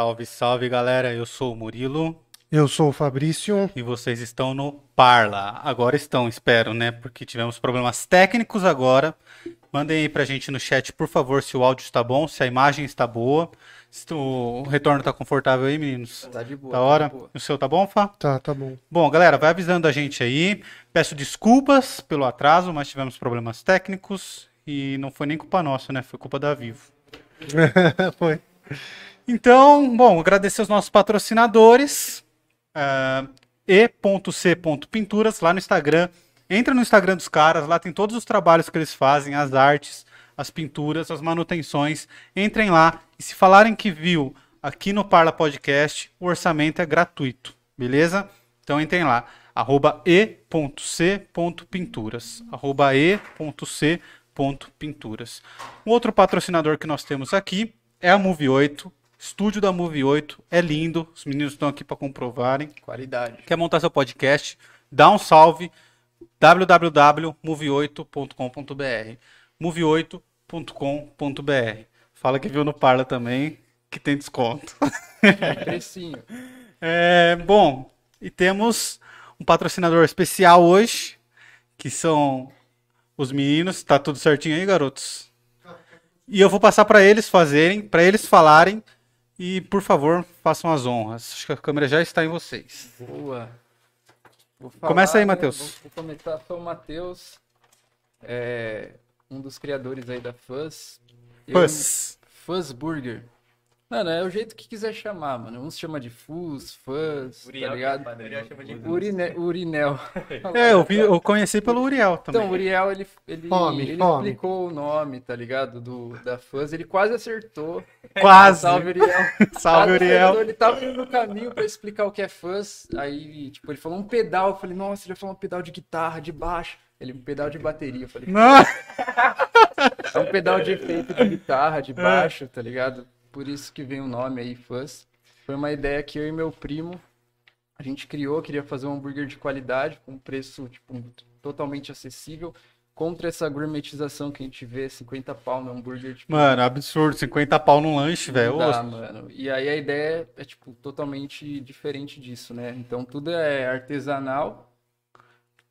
Salve, salve galera, eu sou o Murilo Eu sou o Fabrício. e vocês estão no Parla. Agora estão, espero, né? Porque tivemos problemas técnicos agora. Mandem aí pra gente no chat, por favor, se o áudio está bom, se a imagem está boa, se o retorno tá confortável aí, meninos. Tá de boa. Da tá hora. de boa. O seu tá bom, Fá? Tá, tá bom. Bom, galera, vai avisando a gente aí. Peço desculpas pelo atraso, mas tivemos problemas técnicos e não foi nem culpa nossa, né? Foi culpa da Vivo. Foi. Então, bom, agradecer os nossos patrocinadores. ah, e.c.pinturas lá no Instagram. Entra no Instagram dos caras, lá tem todos os trabalhos que eles fazem, as artes, as pinturas, as manutenções. Entrem lá e se falarem que viu aqui no Parla Podcast, o orçamento é gratuito, beleza? Então entrem lá, arroba e.c.pinturas, arroba e.c.pinturas. Um outro patrocinador que nós temos aqui é a Move 8, estúdio da Move 8, é lindo, os meninos estão aqui para comprovarem. Qualidade. Quer montar seu podcast? Dá um salve www.move8.com.br move8.com.br Fala que viu no Parla também, que tem desconto. Precinho. É, bom, e temos um patrocinador especial hoje, que são os meninos. Tá tudo certinho aí, garotos? E eu vou passar para eles fazerem, para eles falarem. E, por favor, façam as honras. Acho que a câmera já está em vocês. Boa. Começa aí, né? Matheus. Vou, vou começar. Sou o Matheus, é, um dos criadores aí da Fuzz. Eu- Fuzz. Fuzz Burger. Mano, é o jeito que quiser chamar, mano. Uns chama de Fuzz, Fuzz, tá ligado? Uriel chama de Urine, Urinel. É, eu, vi, eu conheci pelo Uriel também. Então, o Uriel, ele, ele, Fome, ele fome. explicou o nome, tá ligado? Do, da Fuzz. Ele quase acertou. Quase. Salve, Uriel. Salve, Uriel. acertou. Ele tava indo no caminho pra explicar o que é Fuzz. Aí, tipo, ele falou um pedal. Eu falei, nossa, ele falar um pedal de guitarra, de baixo. Ele, um pedal de bateria. Eu falei, Não. é um pedal de efeito de guitarra, de baixo, tá ligado? Por isso que vem o nome aí, Fuzz. Foi uma ideia que eu e meu primo, a gente criou, queria fazer um hambúrguer de qualidade, com um preço, tipo, totalmente acessível, contra essa gourmetização que a gente vê, 50 pau no hambúrguer, tipo, Mano, absurdo. 50 pau num lanche, velho. dá, mano. E aí a ideia é, tipo, totalmente diferente disso, né? Então tudo é artesanal,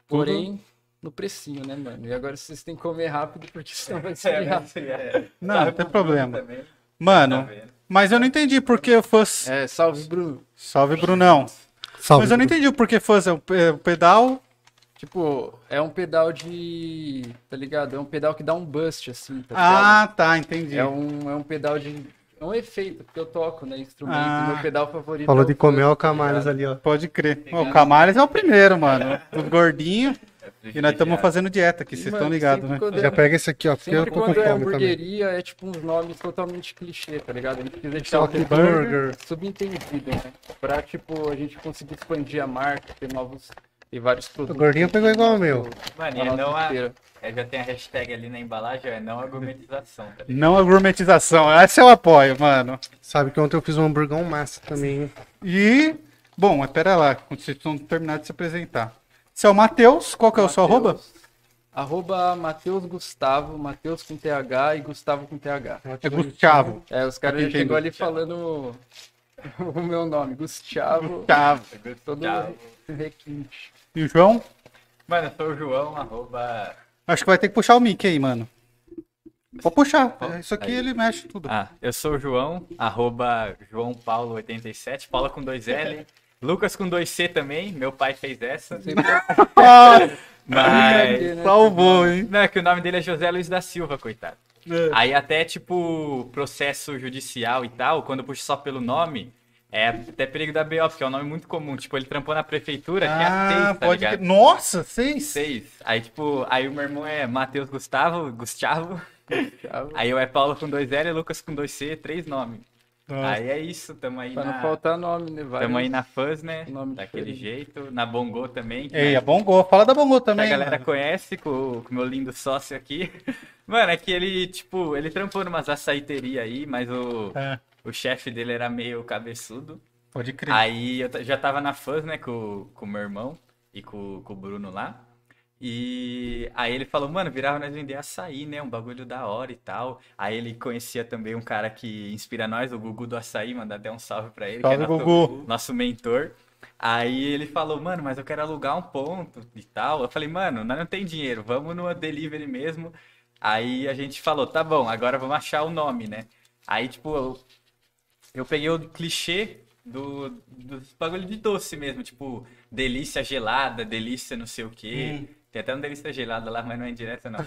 porém no precinho, né, mano? E agora vocês têm que comer rápido, porque senão vai esfriar. Não, não tem problema. Mano, mas eu não entendi por que o Fuzz. É, salve, Bruno. Salve, Brunão. Salve. Mas eu não entendi o porquê Fuzz é o pe- o pedal. Tipo, é um pedal de. Tá ligado? É um pedal que dá um bust, assim, tá Ah, tá, entendi. É um, é um pedal de. É um efeito, porque eu toco, né? Instrumento. Ah. Meu pedal favorito. Falou é de o comer o tá Camarles ligado? ali, ó. Pode crer. Ó, o Camales é o primeiro, mano. Os gordinhos. E nós estamos fazendo dieta aqui, E, vocês estão ligados, né? quando é- Já pega esse aqui, ó, porque eu tô com quando é fome também. hamburgueria, é tipo uns nomes totalmente clichê, tá ligado? A gente quis deixar o burger subentendido, né? Pra, tipo, a gente conseguir expandir a marca, ter novos... Ter vários produtos. gordinho pegou igual o meu. Mano, e é não a, é, já tem a hashtag ali na embalagem, é não a gourmetização, tá? Não a gourmetização. Esse é o apoio, mano. Sabe que ontem eu fiz um hamburgão massa também. hein? E. Bom, mas pera lá, quando vocês estão terminando de se apresentar. Esse é o Matheus, qual que é o seu arroba? Arroba Matheus Gustavo, Matheus com TH e Gustavo com TH. É Gustavo. É, os caras Quem já chegou ali falando o meu nome, Gustavo, Gustavo. todo requinte. E o João? Mano, eu sou o João, arroba... Acho que vai ter que puxar o mic aí, mano. Pode puxar. É, Isso aqui Aí. ele mexe tudo. Ah, eu sou o João, arroba João Paulo 87, Paula com dois L, Lucas com dois C também, meu pai fez essa, Ah, mas... né? salvou, hein? Não, é que o nome dele é José Luiz da Silva, coitado. É. Aí até, tipo, processo judicial e tal, quando puxa só pelo nome, é até perigo da BO, porque é um nome muito comum. Tipo, ele trampou na prefeitura, tinha Ah, seis, tá pode ligado? crer. Nossa, seis? Seis. Aí, tipo, aí o meu irmão é Matheus Gustavo, Gustavo. Gustavo. Aí eu é Paulo com dois L, Lucas com dois C, três nomes. Nossa. Aí é isso, tamo aí Pra não na... faltar nome, né? Vários- Tamo aí na Fuzz, né? nome Daquele diferente. jeito. Na Bongo também. que, Ei, a Bongo. Fala da Bongo que também. a galera mano. conhece com com o meu lindo sócio aqui. Mano, é que ele, tipo, ele trampou numas açaiterias aí, mas o, É, o chefe dele era meio cabeçudo. pode crer. Aí eu já tava na Fuzz, né, com, com o meu irmão e com, com o Bruno lá. E aí ele falou, mano, virava nós vender açaí, né? Um bagulho da hora e tal. Aí ele conhecia também um cara que inspira nós, o Gugu do Açaí, mandar até um salve pra ele, Salve, que é nosso, Gugu. nosso mentor. Aí ele falou, mano, mas eu quero alugar um ponto e tal. Eu falei, mano, nós não tem dinheiro, vamos numa delivery mesmo. Aí a gente falou, tá bom, agora vamos achar o nome, né? Aí, tipo, eu, eu peguei o clichê do, do bagulho de doce mesmo, tipo, delícia gelada, delícia não sei o quê. Tem até uma delícia gelada lá, mas não é indireta, não.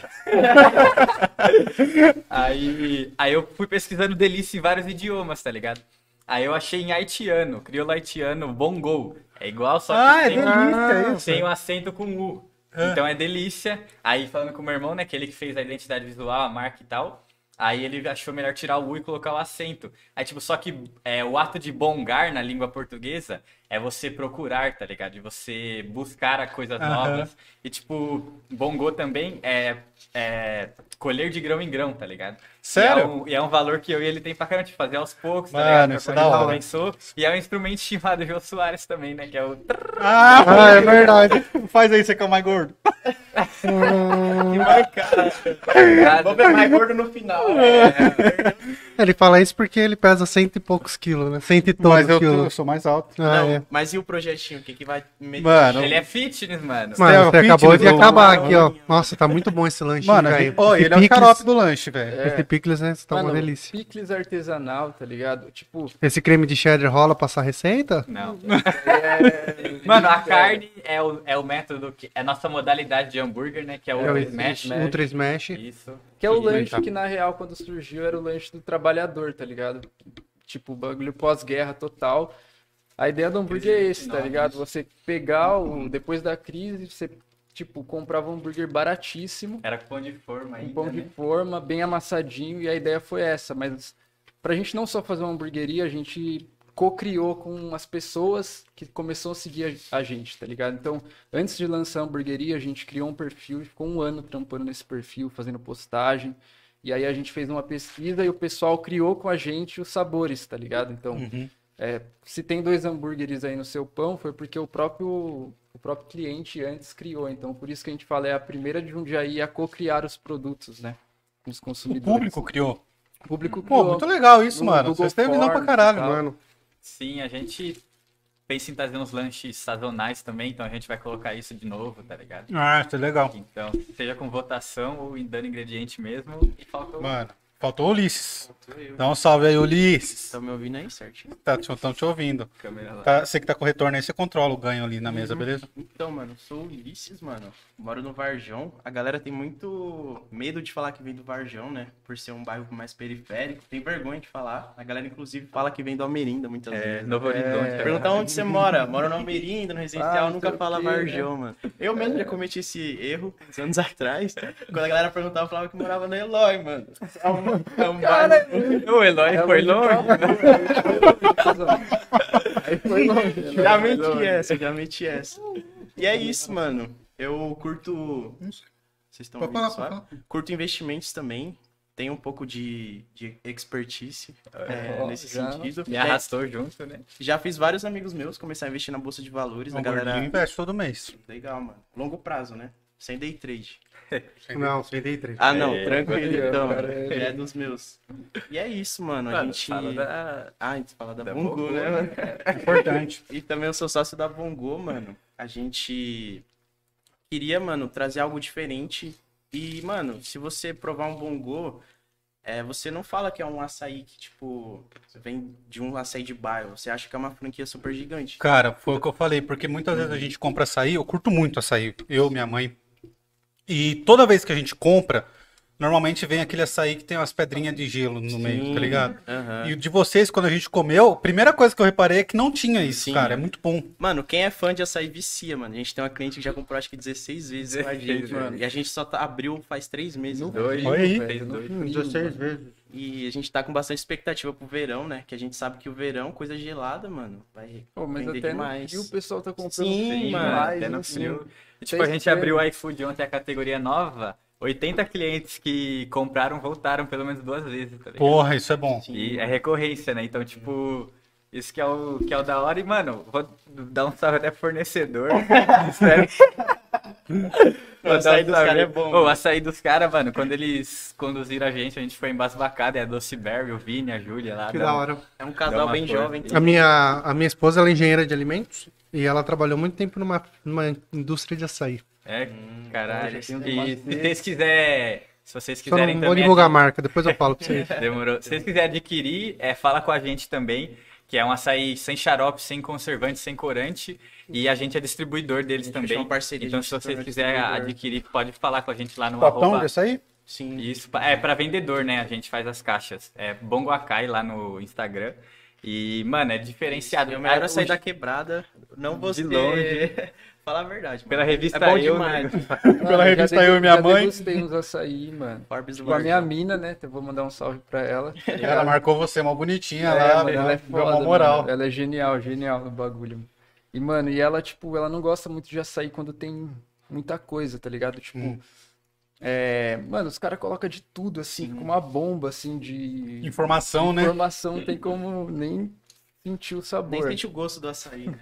aí, aí eu fui pesquisando delícia em vários idiomas, tá ligado? Aí eu achei em haitiano, crioulo haitiano, bongo. É igual, só que Ah, é tem, delícia isso. tem um acento com U. Então é delícia. Aí falando com o meu irmão, né, que ele que fez a identidade visual, a marca e tal. Aí ele achou melhor tirar o U e colocar o acento. Aí, tipo, só que é, o ato de bongar na língua portuguesa é você procurar, tá ligado? De você buscar coisas Aham. novas. E, tipo, bongô também é, é colher de grão em grão, tá ligado? Sério? E é um, e é um valor que eu e ele tem pra caramba de fazer aos poucos, tá Mano, ligado? isso é da hora. E é um instrumento chamado Jô Soares também, né? Que é o... Ah, Ah, é verdade. faz aí, você que é o mais gordo. Que marcado. Vou ver mais gordo no final. Ele fala isso porque ele pesa cento e poucos quilos, né? Cento e Mas todos eu, quilos. eu sou mais alto. Ah, Não, é. mas e o projetinho? O que, que vai meter? Mano, Ele é fitness, mano. Mano, é você acabou de acabar aqui, ó. Nossa, tá muito bom esse lanche, Mano, velho. ó, Esse ele é o picles- xarope do lanche, velho. Esse picles né, tá uma Mano, delícia. Picles artesanal, tá ligado? Tipo, Esse creme de cheddar rola pra essa receita? Não. é... Mano, a carne é o, é o método que. É a nossa modalidade de hambúrguer, né? Que é o, É o smash. smash. Ultra Smash. Isso. Que é o lanche que, na real, quando surgiu, era o lanche do trabalhador, tá ligado? Tipo, bagulho pós-guerra total. A ideia do hambúrguer é esse, tá ligado? Você pegar o... Depois da crise, você, tipo, comprava um hambúrguer baratíssimo, Era com pão de forma um ainda. pão de né? forma, bem amassadinho, e a ideia foi essa. Mas pra gente não só fazer uma hamburgueria, a gente co-criou com as pessoas que começou a seguir a gente, tá ligado? Então, antes de lançar a hamburgueria, a gente criou um perfil e ficou um ano trampando nesse perfil, fazendo postagem. E aí a gente fez uma pesquisa e o pessoal criou com a gente os sabores, tá ligado? Então, Uhum. é, se tem dois hambúrgueres aí no seu pão, foi porque o próprio, o próprio cliente antes criou. Então, por isso que a gente fala, é a primeira de Jundiaí a co-criar os produtos, né? Com os O consumidores. público criou. O público Pô, criou. muito legal isso, No mano. Google Vocês têm visão pra caralho, mano. Sim, a gente pensa em trazer uns lanches sazonais também, então a gente vai colocar isso de novo, tá ligado? Ah, isso é legal. Então, seja com votação ou em dando ingrediente mesmo. E falta o. Mano, faltou o Ulisses. Dá um salve aí, Ulisses. Estão me ouvindo aí certinho? Tá, estão te ouvindo. câmera lá. Tá, você que tá com o retorno aí, você controla o ganho ali na mesa, beleza? Então, mano, eu sou o Ulisses, mano. Moro no Varjão. A galera tem muito medo de falar que vem do Varjão, né? Por ser um bairro mais periférico. Tem vergonha de falar. A galera, inclusive, fala que vem do Almerinda muitas É, vezes. Novo Horizonte. tá Perguntar onde você mora. Moro no Almerinda, no residencial, Ah, nunca fala quê, Varjão, mano. Eu mesmo já cometi esse erro uns anos atrás. Quando a galera perguntava, eu falava que morava no Eloy, mano. É um, é bairro... O Eloy É foi longe longe. Aí foi longe. né? Já meti essa, já meti essa. E é isso, mano. Eu curto. Vocês estão ouvindo falar, Curto investimentos também. Tenho um pouco de, de expertise é, Ó, nesse já. sentido. Me É, arrastou junto, né? já fiz vários amigos meus começar a investir na bolsa de valores. O a galera. gordinho investe todo mês. Legal, mano. Longo prazo, né? Sem day trade. Não, sem day trade. Ah, não, É, tranquilo então. cara, é- Já é dos meus. E é isso, mano. A Mano, gente. fala da- Ah, a gente fala da, da Bongo, Bongo, né, né? mano? Importante. E também eu sou sócio da Bongo, mano. A gente queria, mano, trazer algo diferente. E, mano, se você provar um Bongo, é, você não fala que é um açaí que, tipo, vem de um açaí de bairro. Você acha que é uma franquia super gigante. Cara, foi o que eu falei, porque muitas vezes a gente compra açaí, eu curto muito açaí, eu, minha mãe. E toda vez que a gente compra, normalmente vem aquele açaí que tem umas pedrinhas de gelo no meio, tá ligado? E o de vocês, quando a gente comeu, a primeira coisa que eu reparei é que não tinha isso, Sim. cara. É muito bom. Mano, quem é fã de açaí vicia, mano. A gente tem uma cliente que já comprou acho que 16 vezes com a 16 gente, mano. E a gente só tá- abriu faz três meses. No né? Dois, Olha aí. fez dois. frio, 16 mano. vezes. E a gente tá com bastante expectativa pro verão, né? Que a gente sabe que o verão, coisa gelada, mano, vai Pô, mas vender até demais. frio o pessoal tá comprando Sim, Sim, mano, demais, até no assim. frio. E, tipo, a gente abriu o iFood ontem, a categoria nova. 80 clientes que compraram voltaram pelo menos duas vezes, tá ligado? Porra, isso é bom. E é recorrência, né? Então, tipo, isso que é o, que é o da hora. E, mano, vou dar um salve até pro fornecedor. Espero, O açaí dos caras é bom. O açaí dos caras, mano, quando eles conduziram a gente, a gente foi embasbacado. É a Doce Berry, o Vini, a Júlia lá. Que da hora. É um casal bem jovem. A minha, a minha esposa ela é engenheira de alimentos e ela trabalhou muito tempo numa, numa indústria de açaí. É, caralho. já sei E se vocês quiserem. Se vocês Só quiserem não vou divulgar a marca, depois eu falo pra vocês. Demorou. Se vocês quiserem adquirir, é, fala com a gente também, que é um açaí sem xarope, sem conservante, sem corante. E a gente é distribuidor deles também. uma parceria, então, se vocês quiserem adquirir, pode falar com a gente lá no Copão arroba. desse aí? Sim. Isso, é para vendedor, né? A gente faz as caixas. É Bongo Akai lá no Instagram. E, mano, é diferenciado. É o melhor açaí o- da quebrada. Não vou De longe. Falar a verdade. Pela mano. revista é bom Eu, demais. né? Pela revista Eu e Minha Mãe. Eu gostei uns açaí, mano. Forbes Tipo, a minha mina, né? Eu vou mandar um salve pra ela. Ela marcou você, uma bonitinha É, lá, mano, ela é deu uma foda, moral. mano. Ela é genial, genial no bagulho. mano. E, mano, e ela, tipo, ela não gosta muito de açaí quando tem muita coisa, tá ligado? Tipo, Hum. é... Mano, os caras colocam de tudo, assim, com uma bomba, assim, de Informação, né? informação, não tem como nem sentir o sabor. Nem sente o gosto do açaí, né?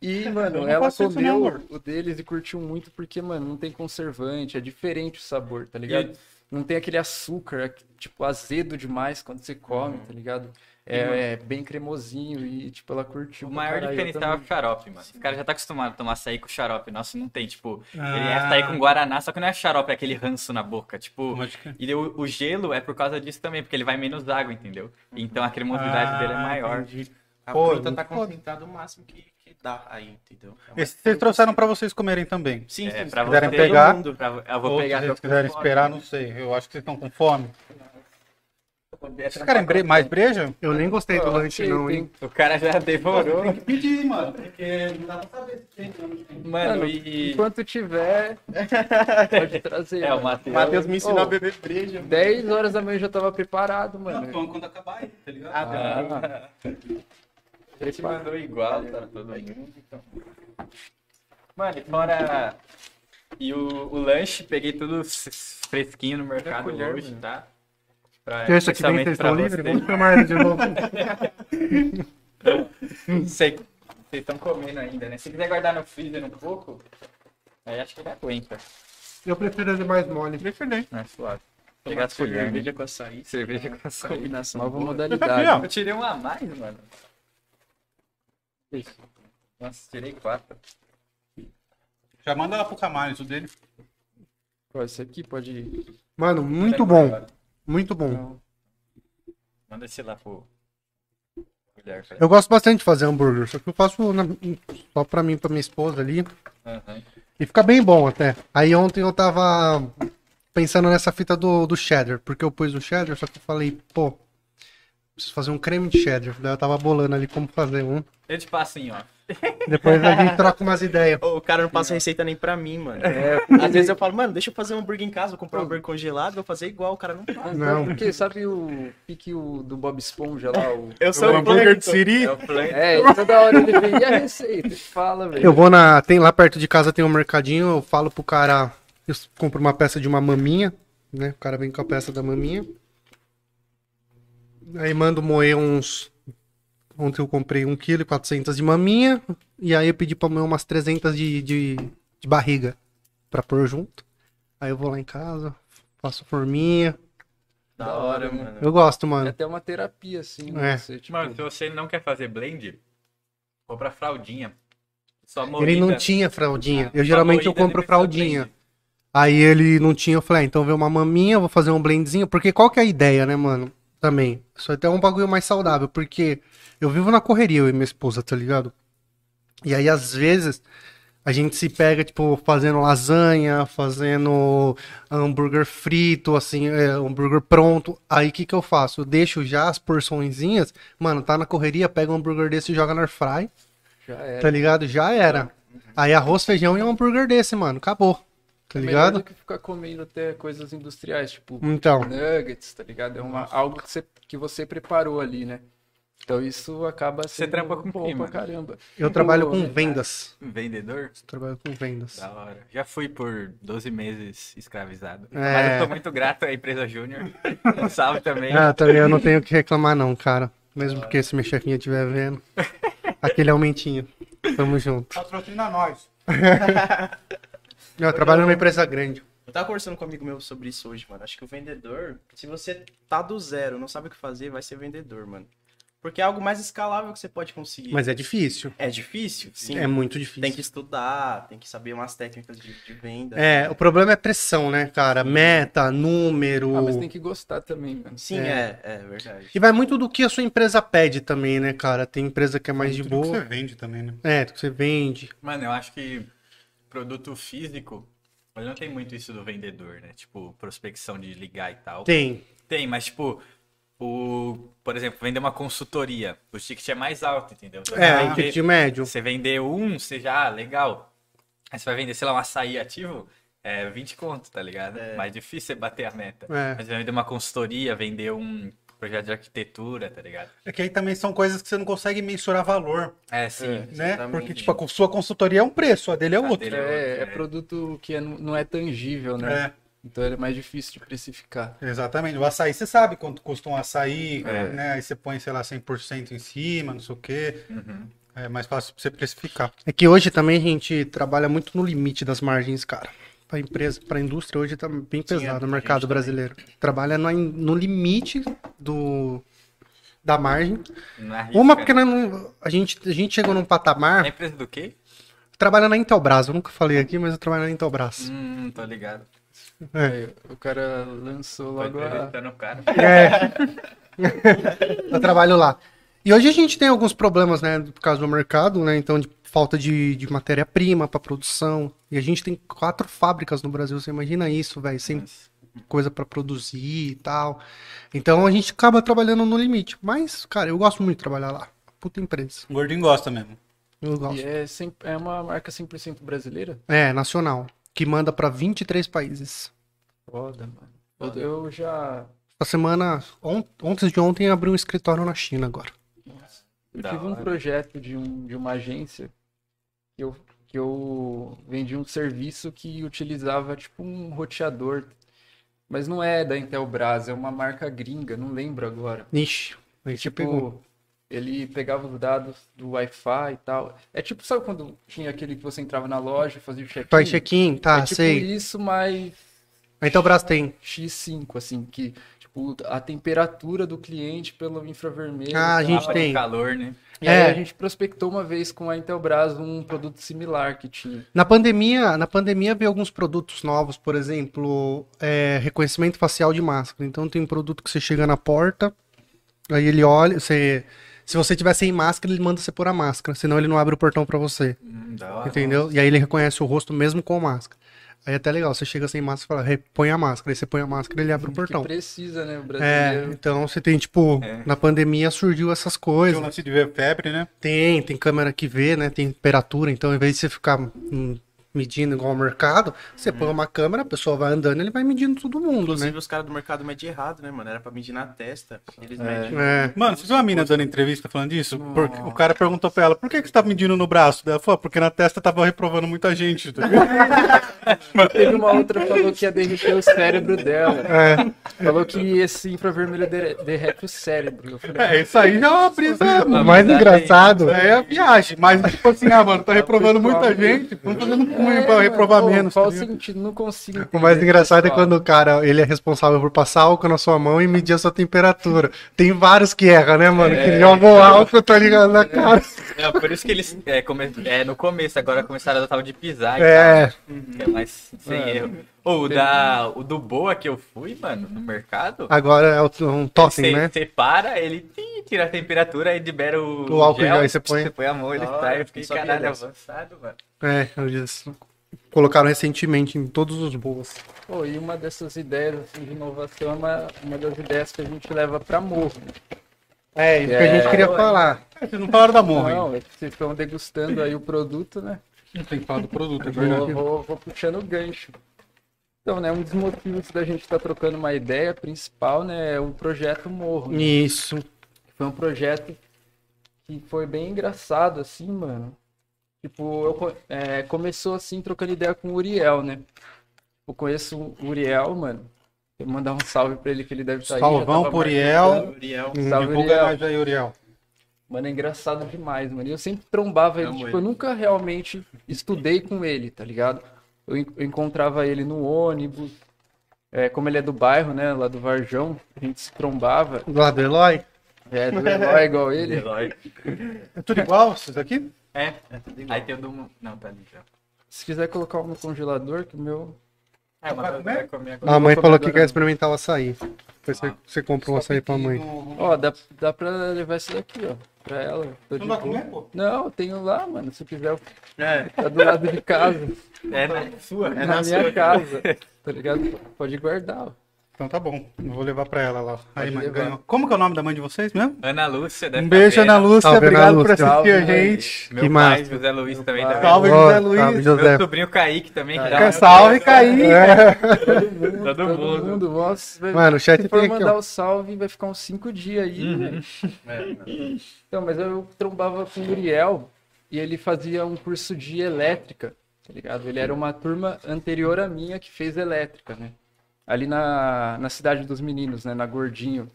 E, mano, não ela não, comeu amor. o deles e curtiu muito porque, mano, não tem conservante, é diferente o sabor, tá ligado? Não tem aquele açúcar, tipo, azedo demais quando você come, tá ligado? É, é bem cremosinho e, tipo, ela curtiu. O maior caralho, diferencial é o também. xarope, mano. Os caras já tá acostumado a tomar açaí com xarope. Nosso não tem, tipo, ele é Ah. açaí com guaraná, só que não é xarope, é aquele ranço na boca. Tipo, e o, o gelo é por causa disso também, porque ele vai menos água, entendeu? Então a cremosidade Ah, dele é maior. entendi. A Pô, fruta tá concentrada o máximo que, que dá aí, entendeu? É vocês trouxeram pra vocês comerem também. Sim, É, sim. pra quiserem pegar, mundo. Pra- eu vou Ou pegar. se vocês quiserem esperar, não sei. Eu acho que vocês estão com fome. Vocês querem bre- mais breja? Eu nem gostei do lanche, tem- não, tem- hein? O cara já devorou. pedir, mano. Porque não dá pra saber se tem. Mano, e. enquanto tiver, pode trazer. É, o. Matheus. Matheus me ensinou Ô, a beber breja. 10 horas da manhã eu já tava preparado, mano. Não, quando acabar aí, tá ligado? Ah, Ele te mandou igual pra todo mundo. Então. Mano, e fora. E o, o lanche, peguei tudo fresquinho no mercado colher, hoje, mano. tá? Pra, Terça que vem, livres? você. Vamos chamar ele de novo. Sei- Vocês estão comendo ainda, né? Se quiser guardar no freezer um pouco, aí acho que ele aguenta. Eu prefiro ele mais mole. É suave. Pegar as colheres, né? Cerveja com açaí. Cerveja com açaí. Combinação. nova boa. modalidade. Eu tirei um a mais, mano. Isso. Nossa, tirei quatro. Já manda lá pro Camales, o dele. Ó, esse aqui pode. Mano, muito bom. Muito bom. Não. Manda esse lá pro. Eu gosto bastante de fazer hambúrguer, só que eu faço na- só pra mim e pra minha esposa ali. Aham. E fica bem bom até. Aí ontem eu tava pensando nessa fita do, do cheddar, porque eu pus o cheddar, só que eu falei, pô, preciso fazer um creme de cheddar. Daí eu tava bolando ali como fazer um. Eu te passo em off. Depois a gente troca umas ideias. O cara não passa receita nem pra mim, mano. É, Às vezes eu falo, mano, deixa eu fazer um hambúrguer em casa, vou comprar um hambúrguer congelado, vou fazer igual, o cara não faz. Não. Porque sabe o pique o do Bob Esponja lá? O... Eu O sou o hambúrguer de. Siri. É. É, toda hora ele vem. E a receita? Fala, velho. Eu vou na. Tem lá perto de casa tem um mercadinho, eu falo pro cara. Eu compro uma peça de uma maminha, né? O cara vem com a peça da maminha. Aí mando moer uns. Ontem eu comprei 1,4 kg de maminha. E aí eu pedi pra moer umas 300 de, de, de barriga pra pôr junto. Aí eu vou lá em casa, faço forminha. Da hora, mano. Eu gosto, É mano. até uma terapia, assim, né? É. Você, tipo, Mano, se você não quer fazer blend, compra fraldinha. Só Ele não tinha fraldinha. Eu Só geralmente eu compro fraldinha. Aí ele não tinha, eu falei, ah, então vê uma maminha, vou fazer um blendzinho, porque qual que é a ideia, né, mano? Também. Isso até é um bagulho mais saudável, porque eu vivo na correria, eu e minha esposa, tá ligado? E aí, às vezes, a gente se pega, tipo, fazendo lasanha, fazendo hambúrguer frito, assim, é, hambúrguer pronto. Aí, o que que eu faço? Eu deixo já as porçõezinhas, mano, tá na correria, pega um hambúrguer desse e joga na fry, já era. tá ligado? Já era. Aí, arroz, feijão e um hambúrguer desse, mano, acabou. Tá É melhor ligado? do que ficar comendo até coisas industriais, tipo Então. nuggets, tá ligado? É uma, algo que você, que você preparou ali, né? Então isso acaba Você sendo trampa com bom quem, pra mano? caramba. Eu trabalho com vendas. Vendedor? Trabalho com vendas. Da hora. Já fui por 12 meses escravizado. É. Mas eu tô muito grato à empresa Júnior. Um salve também. Ah, também eu não tenho o que reclamar não, cara. Mesmo porque se minha chefinha estiver vendo. Aquele aumentinho. Tamo junto. Patrocina nós. Eu trabalho numa empresa grande. Eu tava conversando com um amigo meu sobre isso hoje, mano. Acho que o vendedor, se você tá do zero, não sabe o que fazer, vai ser vendedor, mano. Porque é algo mais escalável que você pode conseguir. Mas é difícil. É difícil? Sim. É muito difícil. Tem que estudar, tem que saber umas técnicas de, de venda. É, o problema é pressão, né, cara? Meta, número. Ah, mas tem que gostar também, mano. Sim, é, é, verdade. E vai muito do que a sua empresa pede também, né, cara? Tem empresa que é mais de Tudo que boa. você vende também, né? É, do que você vende. Mano, eu acho que produto físico, mas não tem muito isso do vendedor, né? Tipo, prospecção de ligar e tal. Tem. Tem, mas tipo, o, por exemplo, vender uma consultoria, o ticket é mais alto, entendeu? Você É, vender- ticket médio. Você vender um, você já, ah, legal. Aí você vai vender, sei lá, um açaí ativo, é 20 conto, tá ligado? É. Mais difícil você bater a meta. É. Mas vai vender uma consultoria, vender um projeto de arquitetura, tá ligado? É que aí também são coisas que você não consegue mensurar valor, É, sim. É. né? Exatamente. Porque, tipo, a sua consultoria é um preço, a dele é A outro. dele É, é é. produto que é- não é tangível, né? É, Então é mais difícil de precificar. exatamente. O açaí, você sabe quanto custa um açaí, É. né? Aí você põe, sei lá, 100% em cima, não sei o quê. Uhum. É mais fácil pra você precificar. É que hoje também a gente trabalha muito no limite das margens, cara. Pra empresa, pra indústria hoje tá bem Sim, pesado a o mercado brasileiro. Trabalha no, no limite do da margem. Arrisca, Uma né? porque não- a gente a gente chegou num patamar, É empresa do quê? trabalha na Intelbras, eu nunca falei aqui, mas eu trabalho na Intelbras. Hum, tô ligado. É. O cara lançou logo a... entrevistando o cara. É. eu trabalho lá. E hoje a gente tem alguns problemas, né, por causa do mercado, né, então de falta de, de matéria-prima para produção. E a gente tem quatro fábricas no Brasil, você imagina isso, velho, sem coisa para produzir e tal. Então a gente acaba trabalhando no limite. Mas, cara, eu gosto muito de trabalhar lá. Puta empresa. O gordinho gosta mesmo. Eu gosto. E é, cem- é uma marca 100% brasileira? É, nacional. Que manda para 23 países. Foda, mano. Eu, eu já... Essa semana, on, ontem de ontem, abriu um escritório na China agora. Eu tive um projeto de, um, de uma agência que eu, que eu vendi um serviço que utilizava tipo um roteador. Mas não é da Intelbras, é uma marca gringa, não lembro agora. Ixi, aí você pegou. Tipo, ele pegava os dados do Wi-Fi e tal. É tipo, sabe quando tinha aquele que você entrava na loja e fazia o check-in? Faz check-in, tá, é tipo sei. isso, mas A Intelbras tem. X5, assim, que tipo, a temperatura do cliente pelo infravermelho. Ah, a e gente tal. Mapa de tem. calor, né? E aí É. a gente prospectou uma vez com a Intelbras um produto similar que tinha. Na pandemia, na pandemia veio alguns produtos novos, por exemplo, é, reconhecimento facial de máscara. Então tem um produto que você chega na porta, aí ele olha, você, se você tiver sem máscara, ele manda você pôr a máscara, senão ele não abre o portão pra você, Hum, entendeu? E aí ele reconhece o rosto mesmo com máscara. Aí é até legal, você chega sem máscara e fala, "Re- põe a máscara, aí você põe a máscara e ele abre o Que portão. precisa, né? O É, brasileiro. então você tem, tipo, É. na pandemia surgiu essas Tem coisas. o lance de ver febre, né? Tem, tem câmera que vê, né? Tem temperatura, então ao invés de você ficar hum, medindo igual ao mercado, você põe uma câmera, a pessoa vai andando, ele vai medindo todo mundo, Inclusive, né? os caras do mercado medem errado, né, mano? Era pra medir na testa. Eles medem. É. Mano, você viu uma mina dando entrevista falando disso? Porque o cara perguntou pra ela, por que, que você tá medindo no braço? Ela falou, porque na testa tava reprovando muita gente. tá? Teve uma outra que falou que ia derreter o cérebro dela. É. Falou que esse infravermelho derrete o cérebro. Falei, é, isso aí já é uma brisa. O mais engraçado, É a viagem, mas tipo assim, ah, mano, tá reprovando muita gente, vamos fazendo punho pra reprovar pô, menos. Qual tá o sentido? Não consigo. o mais entender, engraçado é quando o cara, ele é responsável por passar álcool na sua mão e medir a sua temperatura. Tem vários que erram, né, mano? Que jogam álcool, tá ligado na cara. É, por isso que eles, é, come- é, no começo, agora começaram a o de pisar e É. tal, é mais sem É. erro. Ou o, da, o do Boa que eu fui, mano, no mercado. Agora é o- um totem, né? Você para, ele tim, tira a temperatura e libera o, O álcool gel, aí você põe. Você põe a mão, ele hora, sai. Eu fiquei caralho avançado, mano. É, eles colocaram recentemente em todos os boas. Pô, e uma dessas ideias assim, de inovação é uma, uma das ideias que a gente leva pra morro. É, isso que a gente É. queria falar. É, Vocês não falaram da morra ainda. Não, é que vocês estão degustando aí o produto, né? Não tem que falar do produto, é Vou, verdade. vou, vou puxando o gancho. Então, né, um dos motivos da gente estar trocando uma ideia principal, né, é o projeto Morro. né? Isso. Foi um projeto que foi bem engraçado, assim, mano. Tipo, eu, é, começou assim, trocando ideia com o Uriel, né? Eu conheço o Uriel, mano. Vou mandar um salve pra ele, que ele deve estar aí. já Salvão tava pro Uriel. Uriel. Salve, Divulga Uriel. nós aí, Uriel. Mano, é engraçado demais, mano. E Eu sempre trombava ele, Amo tipo, ele. eu nunca realmente estudei com ele, tá ligado? Eu, en- eu encontrava ele no ônibus. É, como ele é do bairro, né? Lá do Varjão, a gente se trombava. Do lado do Eloy? É, do Eloy igual ele. É tudo igual, esses aqui? É, aí tem o do. Não, tá ali já. Se quiser colocar um no congelador, que o meu. É, mas eu comer? comer agora. A mãe falou que quer experimentar o açaí. Depois você, você compra um açaí pra mãe. Ó, dá, dá pra levar isso daqui, ó. Pra ela. Tô de Não vai comer, pô? Não, eu tenho lá, mano. Se quiser, É, tá do lado de casa. É na sua. é na na minha sua. casa. Tá ligado? Pode guardar, ó. Então tá bom. Eu vou levar pra ela lá. Aí, mãe. Como que é o nome da mãe de vocês mesmo? Ana Lúcia, deve Um tá beijo. Ana Lúcia. Salve, Obrigado Ana por Lúcia. assistir a Salve, gente. Meu Que pai, massa. José Luiz também pai. tá Salve, vendo. Ó, José Luiz. salve, Meu José. sobrinho Kaique também. Que Caraca. dá Salve, Kaique. Todo mundo, Todo todo mundo. Nossa, Mano, o chat se for tem mandar o salve, vai ficar uns cinco dias aí, velho. Então, mas eu trombava com o Uriel e ele fazia um curso de elétrica, tá ligado? Ele era uma turma anterior à minha que fez elétrica, né? Ali na, na Cidade dos Meninos, né? Na Gordinho.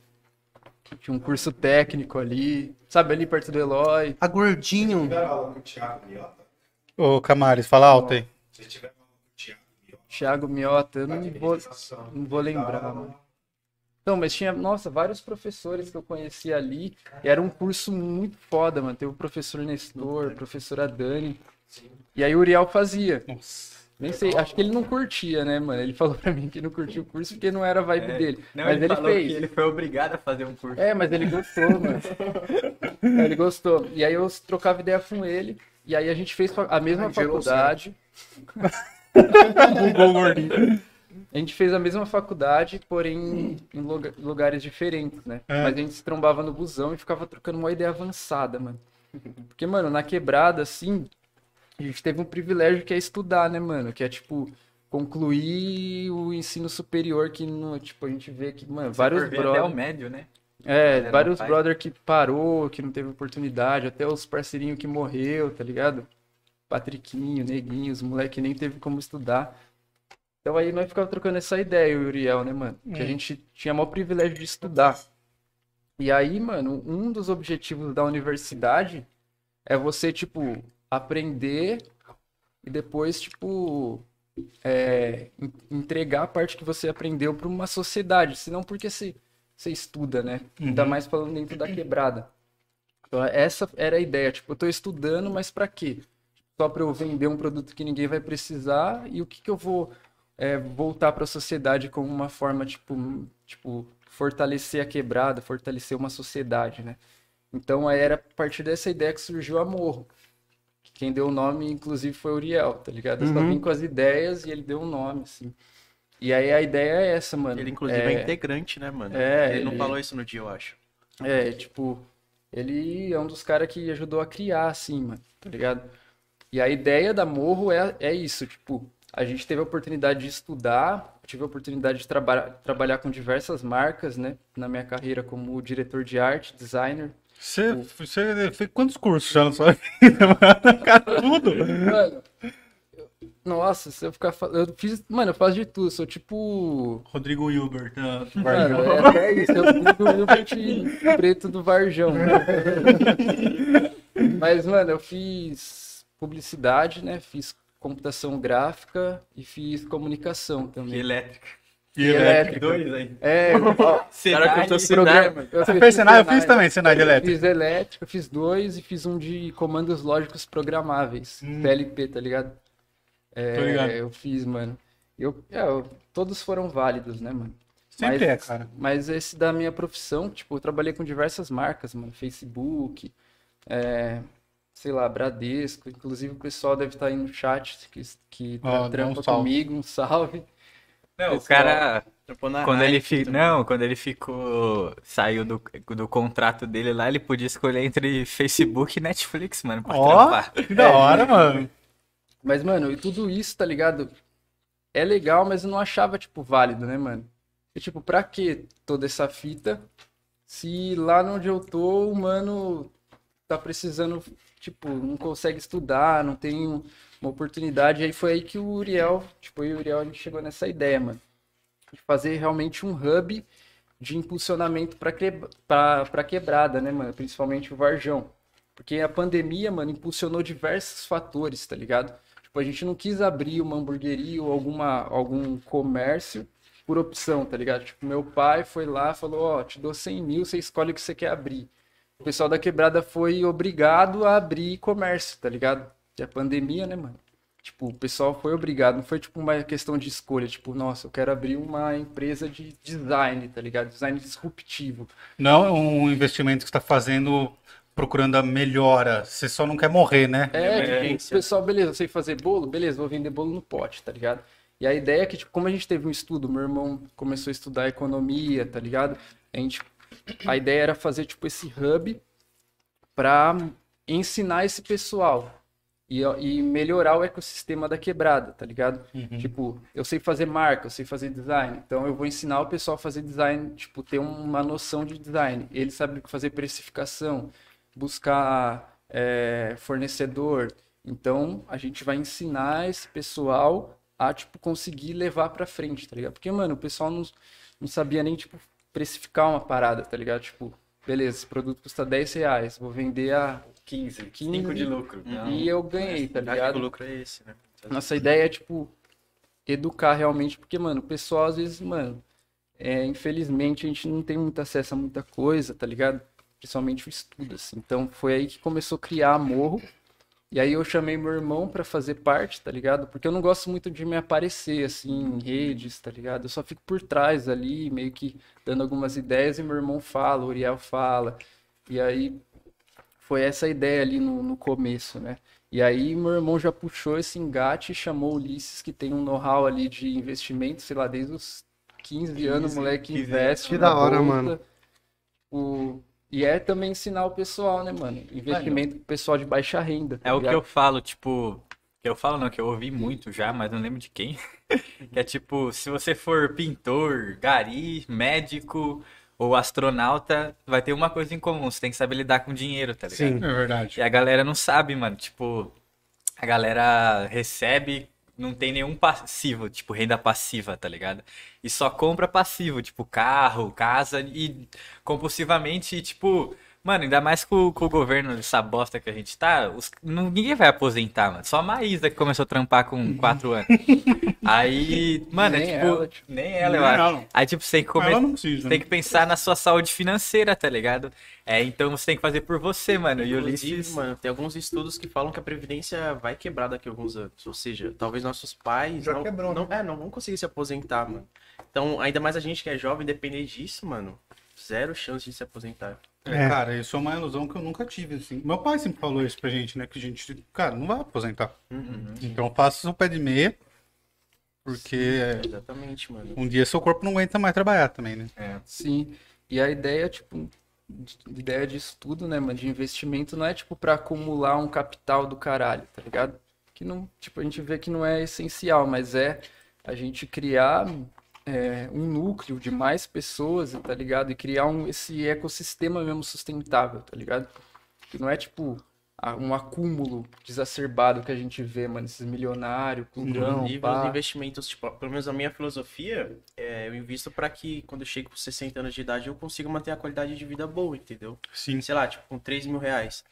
Tinha um curso técnico ali, sabe, ali perto do Eloy. A gordinho. Ô, Camares, fala alto aí. Thiago Miota, eu não vou, não vou lembrar, mano. Então, mas tinha, nossa, vários professores que eu conhecia ali. E era um curso muito foda, mano. Teve o professor Nestor, professora Dani. E aí o Uriel fazia. Nossa. Nem sei, acho que ele não curtia, né, mano? Ele falou pra mim que não curtia o curso porque não era a vibe É. dele. Não, mas ele, ele, falou fez. que ele foi obrigado a fazer um curso. É, mas ele gostou, mano. ele gostou. E aí eu trocava ideia com ele. E aí a gente fez a mesma Ai, faculdade. Gordinho. A gente fez a mesma faculdade, porém em lugar- lugares diferentes, né? É. Mas a gente se trombava no busão e ficava trocando uma ideia avançada, mano. Porque, mano, na quebrada, assim, a gente teve um privilégio que é estudar, né, mano? Que é, tipo, concluir o ensino superior, que, não, tipo, a gente vê que, mano, vários Por ver até o médio, né? É, Galera, vários brother que parou, que não teve oportunidade, até os parceirinhos que morreu, tá ligado? Patriquinho, Neguinho, os moleque nem teve como estudar. Então aí nós ficava trocando essa ideia, o Uriel, né, mano? Que a gente tinha o maior privilégio de estudar. E aí, mano, um dos objetivos da universidade é você, tipo, aprender e depois, tipo, é, en- entregar a parte que você aprendeu para uma sociedade. Senão, porque você, você estuda, né? Ainda mais falando dentro da quebrada. Então, essa era a ideia. Tipo, eu tô estudando, mas para quê? Só para eu vender um produto que ninguém vai precisar e o que, que eu vou é, voltar para a sociedade como uma forma, tipo, tipo, fortalecer a quebrada, fortalecer uma sociedade, né? Então, era a partir dessa ideia que surgiu a Morro. Quem deu o nome, inclusive, foi o Uriel, tá ligado? Eu só Uhum. vim com as ideias e ele deu um nome, assim. E aí a ideia é essa, mano. Ele, inclusive, é, é, integrante, né, mano? É, ele não ele- falou isso no dia, eu acho. é, tipo, ele é um dos caras que ajudou a criar, assim, mano, tá ligado? E a ideia da Morro é, é isso, tipo, a gente teve a oportunidade de estudar, tive a oportunidade de traba trabalhar com diversas marcas, né, na minha carreira como diretor de arte, designer. Você, você fez quantos cursos já na sua vida, mano? Cara, tudo. Mano, eu- nossa, se eu ficar falando, eu fiz, mano, eu faço de tudo, sou tipo, Rodrigo Hilbert. ah, mano, é até isso, eu fiz o Hilbert preto do Varjão. né? Mas, mano, eu fiz publicidade, né? Fiz computação gráfica e fiz comunicação E também. elétrica. E elétrica. Dois aí. É, ó, Senai, Cara, que eu tô sem programa- mano. eu Você fiz fez Senai? Eu fiz também, Senai de elétrica. Fiz elétrica, fiz dois e fiz um de comandos lógicos programáveis, Hum. PLP, tá ligado? É, Tô ligado. Eu fiz, mano. Eu, é, eu- todos foram válidos, né, mano? Sempre Mas- é, cara. Mas esse da minha profissão, tipo, eu trabalhei com diversas marcas, mano. Facebook, é, sei lá, Bradesco. Inclusive o pessoal deve estar aí no chat que, que dá um trampa salve. comigo. Um salve. Não, o cara, quando ele fi... não, quando ele ficou, saiu do, do contrato dele lá, ele podia escolher entre Facebook e Netflix, mano, pra Ó, trampar. que da hora, mano. Mas, mano, e tudo isso, tá ligado? É legal, mas eu não achava, tipo, válido, né, mano? E, tipo, pra que toda essa fita se lá onde eu tô, o mano tá precisando, tipo, não consegue estudar, não tem uma oportunidade. Aí foi aí que o Uriel, tipo, o Uriel, a gente chegou nessa ideia, mano. De fazer realmente um hub de impulsionamento pra, que... quebrada, né, mano? Principalmente o Varjão. Porque a pandemia, mano, impulsionou diversos fatores, tá ligado? Tipo, a gente não quis abrir uma hamburgueria ou alguma, algum comércio por opção, tá ligado? Tipo, meu pai foi lá falou, ó, te dou 100 mil, você escolhe o que você quer abrir. O pessoal da quebrada foi obrigado a abrir comércio, tá ligado? Que é pandemia, né, mano? Tipo, o pessoal foi obrigado, não foi tipo uma questão de escolha, tipo, nossa, eu quero abrir uma empresa de design, tá ligado? Design disruptivo. Não é um investimento que você tá fazendo procurando a melhora. Você só não quer morrer, né? É, tipo, o pessoal, beleza, eu sei fazer bolo, beleza, vou vender bolo no pote, tá ligado? E a ideia é que, tipo, como a gente teve um estudo, meu irmão começou a estudar economia, tá ligado? A gente, a ideia era fazer, tipo, esse hub pra ensinar esse pessoal e, e melhorar o ecossistema da quebrada, tá ligado? Tipo, eu sei fazer marca, eu sei fazer design, então eu vou ensinar o pessoal a fazer design, tipo, ter uma noção de design. Ele sabe fazer precificação, buscar é, fornecedor. Então, a gente vai ensinar esse pessoal a, tipo, conseguir levar pra frente, tá ligado? Porque, mano, o pessoal não, não sabia nem, tipo, precificar uma parada, tá ligado? Tipo, beleza, esse produto custa 10 reais, vou vender a 15, 15 5 de lucro. Não. e eu ganhei, tá ligado? o lucro é esse, né? Nossa ideia é, tipo, educar realmente, porque, mano, o pessoal às vezes, mano, é, infelizmente a gente não tem muito acesso a muita coisa, tá ligado? Principalmente o estudo, assim. Então foi aí que começou a criar a Morro. E aí eu chamei meu irmão pra fazer parte, tá ligado? Porque eu não gosto muito de me aparecer, assim, em redes, tá ligado? Eu só fico por trás ali, meio que dando algumas ideias e meu irmão fala, o Uriel fala. E aí foi essa ideia ali no, no começo, né? E aí meu irmão já puxou esse engate e chamou o Ulisses, que tem um know-how ali de investimento, sei lá, desde os 15 anos, o moleque 15 investe Que da hora, mano. O... E é também ensinar o pessoal, né, mano? Investimento pro pessoal de baixa renda. tá É o que ligado? eu falo, tipo. Que eu falo não, que eu ouvi muito já, mas não lembro de quem. que é tipo, se você for pintor, gari, médico ou astronauta, vai ter uma coisa em comum, você tem que saber lidar com dinheiro, tá ligado? Sim. É verdade. E a galera não sabe, mano. Tipo, a galera recebe, não tem nenhum passivo, tipo, renda passiva, tá ligado? E só compra passivo, tipo, carro, casa e compulsivamente, tipo. Mano, ainda mais com, com o governo dessa bosta que a gente tá, os- ninguém vai aposentar, mano. Só a Maísa que começou a trampar com 4 anos. Aí, mano, Nem é tipo. ela, tipo. Nem ela, eu Nem acho. ela. Aí, tipo, você tem que não precisa, tem né? que pensar na sua saúde financeira, tá ligado? É, então você tem que fazer por você, mano. E o Ulisses. mano, tem alguns estudos que falam que a Previdência vai quebrar daqui a alguns anos. Ou seja, talvez nossos pais Já não, quebrou, não, é, não vão conseguir se aposentar, mano. Então, ainda mais a gente que é jovem, depender disso, mano, zero chance de se aposentar. É, É. cara, isso é uma ilusão que eu nunca tive, assim. Meu pai sempre falou isso pra gente, né? Que a gente, cara, não vai aposentar. Então faça o pé de meia, porque Exatamente, mano. um dia seu corpo não aguenta mais trabalhar também, né? Sim. E a ideia, tipo, de- ideia disso tudo, né, mano, de investimento não é, tipo, pra acumular um capital do caralho, tá ligado? Que não, tipo, a gente vê que não é essencial, mas é a gente criar é, um núcleo de mais pessoas, tá ligado? E criar um, esse ecossistema mesmo sustentável, tá ligado? Que não é, tipo, um acúmulo exacerbado que a gente vê, mano, esses milionários, clubão, pá. investimentos, tipo, pelo menos a minha filosofia, é, eu invisto pra que quando eu chego com 60 anos de idade eu consiga manter a qualidade de vida boa, entendeu? Sim. sei lá, tipo, com 3 mil reais.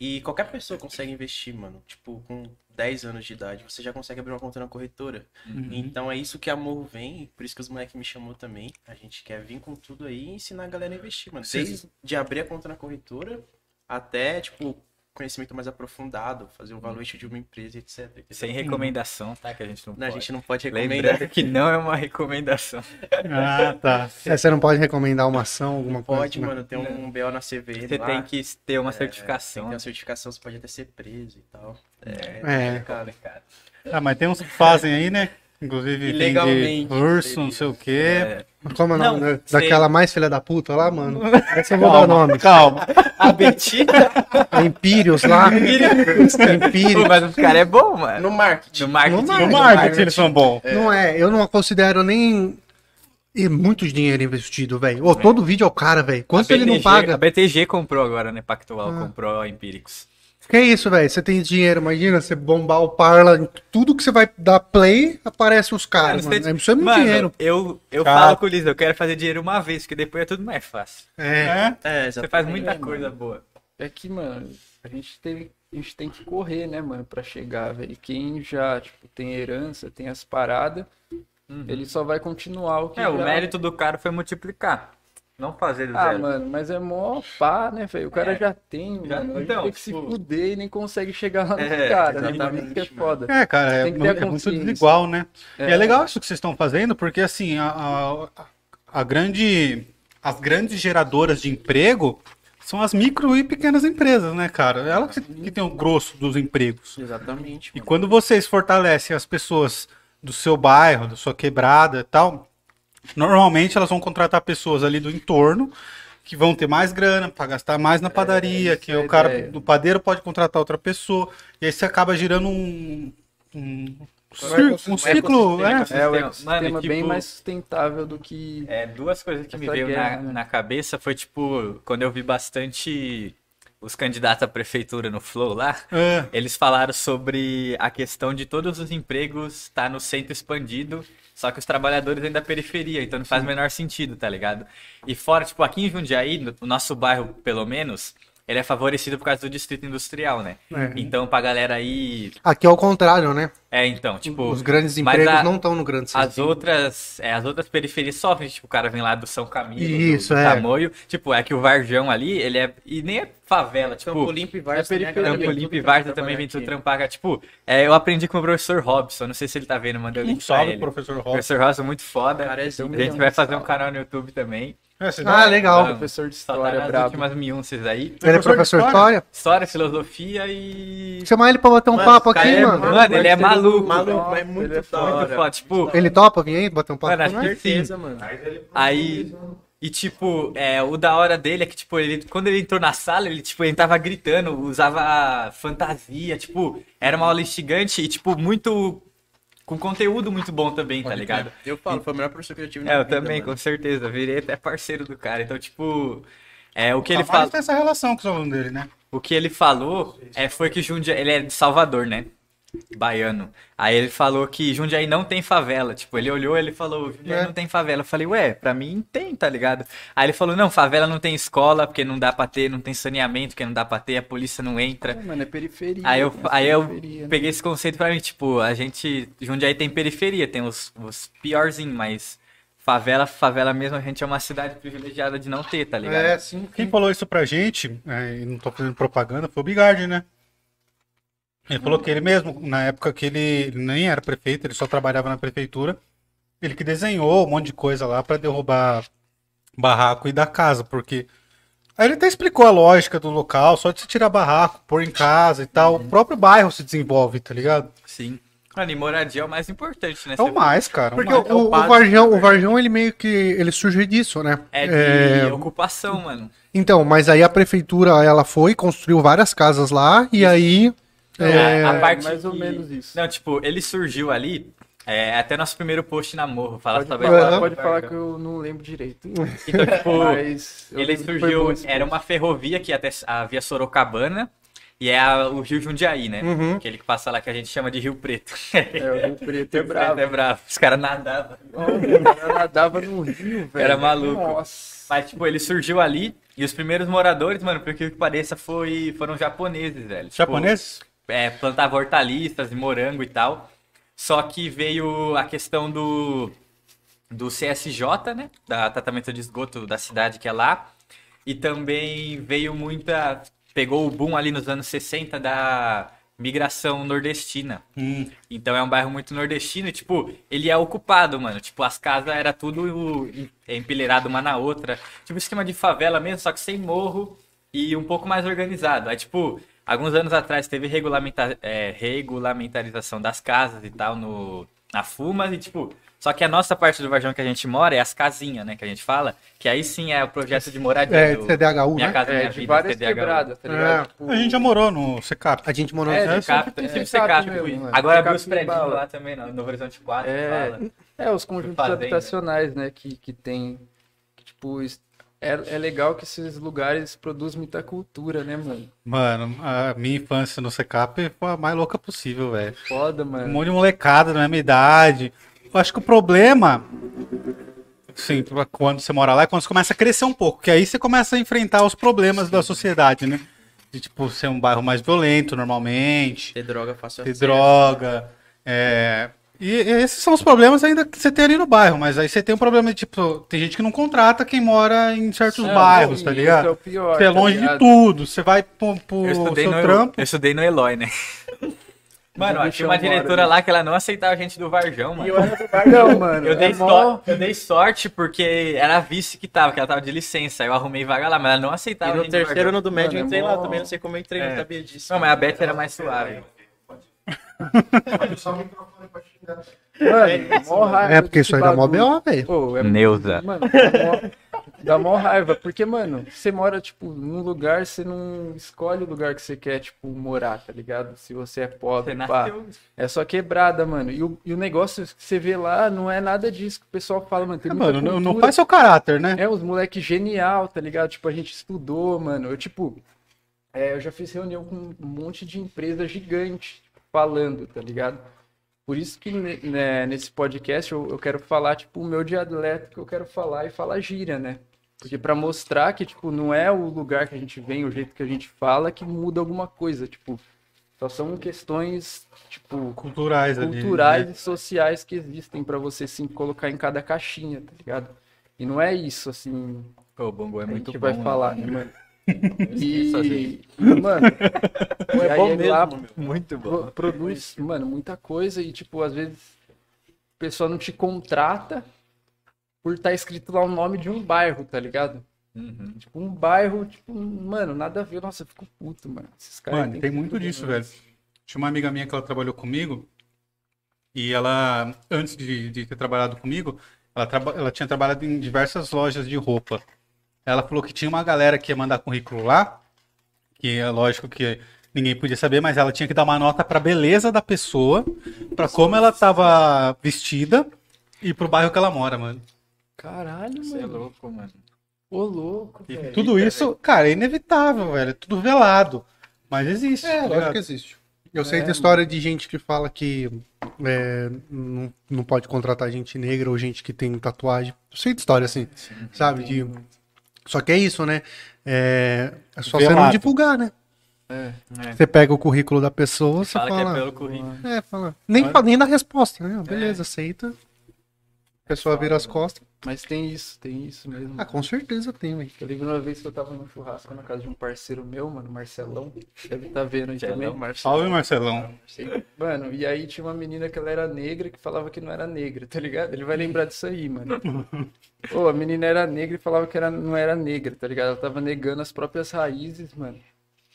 E qualquer pessoa consegue investir, mano. Tipo, com 10 anos de idade, você já consegue abrir uma conta na corretora. Então é isso que a Morro vem, por isso que os moleques me chamou também. A gente quer vir com tudo aí e ensinar a galera a investir, mano. Sim. Desde de abrir a conta na corretora até, tipo, conhecimento mais aprofundado, fazer o valuation de uma empresa, etc. Sem recomendação, tá? Que a gente não Não, a pode. gente não pode recomendar. Lembrando que não é uma recomendação. Ah, tá. É, você não pode recomendar uma ação, alguma coisa? Pode, né? mano, tem um BO na CVM Você lá. tem que ter uma Tem certificação. que ter uma certificação, você pode até ser preso e tal. É. Cara, cara. Ah, mas tem uns que fazem aí, né? Inclusive Ilegalmente, urso, não sei o quê. É, Como é o nome? Não, né? sei. Daquela mais filha da puta lá, mano. Essa eu vou dar nome. Calma. a Betina. Empírios lá. Empírios. Pô, mas os caras é bom, mano. No marketing. No marketing. No No marketing eles são bons. Não é, eu não considero nem e muito dinheiro investido, velho. Ô, todo vídeo é o cara, velho. Quanto A ele não paga? A BTG comprou agora, né? Pactual Ah. comprou a Empíricos. Que isso, velho? Você tem dinheiro, imagina você bombar o Parla, em tudo que você vai dar play, aparece os caras, Mano, mano. você- Isso é muito Mano, dinheiro. eu, eu Cara. falo com o Liz, eu quero fazer dinheiro uma vez, porque depois é tudo mais fácil. É. É. É, Você faz exatamente. muita mano. coisa boa. É que, mano, a gente tem, a gente tem que correr, né, mano, pra chegar, velho. Quem já, tipo, tem herança, tem as paradas, ele só vai continuar o que É, o já- mérito do cara foi multiplicar. Não fazer do Ah, zero. mano, mas é mó pá, né, velho? O cara É. já tem, Já- mano. então, tem que se tipo- fuder e nem consegue chegar lá nos É, caras, né? Isso que é foda. É, cara, é, é muito desigual, né? E é É. legal isso que vocês estão fazendo, porque assim, a, a, a grande. As grandes geradoras de emprego são as micro e pequenas empresas, né, cara? Elas que, que tem o grosso dos empregos. Exatamente. E mano. quando vocês fortalecem as pessoas do seu bairro, da sua quebrada e tal, normalmente elas vão contratar pessoas ali do entorno que vão ter mais grana para gastar mais na padaria, isso que é o cara ideia. do padeiro pode contratar outra pessoa, e aí você acaba girando um, um, um ecossistema, ciclo, é. ecossistema. É, o Mano, ecossistema bem tipo, mais sustentável do que. É, duas coisas que me veio guerra, na, né? na cabeça foi, tipo, quando eu vi bastante os candidatos à prefeitura no Flow lá, É. eles falaram sobre a questão de todos os empregos estar no centro expandido, só que os trabalhadores ainda da periferia, então não faz o menor sentido, tá ligado? E fora, tipo, aqui em Jundiaí, no- nosso bairro, pelo menos, ele é favorecido por causa do distrito industrial, né? É. Então, pra galera aí... Aqui é o contrário, né? É, então, tipo... Os grandes empregos a- não estão no grande centro. As outras, é, as outras periferias sofrem, tipo, o cara vem lá do São Camilo, do- Isso, do, é. Tamoio. Tipo, é que o Varjão ali, ele é. E nem é favela, tipo. Campo Limpo e é né, periferia. Campo Limpo e pra Varza também vem tudo trampar. Tipo, é, eu aprendi com o professor Robson, não sei se ele tá vendo, mandei o Um link pra salve, ele. professor Robson. Professor Robson, muito foda. Cara, é a gente vai fazer um canal no YouTube também. É, Ah, legal. Professor de história, nas brabo. últimas miúnças aí. Ele é Professor de história? história? Filosofia e. Chamar ele pra bater um Mano, papo aqui, é mano. Mano, ele é maluco. Maluco, mas muito ele é da Muito hora. foda. Tipo, Ele topa vir aí bater um papo Mano, com acho nós? que sim. Certeza, mano. Aí. E tipo, é, o da hora dele é que, tipo, ele, quando ele entrou na sala, ele, tipo, ele tava gritando, usava fantasia, tipo, era uma aula instigante e, tipo, muito. Com conteúdo muito bom também, tá ligado? Eu falo, foi o melhor professor que eu tive na É, eu vida, também, mano. com certeza. Virei até parceiro do cara. Então, tipo. É, o que ele Tamares fala. tem essa relação com os alunos dele, né? O que ele falou é, foi que Jundiaí. Ele é de Salvador, né? Baiano. Aí ele falou que Jundiaí não tem favela. Tipo, ele olhou e ele falou: Jundiaí É. não tem favela. Eu falei, ué, pra mim tem, tá ligado? Aí ele falou: não, favela não tem escola, porque não dá pra ter, não tem saneamento, porque não dá pra ter, a polícia não entra. É, mano, é periferia. Aí eu, né? aí eu Periferia, né? peguei esse conceito pra mim, tipo, a gente. Jundiaí tem periferia, tem os, os piorzinhos, mas favela, favela mesmo, a gente é uma cidade privilegiada de não ter, tá ligado? É, sim. Quem falou isso pra gente, é, e não tô fazendo propaganda, foi o Bigardi, né? Ele falou que ele mesmo, na época que ele, nem era prefeito, ele só trabalhava na prefeitura, ele que desenhou um monte de coisa lá pra derrubar barraco e dar casa, porque aí ele até explicou a lógica do local, só de se tirar barraco, pôr em casa e tal, o próprio bairro se desenvolve, tá ligado? Sim. Mano, e moradia é o mais importante, né? É o mais, cara. o Porque mais. o, é o o Varjão, o Varjão, ele meio que ele surge disso, né? É de É, ocupação, mano. Então, mas aí a prefeitura, ela foi, construiu várias casas lá, e aí... É, é, a parte mais ou que- menos isso. Não, tipo, ele surgiu ali, é, até nosso primeiro post na Morro, falar Pode, sobre falar, pode falar que eu não lembro direito. Então, tipo, Mas ele surgiu, era uma ferrovia que ia até a via Sorocabana, e é a- o Rio Jundiaí, né? Uhum. Aquele que passa lá que a gente chama de Rio Preto. É, o Rio Preto é bravo. É bravo. Os caras nadavam. Cara nadava no rio, velho. Era maluco. Nossa. Mas, tipo, ele surgiu ali, e os primeiros moradores, mano, por que que pareça, foi, foram japoneses, velho. Tipo, Japoneses? É, plantava hortaliças e morango e tal. Só que veio a questão do, do CSJ, né? Da tratamento de esgoto da cidade que é lá. E também veio muita. Pegou o boom ali nos anos 60 da migração nordestina. Hum. Então é um bairro muito nordestino e, tipo, ele é ocupado, mano. Tipo, as casas era tudo em- empilheirado uma na outra. Tipo, esquema de favela mesmo, só que sem morro e um pouco mais organizado. Aí, tipo, alguns anos atrás teve regulamenta é, regulamentarização das casas e tal no, na Fumas e, tipo, só que a nossa parte do Varjão que a gente mora é as casinhas, né, que a gente fala, que aí sim é o projeto de moradia. É, do CDHU, Minha né? Casa É, Minha de Vida, várias CDHU. quebradas, tá É. ligado? Tipo, A gente já morou no Secap. A gente morou É, de tem É, sempre Secap Secap. mesmo, mano. Agora abriu os prédios lá também, no Novo Horizonte 4, É, fala. é, os conjuntos habitacionais, né, que, que tem, que, tipo, é, é legal que esses lugares produzem muita cultura, né, mano? Mano, a minha infância no Secap foi a mais louca possível, velho. Foda, Um mano. monte de molecada da mesma idade. Eu acho que o problema, sim, quando você mora lá, é quando você começa a crescer um pouco, que aí você começa a enfrentar os problemas da sociedade, né? de tipo ser um bairro mais violento normalmente, Ter droga fácil ter acesso. droga. é, E esses são os problemas ainda que você tem ali no bairro, mas aí você tem um problema de tipo, tem gente que não contrata quem mora em certos Não, bairros, tá ligado? É o pior, Você é tá longe de tudo, você vai pro, pro Eu estudei, seu no, trampo. eu estudei no Eloy, né? Mano, eu uma embora, diretora né? lá que ela não aceitava gente do Varjão, mano. E eu era do bar, Não, mano. Eu dei, é sorte, eu dei sorte porque era a vice que tava, que ela tava de licença. Aí eu arrumei vaga lá, mas ela não aceitava E no gente do terceiro, Varjão. no do médio, Mano, eu entrei é lá mó- também. Não sei como eu entrei, É. não sabia disso. Não, mas a Beth era mais suave. Mano, mó raiva É, porque isso aí dá mó. B.O., velho. É Neuza. Mano, dá mó, dá mó raiva, porque, mano, você mora, tipo, num lugar, você não escolhe o lugar que você quer, tipo, morar, tá ligado? Se você é pobre, Você pá. nasceu. É só quebrada, mano. E o, e o negócio que você vê lá não é nada disso que o pessoal fala, mano. Tem É, mano, não, não cultura. faz seu caráter, né? É, os moleque genial, tá ligado? Tipo, a gente estudou, mano. Eu, tipo, é, eu já fiz reunião com um monte de empresa gigante tipo, falando, tá ligado? Por isso que né, nesse podcast eu, eu quero falar, tipo, o meu dialeto que eu quero falar e falar gíria, né? Porque pra mostrar que, tipo, não é o lugar que a gente vem, o jeito que a gente fala que muda alguma coisa, tipo, só são questões, tipo, Culturais ali. culturais né? e sociais que existem pra você sim colocar em cada caixinha, tá ligado? E não é isso assim Pô, o Bongo é que a muito gente bom. vai falar, né, mano? Às E, mano, e é bom mesmo, lá meu. Muito bom. pro- produz, mano, muita coisa e tipo, às vezes o pessoal não te contrata por estar escrito lá o nome de um bairro, tá ligado? Uhum. Tipo, um bairro, tipo, mano, nada a ver. Nossa, eu fico puto, mano. Esses caras Mano, tem muito disso, velho. Tinha uma amiga minha que ela trabalhou comigo e ela, antes de, de ter trabalhado comigo, ela, traba- ela tinha trabalhado em diversas lojas de roupa. Ela falou que tinha uma galera que ia mandar currículo lá, que é lógico que ninguém podia saber, mas ela tinha que dar uma nota pra beleza da pessoa, pra como ela tava vestida e pro bairro que ela mora, mano. Caralho, Você é mano. louco, mano. Ô, louco, E velho. Tudo isso, cara, é inevitável, velho. É tudo velado. Mas existe. É, tá lógico que existe. Eu sei É, da história de gente que fala que é, não, não pode contratar gente negra ou gente que tem tatuagem. Eu sei de história, assim, sabe? De... Só que é isso, né? É, é só você não Velado. divulgar, né? É. É. Você pega o currículo da pessoa, você Fala fala. que é pelo currículo. É, fala. Nem, fa- nem dá resposta, né? Beleza, aceita. A pessoa vira as costas. Mas tem isso, tem isso mesmo. Ah, com certeza tem, velho. Eu lembro uma vez que eu tava num churrasco na casa de um parceiro meu, mano, Marcelão. Deve estar vendo aí também. Marcelão. Salve, Marcelão. Mano, e aí tinha uma menina que ela era negra que falava que não era negra, tá ligado? Ele vai lembrar disso aí, mano. Pô, a menina era negra e falava que era, não era negra, tá ligado? Ela tava negando as próprias raízes, mano.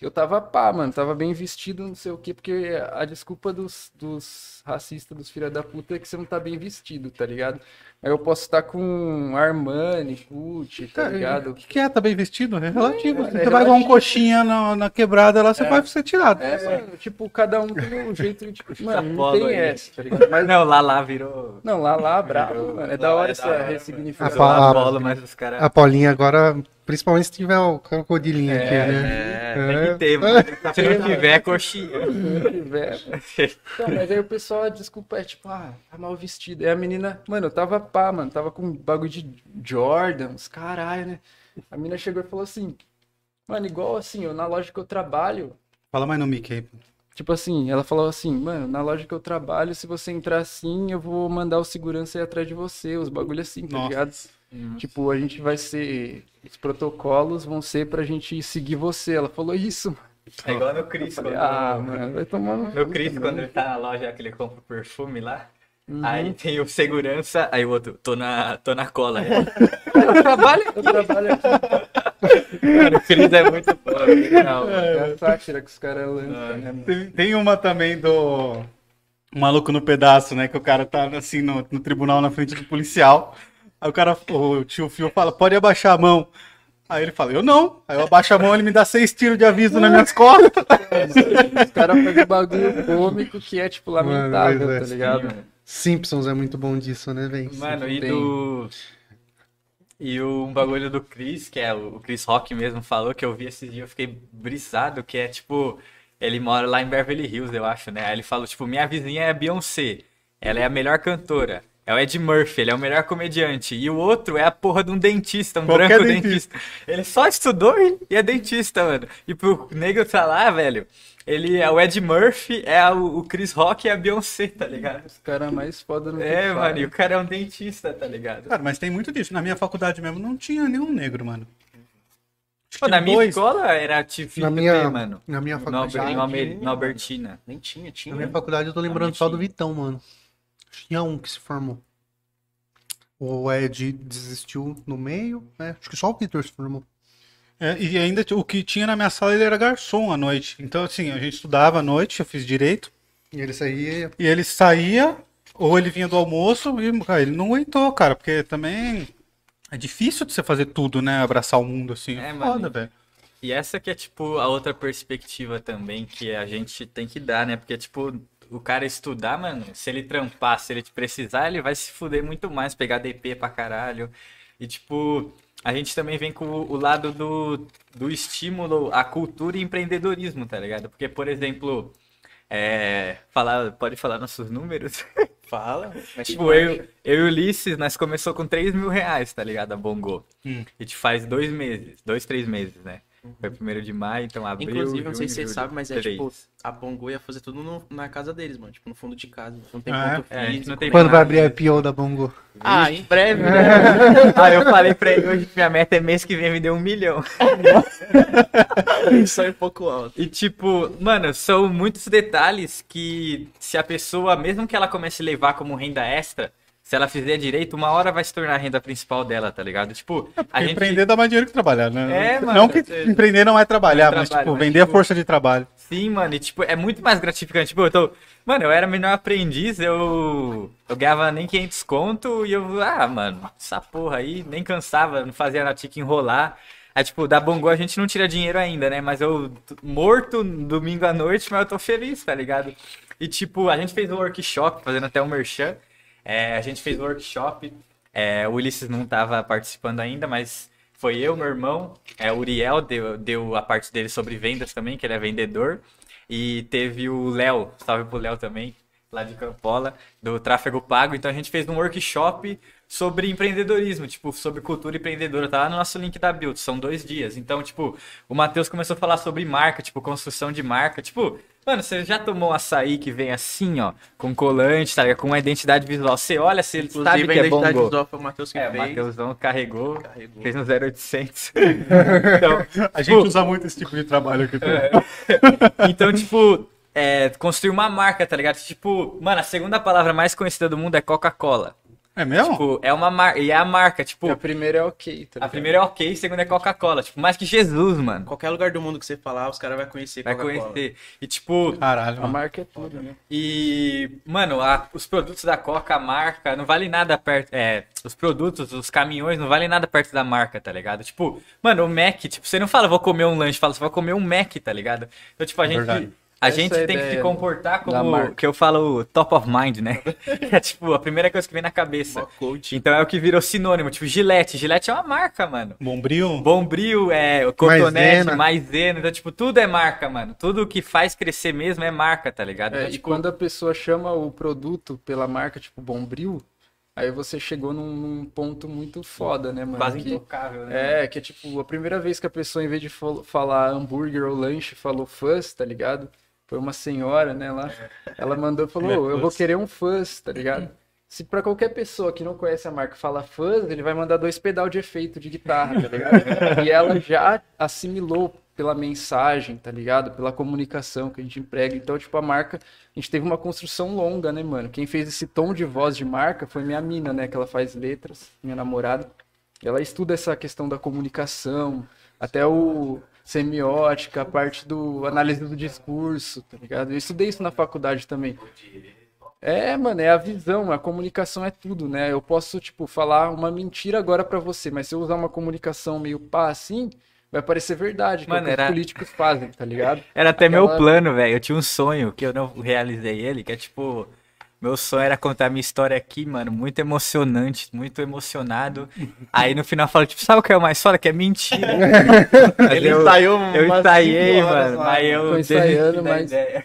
Eu tava pá, mano, tava bem vestido, não sei o quê, porque a desculpa dos, dos racistas, dos filha da puta, é que você não tá bem vestido, tá ligado? Aí eu posso estar com Armani, Gucci, tá O ligado? que, que é? Tá bem vestido? É relativo. É, você é vai igual um coxinha na, na quebrada lá, você vai ser tirado. É, mano, tipo, cada um tem um jeito, tipo, mano, não tem aí. essa, tá ligado? Mas, Não, lá lá virou. não, lá, lá, bravo, mano, é da hora é essa ressignificação. Virou A- os caras. A Paulinha agora, principalmente se tiver o crocodilinho aqui, né? É, tem que ter, mano. Se não tiver, é coxinha. Se tiver. Então, mas aí o pessoal, a desculpa é tipo, ah, tá mal vestido. Aí a menina, mano, eu tava pá, mano, tava com bagulho de Jordans, caralho, né? A menina chegou e falou assim, mano, igual assim, eu, na loja que eu trabalho, Fala mais no mic aí. tipo assim, ela falou assim, mano, na loja que eu trabalho, se você entrar assim, eu vou mandar o segurança ir atrás de você, os bagulho assim, tá Nossa. ligado? Tipo, a gente vai ser, os protocolos vão ser pra gente seguir você. Ela falou isso, mano. É igual no Cris. Quando- ah, mano, vai tomar no No Cris, quando ele tá na loja que ele compra perfume lá. Uhum. Aí tem o segurança, aí o outro, tô na, tô na cola. Eu trabalho, eu trabalho aqui. Mano, o Cris é muito foda. Não, É a sátira que os caras lançam, né, mano? Tem, tem uma também do um maluco no pedaço, né? Que o cara tá assim no, no tribunal na frente do policial. Aí o cara, o tio Fio fala, pode abaixar a mão. Aí ele fala, eu não. Aí eu abaixo a mão, ele me dá seis tiros de aviso nas minhas costas. Os caras fazem bagulho cômico que é, tipo, lamentável, Mano, é tá ligado? Simpsons é muito bom disso, né, velho? Mano, e Tem. do. E o um bagulho do Chris, que é o o Chris Rock mesmo falou, que eu vi esses dias, eu fiquei brisado, que é tipo, ele mora lá em Beverly Hills, eu acho, né? Aí ele falou, tipo, minha vizinha é a Beyoncé, ela é a melhor cantora. É o Ed Murphy, ele é o melhor comediante. E o outro é a porra de um dentista, um Qualquer branco dentista. dentista. Ele só estudou e é dentista, mano. E pro nego tá lá, velho, ele é o Ed Murphy, é o o Chris Rock e a Beyoncé, tá ligado? Os caras mais foda no É, mano, e o cara é um dentista, tá ligado? Cara, mas tem muito disso. Na minha faculdade mesmo não tinha nenhum negro, mano. Pô, na minha dois. escola era Felipe Na minha, mano. na minha faculdade. Na Albertina. Nem tinha, tinha. Na minha faculdade eu tô lembrando só do. Vitão, mano. Tinha um que se formou. O Ed desistiu no meio, né? Acho que só o Vitor se formou. É, e ainda o que tinha na minha sala ele era garçom à noite. Então, assim, a gente estudava à noite, eu fiz direito. E ele saía. E ele saía, ou ele vinha do almoço, e cara, ele não aguentou, cara, porque também é difícil de você fazer tudo, né? Abraçar o mundo assim. É, É, foda, velho. E essa que é, tipo, a outra perspectiva também que a gente tem que dar, né? Porque, tipo, o cara estudar, mano, se ele trampar, se ele te precisar, ele vai se fuder muito mais, pegar DP pra caralho. E, tipo, a gente também vem com o lado do, do estímulo à cultura e empreendedorismo, tá ligado? Porque, por exemplo, é, falar, pode falar nossos números? Fala. Mas Tipo, eu, eu e o Ulisses, nós começou com 3 mil reais, tá ligado? A Bongo. Hum. A gente faz dois meses, dois, três meses, né? Foi primeiro de maio, então abril, Inclusive, não sei junho, se vocês sabem, mas é três. tipo, a Bongo ia fazer tudo no- na casa deles, mano. Tipo, no fundo de casa. Não tem Ah, ponto é? É, físico. não tem Quando vai abrir a IPO da Bongo? Ah, em breve, né? Aí eu falei pra ele hoje que minha meta é mês que vem me deu um milhão. Só um pouco alto. E tipo, mano, são muitos detalhes que se a pessoa, mesmo que ela comece a levar como renda extra, se ela fizer direito, uma hora vai se tornar a renda principal dela, tá ligado? Tipo, a Porque gente... empreender dá mais dinheiro que trabalhar, né? É, não mano, que você- empreender não é trabalhar, Não é mas trabalho, tipo, mas, vender a tipo, força de trabalho. Sim, mano, e tipo, é muito mais gratificante. Tipo, eu tô. Mano, eu era menor aprendiz, eu. Eu ganhava nem 500 conto e eu. Ah, mano, essa porra aí, nem cansava, não fazia na tica enrolar. Aí, tipo, da Bongo a gente não tira dinheiro ainda, né? Mas eu, morto domingo à noite, mas eu tô feliz, tá ligado? E, tipo, a gente fez um workshop, fazendo até um merchan. É, a gente fez um workshop. É, o Ulisses não tava participando ainda, mas foi eu, meu irmão, é, o Uriel deu, deu a parte dele sobre vendas também, que ele é vendedor. E teve o Léo, salve pro Léo também, lá de Campola, do Tráfego Pago. Então a gente fez um workshop sobre empreendedorismo, tipo, sobre cultura empreendedora. Tá lá no nosso link da Build, são dois dias. Então, tipo, o Matheus começou a falar sobre marca, tipo, construção de marca. Tipo, mano, você já tomou um açaí que vem assim, ó, com colante, tá ligado? Com uma identidade visual. Você olha, você Inclusive, sabe a que é identidade bom. visual foi o Matheus que É, o fez. Matheusão carregou, Carregou. fez no 0800. então, A gente usa muito esse tipo de trabalho aqui. então, tipo, é, construir uma marca, tá ligado? Tipo, mano, a segunda palavra mais conhecida do mundo é Coca-Cola. É mesmo? Tipo, é uma marca. E é a marca, tipo, A primeira é ok, tá a ligado? primeira é ok, a segunda é Coca-Cola. Tipo, mais que Jesus, mano. Qualquer lugar do mundo que você falar, os caras vão conhecer Vai conhecer. E, tipo, Caralho, A mano. marca é tudo, né? E, mano, a- os produtos da Coca, a marca, não vale nada perto. É, os produtos, os caminhões, não valem nada perto da marca, tá ligado? Tipo, mano, o Mac, tipo, você não fala, vou comer um lanche, fala, você vai comer um Mac, tá ligado? Então, tipo, a gente. Verdade. A Essa gente é a tem que se ideia comportar como que eu falo top of mind, né? Que é tipo a primeira coisa que vem na cabeça. Então é o que virou sinônimo, tipo Gillette. Gillette é uma marca, mano. Bombril. Bombril, é, cotonete, Maisena. Então, tipo, tudo é marca, mano. Tudo que faz crescer mesmo é marca, tá ligado? É, Então, e tipo, quando a pessoa chama o produto pela marca, tipo, Bombril, aí você chegou num, num ponto muito foda, né, mano? quase intocável, né? É, que é tipo, a primeira vez que a pessoa, em vez de fal- falar hambúrguer ou lanche, falou fuzz, tá ligado? Foi uma senhora, né, lá. Ela mandou falou, É "Ô, eu vou querer um fuzz, tá ligado? Se pra qualquer pessoa que não conhece a marca fala fuzz, ele vai mandar dois pedal de efeito de guitarra, tá ligado? e ela já assimilou pela mensagem, tá ligado? Pela comunicação que a gente emprega. Então, tipo, a marca, a gente teve uma construção longa, né, mano? Quem fez esse tom de voz de marca foi minha mina, né? Que ela faz letras, minha namorada. Ela estuda essa questão da comunicação, até o semiótica, a parte do análise do discurso, tá ligado? Eu estudei isso na faculdade também. É, mano, é a visão, a comunicação é tudo, né? Eu posso, tipo, falar uma mentira agora pra você, mas se eu usar uma comunicação meio pá assim, vai parecer verdade, que Mano, é o que era- os políticos fazem, tá ligado? Era até meu Aquela- plano, velho. Eu tinha um sonho que eu não realizei ele, que é tipo. Meu sonho era contar minha história aqui, mano, muito emocionante, muito emocionado. Aí no final eu falo, tipo, sabe o que é o mais foda? Que é mentira. Mas Ele eu, ensaiou eu ensaiei, mano, lá. mas eu ensaiando, mas- ideia.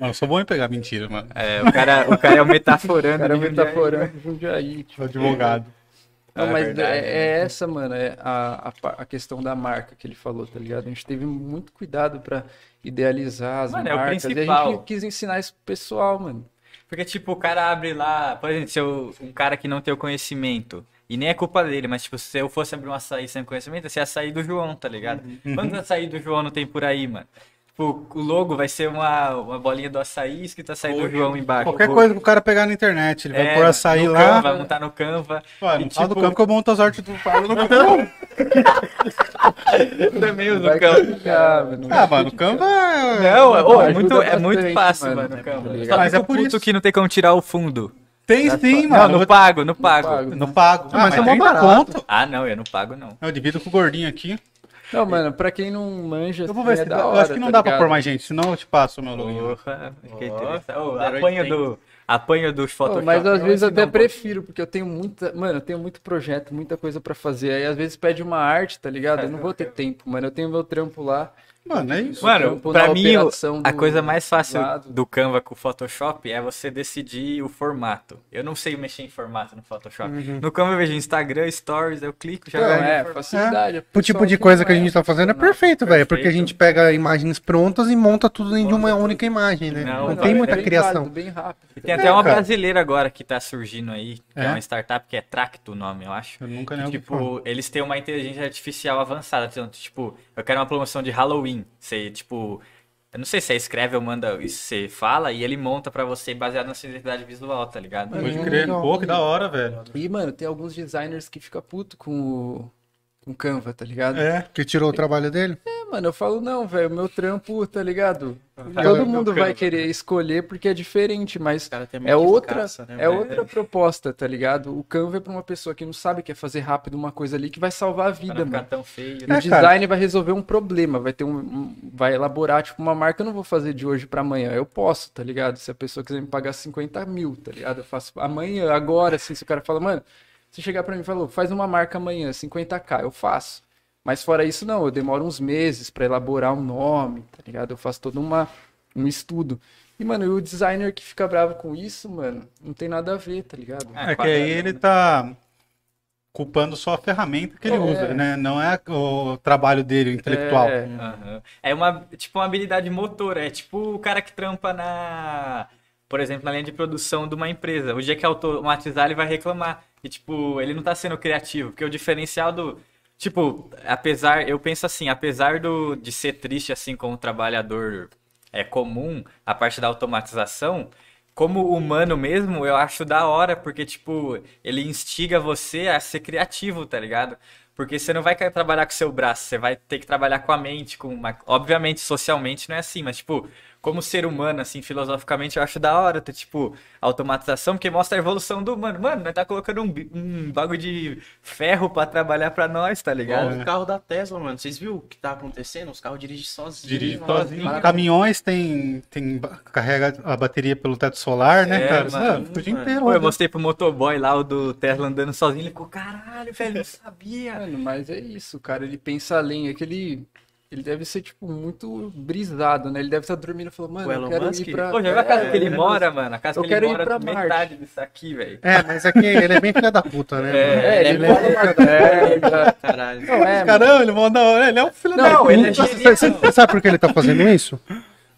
Não, eu sou bom em pegar mentira, mano. É, o cara, o cara é o metaforando. O cara de Jundiaí. metaforando Jundiaí. Sou advogado. Não, É mas verdade, é, é essa, mano, é a, a, a questão da marca que ele falou, tá ligado? A gente teve muito cuidado pra idealizar as Mano, é o marcas. e a principal. gente quis ensinar isso pro pessoal, mano. Porque, tipo, o cara abre lá, por exemplo, se eu, um cara que não tem o conhecimento, e nem é culpa dele, mas, tipo, se eu fosse abrir um açaí sem conhecimento, esse açaí do João, tá ligado? Quantos açaí do João não tem por aí, mano? Tipo, o logo vai ser uma, uma bolinha do açaí escrito açaí do João embaixo. Qualquer coisa que o cara pegar na internet, ele vai é, pôr açaí no lá. Canva, vai montar no Canva. Mano, e, não fala do tipo, campo que eu monto as artes do Fábio no Canva. Também uso Vai o Canva. Ah, mano, o Canva é. Não, é, ô, é muito, é muito fácil, mano, mano, o Canva. tá Mas é por isso. que não tem como tirar o fundo. Tem sim, Não, mano. no pago, no pago. pago. No pago. Ah, mas, é mó 30 barato. conto. Ah, não, eu não pago, não. Eu divido com o gordinho aqui. Não, mano, pra quem não manja, Eu vou assim, ver é se. da eu hora, acho que não tá dá pra ligado? pôr mais gente, senão eu te passo o meu login. Porra, fiquei interessado. Apanho oitenta. do, apanho dos Photoshop. mas às vezes eu até não, prefiro, porque eu tenho muita. Mano, eu tenho muito projeto, muita coisa pra fazer. Aí às vezes pede uma arte, tá ligado? Eu não vou ter tempo, mano. Eu tenho meu trampo lá. Mano, é isso. Mano, pra mim, a do- coisa mais fácil lado. do Canva com o Photoshop é você decidir o formato. Eu não sei mexer em formato no Photoshop. No Canva eu vejo Instagram, Stories, eu clico, já é, formato. facilidade. O tipo de coisa que a gente tá fazendo é perfeito, velho. Porque a gente pega imagens prontas e monta tudo em uma única imagem, né? Não, Não, não, tem é muita bem criação. bem rápido. E tem até uma cara. brasileira agora que tá surgindo aí, que é, É? uma startup que é Tracto o nome, eu acho. Eu nunca Que, nem ouvi falar. tipo, eles têm uma inteligência artificial avançada. Tipo, eu quero uma promoção de Halloween. Você, tipo, eu não sei se você escreve ou manda, você fala e ele monta pra você baseado na sua identidade visual, tá ligado? Pode crer. Pô, que da hora, velho. E, mano, tem alguns designers que ficam puto com o, com Canva, tá ligado? É. Que tirou o trabalho dele? É, mano, eu falo, não, velho, meu trampo, tá ligado? Vai Todo no mundo Canva. vai querer escolher porque é diferente, mas é outra, escassa, né, é outra proposta, tá ligado? O Canva é pra uma pessoa que não sabe que é fazer rápido uma coisa ali que vai salvar a Pra vida, não ficar mano. tão feio. E né? o É, cara. design vai resolver um problema, vai ter um, um- vai elaborar tipo uma marca. Eu não vou fazer de hoje pra amanhã. Eu posso, tá ligado? Se a pessoa quiser me pagar 50 mil, tá ligado? Eu faço amanhã, agora, assim. Se o cara fala, mano, se chegar pra mim e falou, faz uma marca amanhã, 50k, eu faço. Mas fora isso, não, eu demoro uns meses pra elaborar um nome, tá ligado? Eu faço todo uma, um estudo. E, mano, e o designer que fica bravo com isso, mano, não tem nada a ver, tá ligado? Ah, É que aí ele né? tá culpando só a ferramenta que ele É. usa, né? Não é o trabalho dele, o intelectual. É, Aham. É uma, tipo, uma habilidade motora. É tipo o cara que trampa na, por exemplo, na linha de produção de uma empresa. O dia que automatizar, ele vai reclamar. E, tipo, ele não tá sendo criativo. Porque o diferencial do. Tipo, apesar. Eu penso assim, apesar do, de ser triste, assim, com o trabalhador é comum, a parte da automatização. Como humano mesmo, eu acho da hora, porque, tipo, ele instiga você a ser criativo, tá ligado? Porque você não vai trabalhar com o seu braço, você vai ter que trabalhar com a mente, com uma... Obviamente, socialmente não é assim, mas, tipo, como ser humano, assim, filosoficamente, eu acho da hora ter, tipo, automatização, porque mostra a evolução do humano. Mano, nós tá colocando um, um bagulho de ferro pra trabalhar pra nós, tá ligado? Igual o carro da Tesla, mano. Vocês viram o que tá acontecendo? Os carros dirigem sozinhos. Dirige sozinho. Para- Caminhões tem, tem carrega a bateria pelo teto solar, né, É, cara? mano. Mano, o dia inteiro. Pô, eu rodando. mostrei pro motoboy lá, o do Tesla andando sozinho, ele ficou, caralho, velho, não sabia. Mano, mas é isso, cara. Ele pensa além. É que ele, ele deve ser, tipo, muito brisado, né? Ele deve estar dormindo e falou, mano, O eu quero Musk? ir pra... Pô, já viu a casa É, que ele né? mora, mano? A casa Eu que quero ele ir mora, pra metade Marte. disso aqui, velho. É, mas aqui ele é bem filha da puta, né? É? É, ele Ele é-. Caralho. Não, é, mano. Caramba, ele manda. Ele é um filho da Não, puta. ele é Você- genial. você- você sabe por que ele tá fazendo isso?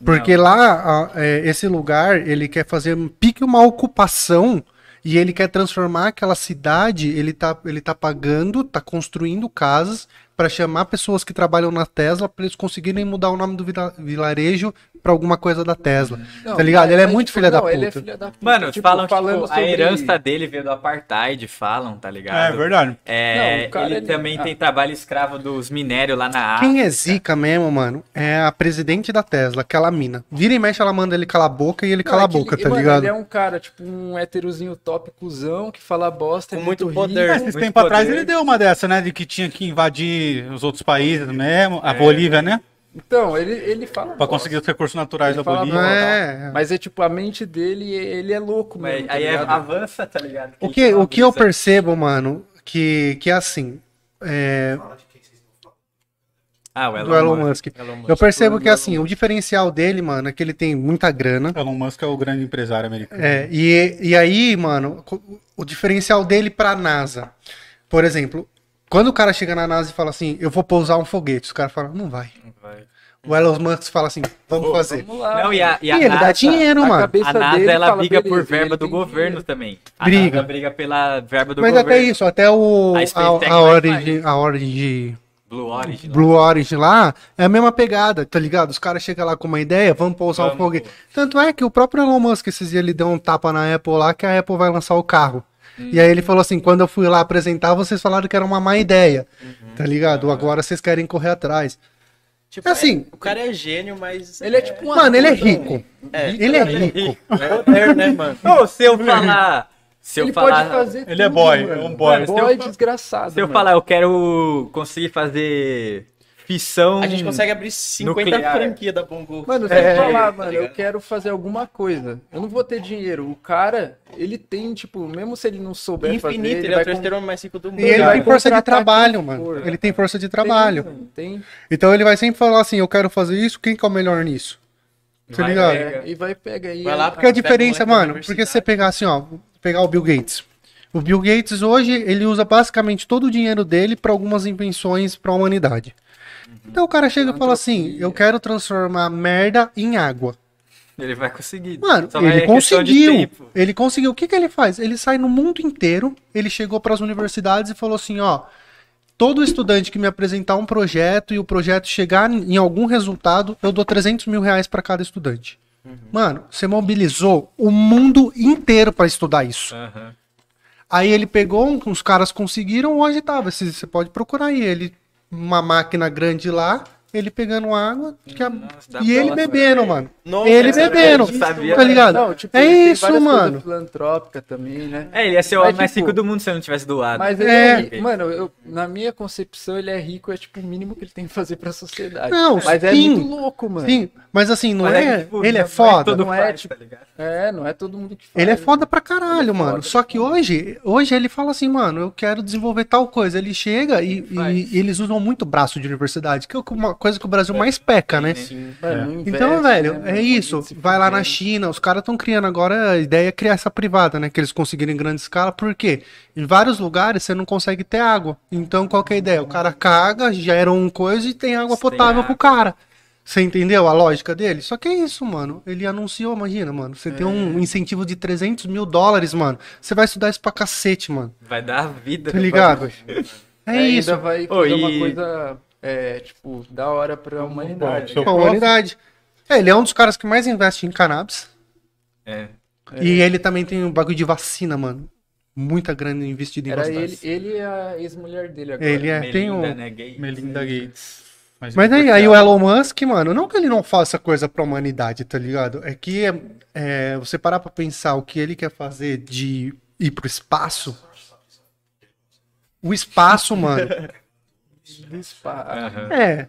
Porque lá, a- é, esse lugar, ele quer fazer um pique uma ocupação e ele quer transformar aquela cidade, ele tá, ele tá pagando, tá construindo casas para chamar pessoas que trabalham na Tesla para eles conseguirem mudar o nome do vila- vilarejo para alguma coisa da Tesla. Não, tá ligado? mas- Ele é mas, muito tipo, filha da não, Ele é puta. filha da puta. Mano, tipo, falam, falando tipo, a herança dele veio do apartheid, falam, tá ligado? É verdade. É, Não, o cara, ele ele- também ah. tem trabalho escravo dos minérios lá na África. Quem é zica mesmo, mano, é a presidente da Tesla, aquela mina. Vira e mexe, ela manda ele calar a boca e ele Não, cala é a que boca, ele- tá mano, ligado? Ele é um cara, tipo, um héterozinho top, cuzão, que fala bosta. Com é muito rico. poder. Esses muito tempos atrás poder. ele deu uma dessa, né? De que tinha que invadir os outros países mesmo. A É. Bolívia, né? Então, ele, ele fala Pra bosta. conseguir os recursos naturais Ele da fala Bolívia. É. Mas é tipo, a mente dele, ele é louco, Mas mano. tá aí é, avança, tá ligado? O que, tem uma o que eu percebo, mano, que, que é assim. é, Ah, o Elon, do Elon Musk. Musk. Elon Musk. Eu percebo que assim, o diferencial dele, mano, é que ele tem muita grana. Elon Musk é o grande empresário americano. É, e, e aí, mano, o diferencial dele pra NASA. Por exemplo, quando o cara chega na NASA e fala assim, eu vou pousar um foguete, os caras falam, não vai. Vai. O Elon Musk fala assim, vamos fazer. Vamos lá. Não, e a, e a E ele dá NASA, dinheiro, a mano. cabeça a NASA, dele ela fala, briga por beleza, verba ele do governo dinheiro. também. A Briga. NASA briga pela verba do Mas governo. até isso, até o A a, a, Origin, a Origin Blue Origin. lá. Blue Origin lá é a mesma pegada, tá ligado? Os caras chegam lá com uma ideia, vamos pousar um Vamos, foguete. Tanto é que o próprio Elon Musk esses dias ele deu um tapa na Apple lá que a Apple vai lançar o carro. E aí ele falou assim: quando eu fui lá apresentar, vocês falaram que era uma má ideia. Tá ligado? Agora vocês querem correr atrás. Tipo, É assim- é- o cara é gênio, mas. Ele é tipo um Mano, ele é rico. É, Ele é rico. É poder, né, mano? Ô, se eu falar. Se eu Ele falar. pode fazer Ele é tudo, boy, mano. é um boy. É Se eu boy desgraçado, Se eu mano. falar, eu quero conseguir fazer fissão. A gente consegue abrir 50 Nuclear. franquias da Bongo. Mano, se É, falar, tá mano, ligado? eu quero fazer alguma coisa. Eu não vou ter dinheiro. O cara, ele tem, tipo, mesmo se ele não souber fazer, Infinito, ele, é o vai terceiro homem mais rico do mundo. E ele vai tem força de trabalho, mano. for. Ele tem força de Tem, trabalho. mano, Tem. Então ele vai sempre falar assim: eu quero fazer isso, quem que é o melhor nisso? Tá Vai, ligado? pega. É, e vai pegar aí. Vai lá, Porque a diferença, mano, porque se você pegar assim, ó, pegar o Bill Gates. O Bill Gates hoje, ele usa basicamente todo o dinheiro dele para algumas invenções para a humanidade. Então o cara chega e fala assim: eu quero transformar merda em água. Ele vai conseguir. Mano, Só ele conseguiu. Ele conseguiu. O que, que ele faz? Ele sai no mundo inteiro, ele chegou para as universidades e falou assim: ó, todo estudante que me apresentar um projeto e o projeto chegar em algum resultado, eu dou 300 mil reais para cada estudante. Mano, você mobilizou o mundo inteiro para estudar isso. Aham. Aí ele pegou, os caras conseguiram, hoje tava. Você pode procurar aí. Ele, uma máquina grande lá, ele pegando água que a- Nossa, e ele bebendo, mano. Nossa, ele bebendo. sabia. Tá ligado? Não, tipo, é isso, mano. filantrópica também, né? É, ele ia ser o Mas, homem mais tipo, rico do mundo se ele não tivesse doado. Mas ele É. é, mano, eu, na minha concepção ele é rico, é tipo o mínimo que ele tem que fazer pra sociedade. Não, mas é sim. muito louco, mano. Sim, mas assim, não Mas é. que, tipo, ele é foda. todo não é, faz, tipo, tá ligado? É, não é todo mundo que faz. Ele é foda pra caralho, é mano. foda. Só que hoje, hoje ele fala assim, mano, eu quero desenvolver tal coisa. Ele chega e, faz. e- e eles usam muito braço de universidade, que é uma coisa que o Brasil mais peca, né? Sim. Investe, Então, velho, né, é mano? isso. Vai lá na. China, os caras estão criando agora a ideia é criar essa privada, né? Que eles conseguirem em grande escala, por quê? Em vários lugares você não consegue ter água. Então, qual que é a ideia? O cara caga, gera um coisa e tem água potável pro cara. Você entendeu a lógica dele? Só que é isso, mano. Ele anunciou, imagina, mano. Você tem um É. incentivo de 300 mil dólares, mano. Você vai estudar isso pra cacete, mano. Vai dar vida. Tá ligado? É ainda isso. vai Ô, fazer uma coisa, é, tipo, da hora pra humanidade. Bom, Com a humanidade. É, ele é um dos caras que mais investe em cannabis. É. E ele também tem um bagulho de vacina, mano. Muita grana investida em Era vacina. ele, ele e a ex-mulher dele agora. Ele é, tem Melinda, um... né, gay. Melinda Gates. Mas aí, aí o Elon Musk, mano, não que ele não faça coisa pra humanidade, tá ligado? É que é, é, você parar pra pensar o que ele quer fazer de ir pro espaço. O espaço, mano, Dispa- Aham. é.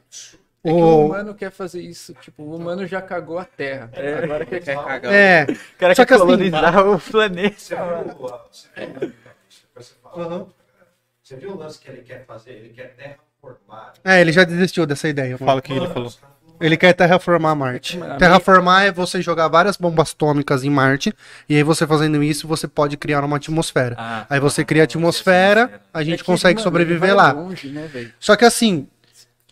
É que o O, humano quer fazer isso, tipo, o humano já cagou a Terra. Agora quer Quer cagar. é. O cara Só quer que assim- colonizar o planeta. Você viu o lance que ele quer fazer? Ele quer terraformar. É, ele já desistiu dessa ideia. Fala o que ele falou. Ele quer terraformar Marte. Mano, Terraformar é você jogar várias bombas atômicas em Marte, e aí você fazendo isso, você pode criar uma atmosfera. Ah, Aí você cria a atmosfera, a gente É que, consegue mano, sobreviver lá. longe, né? Só que assim,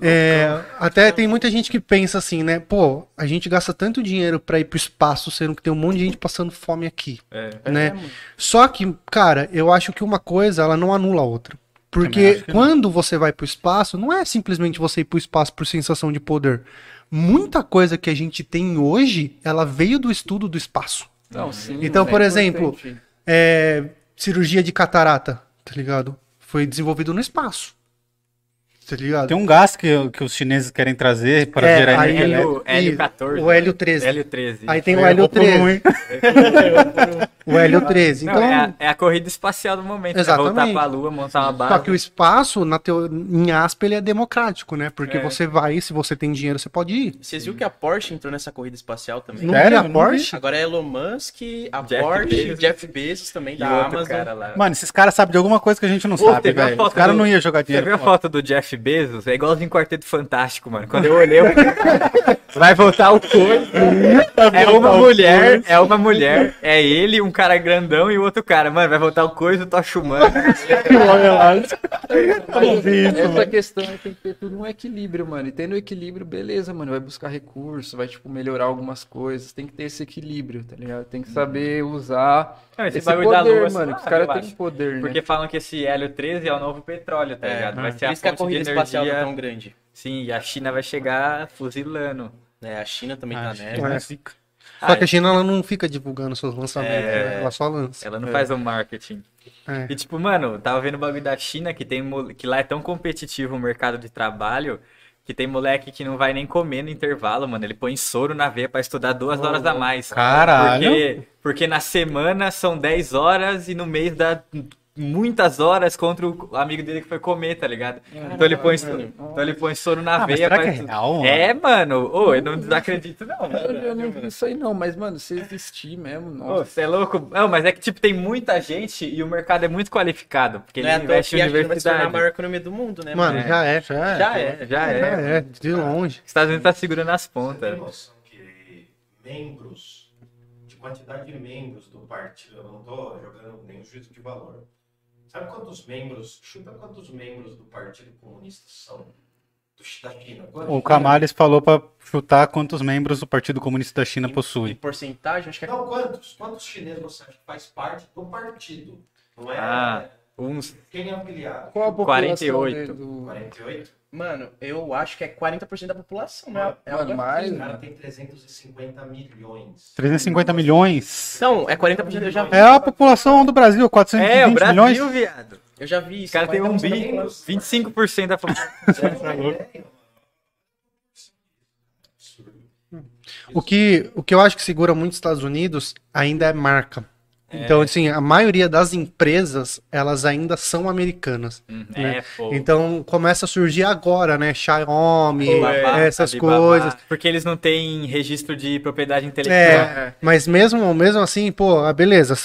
é, até tem muita gente que pensa assim, né? Pô, a gente gasta tanto dinheiro pra ir pro espaço, sendo que tem um monte de gente passando fome aqui, É. né? É. Só que, cara, eu acho que uma coisa, ela não anula a outra. Porque quando você vai pro espaço, não é simplesmente você ir pro espaço por sensação de poder. Muita coisa que a gente tem hoje, ela veio do estudo do espaço. Não, sim, Então, é por exemplo. É, cirurgia de catarata, tá ligado? Foi desenvolvido no espaço. Tá ligado? Tem um gás que, que os chineses querem trazer para É, gerar aí- energia elétrica. Hélio, Hélio 14. O Hélio 13. Hélio 13. Aí tem o Hélio por um, 13. hein? O Hélio 13. Não, Então, é, a, é a corrida espacial do momento. Exatamente. Voltar pra lua, montar uma base. só que o espaço, na teo... em aspa, ele é democrático, né? Porque É. você vai, se você tem dinheiro, você pode ir. Vocês viram que a Porsche entrou nessa corrida espacial também? Não vi a não Porsche? Agora é Elon Musk, a Jeff Porsche, Bezos. Jeff Bezos também E da outro Amazon. cara lá. Mano, esses caras sabem de alguma coisa que a gente não Pô, sabe, teve velho. Os caras do- não iam jogar Você viu dinheiro. a fora. foto do Jeff Bezos é igualzinho Quarteto Fantástico, mano. Quando eu olhei, eu... vai voltar o coisa. É uma mulher, é uma mulher, é ele, um cara grandão e o outro cara. Mano, vai voltar o coisa, o Tocha Humana. Essa questão aí tem que ter tudo um equilíbrio, mano. E tendo equilíbrio, beleza, mano. Vai buscar recurso, vai, tipo, melhorar algumas coisas. Tem que ter esse equilíbrio, tá ligado? Tem que saber usar Não, esse esse bagulho da poder, lua, mano. Os caras têm poder, né? Porque falam que esse hélio 13 é o novo petróleo, tá É, ligado? Vai ser Por a fonte de corrida espacial energia. tão grande. Sim, e a China vai chegar fuzilando. É, a China também Ah, tá é É. zica. Só que a China ela não fica divulgando seus lançamentos, É. né? ela só lança. Ela não faz o marketing. É. E tipo, mano, tava vendo o bagulho da China que tem que lá é tão competitivo o mercado de trabalho que tem moleque que não vai nem comer no intervalo, mano. Ele põe soro na veia pra estudar duas horas a mais. Caralho. Porque, porque na semana são 10 horas e no mês dá muitas horas contra o amigo dele que foi comer, tá ligado? Então ele põe, mano. então ele põe soro na Ah, mas veia será pra que é real, mano? É, mano. Ô, eu não desacredito não. Eu, eu não vi isso aí não, mas, mano, se existir mesmo, nossa. Você é louco? Não, mas é que, tipo, tem muita gente e o mercado é muito qualificado. Porque Não ele é investe em a China vai se tornar a universidade. maior economia do mundo, né? Mano, É. já é, já é. Já é. Já Já é. é, de longe. Os Estados Unidos tá segurando as Você pontas. tem noção que membros, de quantidade de membros do partido, eu não tô jogando nenhum juízo de valor. Sabe quantos membros, chuta quantos membros do Partido Comunista são do, da China? Quantos? O Camales falou pra chutar quantos membros o Partido Comunista da China Em possui. porcentagem, acho que é Não, quantos? Quantos chineses você acha que faz parte do partido? Não é Ah, uns. quem é afiliado? Qual a população 48. dele do... 48? Mano, eu acho que é 40% da população, né? É Mano, mais, O assim. cara tem 350 milhões. 350 milhões. Então, é 40% eu já vi. É a população do Brasil, 420 É, o Brasil, milhões. viado. Eu já vi isso. caras têm um 40% bi, da população. 25% da população. O que, o que eu acho que segura muito os Estados Unidos ainda é marca. Então, assim, a maioria das empresas, elas ainda são americanas. É, pô. Então, começa a surgir agora, né? Xiaomi, Alibaba, essas Alibaba, coisas. Porque eles não têm registro de propriedade intelectual. É, mas mesmo, mesmo assim, pô, ah, beleza,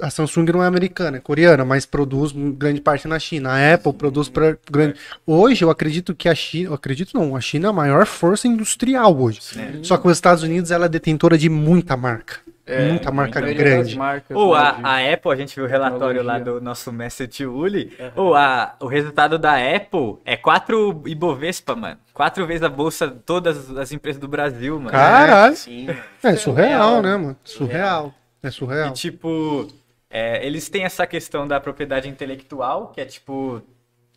a Samsung não é americana, é coreana, mas produz grande parte na China. A Apple produz pra grande. Hoje eu acredito que a China, eu acredito não, a China é a maior força industrial hoje. Só que os Estados Unidos ela é detentora de muita marca. Muita marca das grande. marcas, Ou né, a, a Apple, a gente viu o relatório lá tecnologia. do nosso mestre Tio Uli. Ou a, o resultado da Apple é 4 Ibovespa, mano. Quatro vezes a bolsa, todas as empresas do Brasil, mano. Caralho. Sim, mano. É surreal, né, mano? Surreal. É E surreal. tipo, é, eles têm essa questão da propriedade intelectual, que é tipo.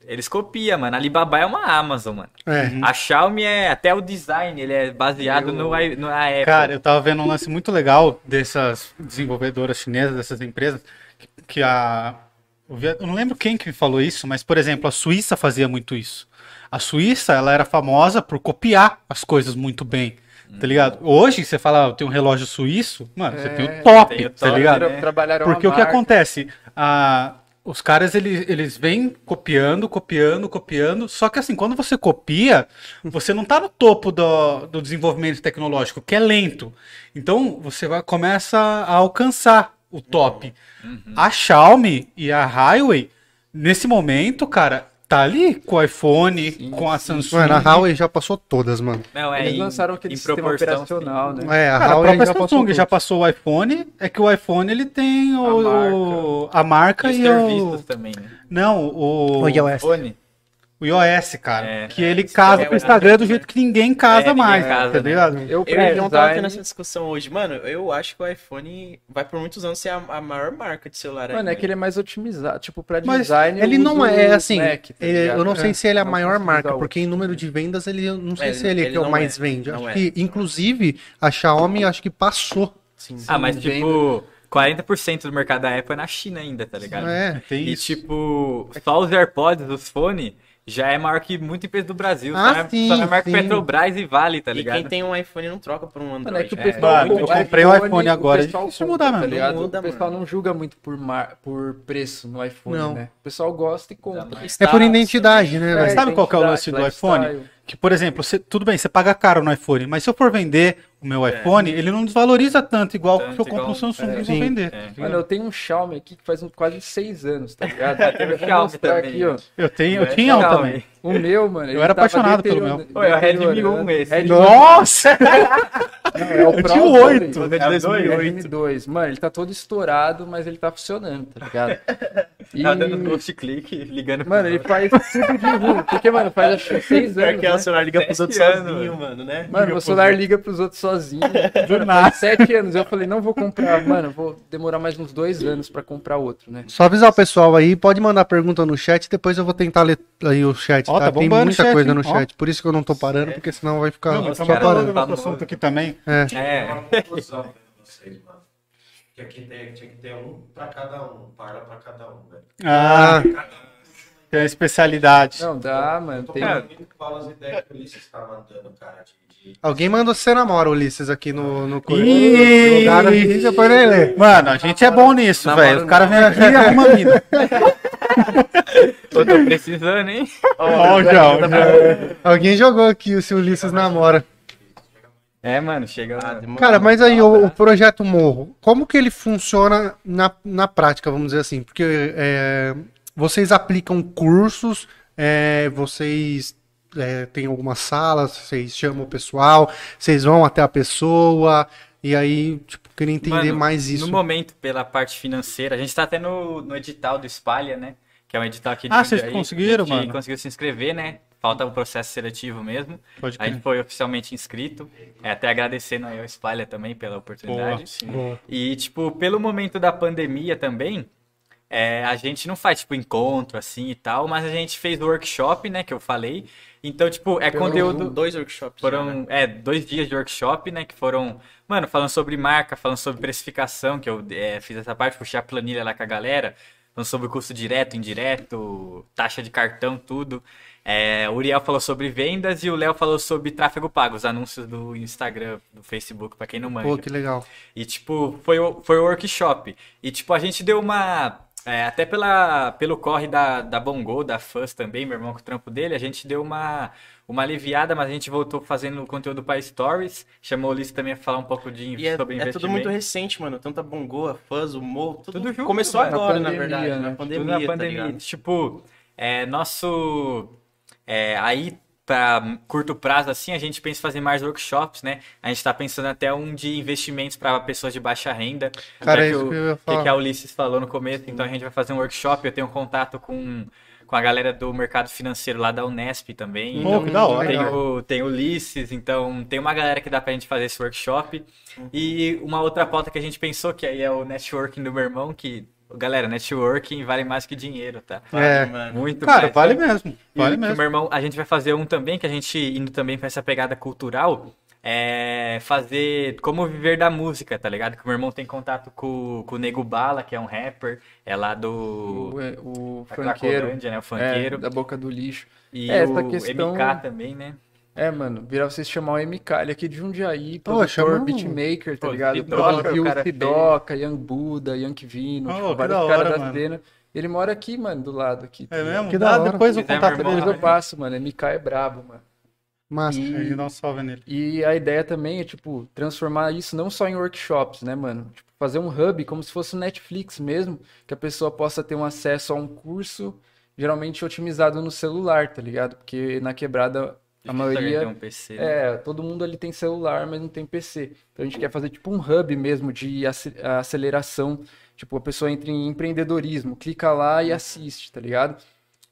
Eles copiam, mano. A Alibaba é uma Amazon, mano. É. A Xiaomi é até o design, ele é baseado no, i- no na Apple. Cara, eu tava vendo um lance muito legal dessas desenvolvedoras chinesas, dessas empresas, que- que a. Eu eu não lembro quem que falou isso, mas, por exemplo, a Suíça fazia muito isso. A Suíça, ela era famosa por copiar as coisas muito bem, tá ligado? Hoje, você fala, ah, eu tenho um relógio suíço, mano, você É, tem o top, tem o tá top, ligado? né? Porque a o que acontece? Ah, os caras, eles, eles vêm copiando, copiando, copiando. Só que assim, quando você copia, você não tá no topo do, do desenvolvimento tecnológico, que é lento. Então, você vai, começa a alcançar o top. A Xiaomi e a Highway, nesse momento, cara, tá ali com o iPhone, com a Samsung. Mano, a Huawei já passou todas, mano. Não, é Eles em, lançaram aquele em sistema operacional, né? É, a Cara, a Huawei própria já passou Samsung já tudo. passou o iPhone, é que o iPhone ele tem o, a marca, E os e, serviços o... também, né? Não, o... O iOS. Fone. O iOS, cara. É, que ele casa é, com o Instagram do jeito que ninguém casa É, ninguém mais, casa, tá né? ligado? Eu, Eu pra e o João tava tendo essa discussão hoje. Mano, eu acho que o iPhone vai por muitos anos ser a, a maior marca de celular Mano, ainda. é que ele é mais otimizado. Tipo, pra Mas design. ele não é o assim. Mac, tá eu não sei se ele é a Não maior marca, porque em número de vendas ele eu não sei É, se ele, ele que é o não mais é, vende. não Acho é. que, inclusive, a Xiaomi acho que passou. Sim. Ah, mas tipo, 40% do mercado da Apple é na China ainda, tá ligado? É. Tem E isso. tipo, só os AirPods, os fones, já é maior que muita empresa do Brasil. Ah, só, é, sim, só é maior que. Petrobras e Vale, tá E ligado? quem tem um iPhone não troca por um Mano, Android. é que o É. pessoal. Mano, o eu comprei o iPhone agora, é difícil mudar Tá mesmo. ligado? Não muda, o pessoal mano. não julga muito por, mar... por preço no iPhone, Não. né? O pessoal gosta e compra. É por identidade, né, velho? sabe qual que é o lance do iPhone? Que, por exemplo, você- tudo bem, você paga caro no iPhone, mas se eu for vender o meu iPhone, ele não desvaloriza tanto igual Tanto se eu compro igual- um Samsung é, e vou sim. vender. É. Mano, eu tenho um Xiaomi aqui que faz um- quase seis anos, tá ligado? O Eu vou Xiaomi também, aqui, ó. Eu tenho, eu É tinha um também. O meu, mano. ele era apaixonado pelo meu. Pô, é o Redmi deteriorando. 1 esse. Redmi Nossa! Não, é o Eu Pro tinha o também. oito. É de 2008. Redmi 2. Mano, ele tá todo estourado, mas ele tá funcionando, tá ligado? E... Tá dando ghost click, ligando pro Mano, ele faz tudo de ruim. Porque, mano, faz acho que seis Pior anos, que é o né? celular liga pros outros anos, sozinho, mano, né? Mano, meu celular liga pros outros sozinho. Do nada. Sete anos. Eu falei, não vou comprar. Mano, vou demorar mais uns dois anos pra comprar outro, né? Só avisar o pessoal aí, pode mandar pergunta no chat, depois eu vou tentar ler aí o chat, Ó, tá? tá Tem o muita chat, coisa hein? no chat, por isso que eu não tô parando, porque senão vai ficar Não, mas só cara, parando. falando outro assunto aqui também. É. uma conclusão vendo vocês, mano. Que aqui tem, tinha que ter um pra cada um, para pra cada um, velho. Ah, Cada tem a especialidade. Não, dá, mano. Tô Tem... com as ideias que o Ulisses tá mandando, cara, de... de... Alguém mandou você namora, Ulisses, aqui no, no Ih! Jogaram aqui, depois nem lê. Mano, a gente é bom nisso, velho. O cara vem aqui e arruma mina. Pô, tô precisando, hein? Ó, o João. Alguém jogou aqui se o Ulisses namora. É, mano, chega. Ah, demorou. Cara, mas aí o, o projeto Morro, como que ele funciona na, na prática, vamos dizer assim? Porque é, vocês aplicam cursos, é, vocês é, têm algumas salas, vocês chamam o pessoal, vocês vão até a pessoa, e aí, tipo, queria entender Mano, mais isso. No momento, pela parte financeira, a gente tá até no, no edital do Espalha, né? Que é um edital aqui de Ah, vocês Jundiaí. conseguiram, a gente mano? conseguiu se inscrever, né? Falta o processo seletivo mesmo. Pode A gente foi oficialmente inscrito. É, até agradecendo aí ao Espalha também pela oportunidade. Boa. E, tipo, pelo momento da pandemia também, é, a gente não faz, tipo, encontro assim e tal, mas a gente fez workshop, né, que eu falei. Então, tipo, é conteúdo... Dois workshops. já, né? Foram, é, dois dias de workshop, né? Que foram, mano, falando sobre marca, falando sobre precificação, que eu é, fiz essa parte, puxei a planilha lá com a galera, falando sobre custo direto, indireto, taxa de cartão, tudo. É, o Uriel falou sobre vendas e o Léo falou sobre tráfego pago, os anúncios do Instagram, do Facebook, pra quem não manja. Pô, que legal. E, tipo, foi o, foi o workshop. E, tipo, a gente deu uma. é, até pela, pelo corre da, da Bongo, da Fuzz também, meu irmão com o trampo dele, a gente deu uma, uma aliviada, mas a gente voltou fazendo conteúdo para Stories. Chamou o Ulisses também a falar um pouco de, E é, sobre é investimento. tudo muito recente, mano. Tanto a Bongo, a Fuzz, o Mo, tudo, Tudo junto, começou agora, Na na, pandemia, verdade. né? Na Tudo pandemia, Tudo na tá pandemia. ligado? tipo, é, nosso. É, aí, para curto prazo, assim, a gente pensa em fazer mais workshops, né? A gente tá pensando até um de investimentos para pessoas de baixa renda. Cara, é isso o- que eu ia falar. que a Ulisses falou no começo, então a gente vai fazer um workshop. Eu tenho contato com, com a galera do mercado financeiro lá da Unesp também. Pô, que da hora, Tem o, tem o Ulisses, então tem uma galera que dá pra gente fazer esse workshop. E uma outra pauta que a gente pensou, que aí é o networking do meu irmão, que, galera, networking vale mais que dinheiro, tá? É. mano. Muito Cara, mais. vale mesmo. E Vale que mesmo. meu irmão, a gente vai fazer um também, que a gente indo também pra essa pegada cultural, é fazer como viver da música, tá ligado? Que o meu irmão tem contato com, com o Nego Bala, que é um rapper, é lá do... O, o da funkeiro. Cracolândia, né? O É, funkeiro. da boca do lixo. E É, o essa questão- MK também, né? É, mano, virar vocês chamar o MK, ele é aqui de Jundiaí, Pô, produtor, um- beatmaker, tá Pô, ligado? Produziu o o Sidoca, Young Buda, Young Vino, Oh, tipo, vários caras da cena. Ele mora aqui, mano, do lado aqui. tá É mesmo? Que Dá da hora. depois o quiser, contato dele. Depois eu passo, mano, MK é brabo, mano. Massa. E- dá um salve nele. E a ideia também é, tipo, transformar isso não só em workshops, né, mano? Tipo, fazer um hub como se fosse um Netflix mesmo, que a pessoa possa ter um acesso a um curso, geralmente otimizado no celular, tá ligado? Porque na quebrada a maioria ter um PC, né? é, todo mundo ali tem celular, mas não tem PC. Então a gente quer fazer tipo um hub mesmo de ace- aceleração. Tipo, a pessoa entra em empreendedorismo, clica lá e assiste, tá ligado?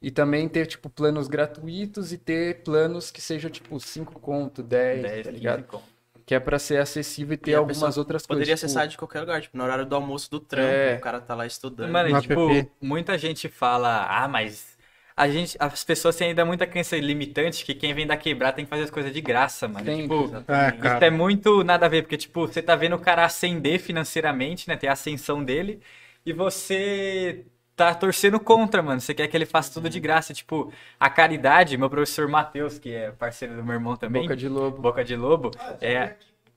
E também ter, tipo, planos gratuitos e ter planos que sejam, tipo, 5 conto, 10, 10, tá 15 ligado? conto. Que é pra ser acessível e ter E algumas outras Poderia coisas. tipo, acessar de qualquer lugar, tipo, no horário do almoço do trampo, É. o cara tá lá estudando. Mano, No e, tipo, app. muita gente fala, ah, mas a gente, as pessoas têm ainda muita crença limitante que quem vem da quebrada tem que fazer as coisas de graça, mano. Tem, tipo, É, isso é muito nada a ver, porque, tipo, você tá vendo o cara ascender financeiramente, né? Ter a ascensão dele, e você tá torcendo contra, mano. Você quer que ele faça tudo de graça. Tipo, a caridade, meu professor Matheus, que é parceiro do meu irmão também, Boca de lobo. Boca de Lobo, é.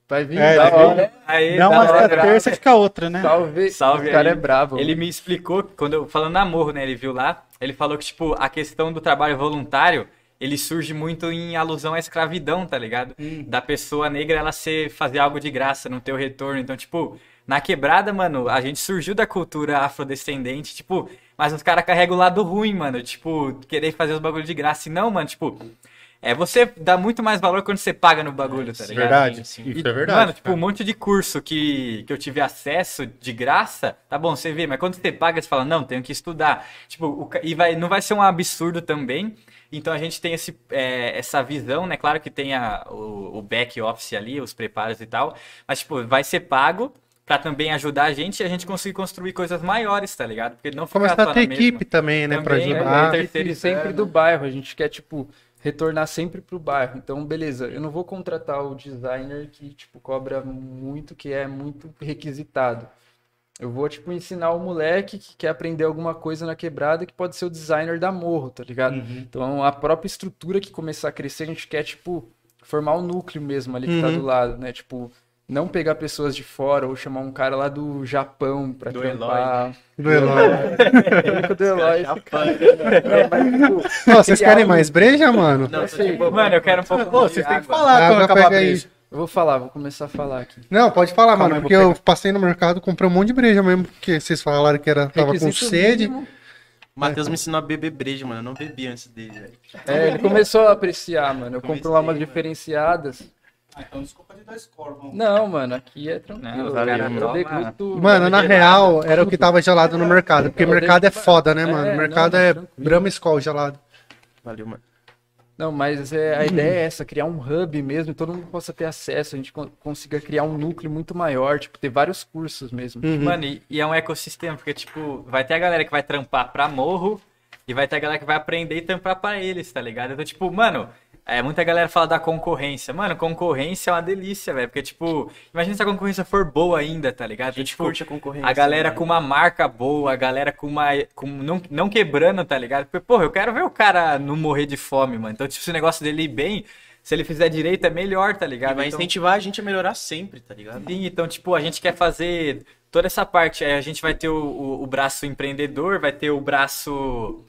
Vai vir, É, da hora. Aí, Não, mas hora. é terça fica outra, né? Salve. Salve o cara aí. é bravo. Ele mano. me explicou, que quando eu falando namoro, né? Ele viu lá, ele falou que, tipo, a questão do trabalho voluntário, ele surge muito em alusão à escravidão, tá ligado? Da pessoa negra ela ser, fazer algo de graça, não ter o retorno. Então, tipo, na quebrada, mano, a gente surgiu da cultura afrodescendente, tipo, Mas os caras carregam o lado ruim, mano. Tipo, querer fazer os bagulhos de graça. E não, mano, tipo. É, você dá muito mais valor quando você paga no bagulho, tá ligado? Verdade. Sim, Isso E, é verdade. Mano, tipo, um monte de curso que, que eu tive acesso de graça, tá bom, você vê, mas quando você paga, você fala, não, tenho que estudar. Tipo, o e vai, não vai ser um absurdo também. Então a gente tem esse, é, essa visão, né? Claro que tem a, o, o back office ali, os preparos e tal, mas, tipo, vai ser pago pra também ajudar a gente e a gente conseguir construir coisas maiores, tá ligado? Porque não ficar Começar só a na ter mesma. equipe também, né? É, ajudar. é, E terceirizando. sempre do bairro, a gente quer, tipo, retornar sempre pro bairro. Então, beleza, eu não vou contratar o designer que, tipo, cobra muito, que é muito requisitado. Eu vou, tipo, ensinar o moleque que quer aprender alguma coisa na quebrada que pode ser o designer da morro, tá ligado? Uhum. Então, a própria estrutura que começar a crescer, a gente quer, tipo, formar o núcleo mesmo ali que tá Uhum. do lado, né? Tipo, não pegar pessoas de fora ou chamar um cara lá do Japão pra Do trampar. Do Eloy. Do Eloy. Não, mas, tipo, vocês querem um- mais breja, mano? Não, boa. Mano, eu quero um pouco Ô, de vocês têm que falar quando acabar a breja. Eu vou falar, vou começar a falar aqui. Não, pode falar, Calma mano, aí, porque eu passei no mercado, comprei um monte de breja mesmo, porque vocês falaram que era, tava com sede. mínimo. O Matheus me ensinou a beber breja, mano. Eu não bebi antes dele, velho. É, ele começou a apreciar, mano. Eu Comecei, compro lá umas mano. diferenciadas. Ah, então desculpa score, vamos. Não, mano, aqui é Não, tranquilo. valeu, eu mano. degusto- Mano, na real, era o que tava gelado no mercado, porque mercado é foda, né, mano? É, mercado não, é. Brahma Skol gelado. Valeu, mano. Não, mas é, a ideia é essa, criar um hub mesmo, e todo mundo possa ter acesso, a gente con- consiga criar um núcleo muito maior, tipo, ter vários cursos mesmo. Uhum. Mano, e, e é um ecossistema, porque, tipo, vai ter a galera que vai trampar pra morro e vai ter a galera que vai aprender e trampar pra eles, tá ligado? Então, tipo, mano, é, muita galera fala da concorrência. Mano, concorrência é uma delícia, velho. Porque, tipo, imagina se a concorrência for boa ainda, tá ligado? A gente tipo, curte a concorrência. a galera né? com uma marca boa, a galera com uma. Com, não, não quebrando, tá ligado? Porque, porra, eu quero ver o cara não morrer de fome, mano. Então, tipo, se o negócio dele ir bem, se ele fizer direito, é melhor, tá E ligado? vai Então- incentivar a gente a melhorar sempre, tá ligado? Sim, então, tipo, a gente quer fazer toda essa parte. é, A gente vai ter o, o, o braço empreendedor, vai ter o braço.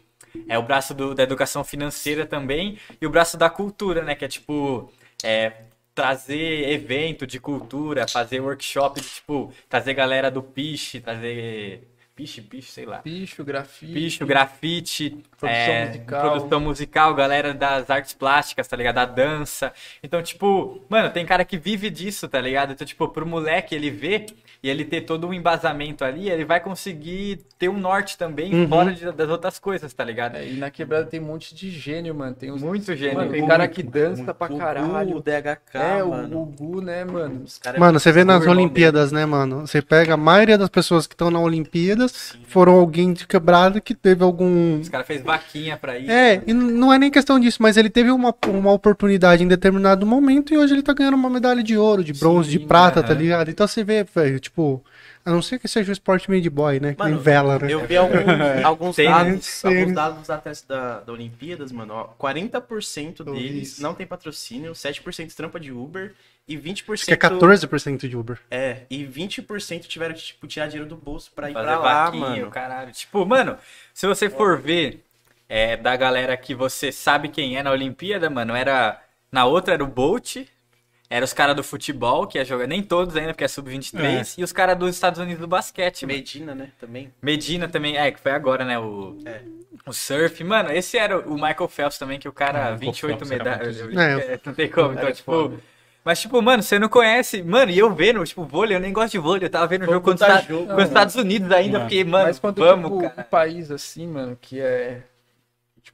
É o braço do- da educação financeira também, e o braço da cultura, né? Que é tipo. É, trazer evento de cultura, fazer workshop, de, tipo, trazer galera do piche, trazer. Piche, piche, sei lá. Picho, grafite. Picho, grafite, Produção é, musical. produção musical, galera das artes plásticas, tá ligado? Da dança. Então, tipo, mano, tem cara que vive disso, tá ligado? Então, tipo, pro moleque ele ver e ele ter todo um embasamento ali, ele vai conseguir ter um norte também Uhum. fora de- das outras coisas, tá ligado? É, e na quebrada tem um monte de gênio, mano. Tem uns... Muito gênio. Mano, tem Muito, cara que dança pra O caralho. O DHK, é, o, mano. o Gu, né, mano? Os cara- Mano, você vê nas o irmão Olimpíadas, né, mano? Você pega a maioria das pessoas que estão na Olimpíadas foram alguém de quebrada que teve algum. Os caras fez vaquinha pra ir. É, e não é nem questão disso, mas ele teve uma, uma oportunidade em determinado momento e hoje ele tá ganhando uma medalha de ouro, de bronze, de Sim, prata, aham. tá ligado? Então você vê, velho, tipo, a não ser que seja o esporte made boy, né? Que nem Mano, vela, né? Eu vi alguns, dados, alguns dados dos atletas da, da Olimpíadas, mano. Ó, 40% Eu vi deles isso. não tem patrocínio, 7% trampa de Uber e 20%. Acho que é 14% de Uber. É, e 20% tiveram que tipo, tirar dinheiro do bolso pra ir fazer pra lá, vaquinha, mano. caralho. Tipo, mano, se você for ver é, da galera que você sabe quem é na Olimpíada, mano, era. Na outra era o Bolt, era os caras do futebol, que ia jogar. Nem todos ainda, porque é sub-23, e os caras dos Estados Unidos do basquete, mano. Medina, né, também. Medina também, é, que foi agora, né? O, É. o surf. Mano, esse era o Michael Phelps também, que o cara, Ah, o 28 Phelps era medalhas. muito É. Não tem como, então, tipo. foda. Mas, tipo, mano, você não conhece. Mano, e eu vendo, tipo, vôlei, eu nem gosto de vôlei. Eu tava vendo o jogo com um os, Estados- jogo, com os mano. Estados Unidos ainda, Mano. porque, mano, Mas quando vamos, tipo, cara. um país assim, mano, que é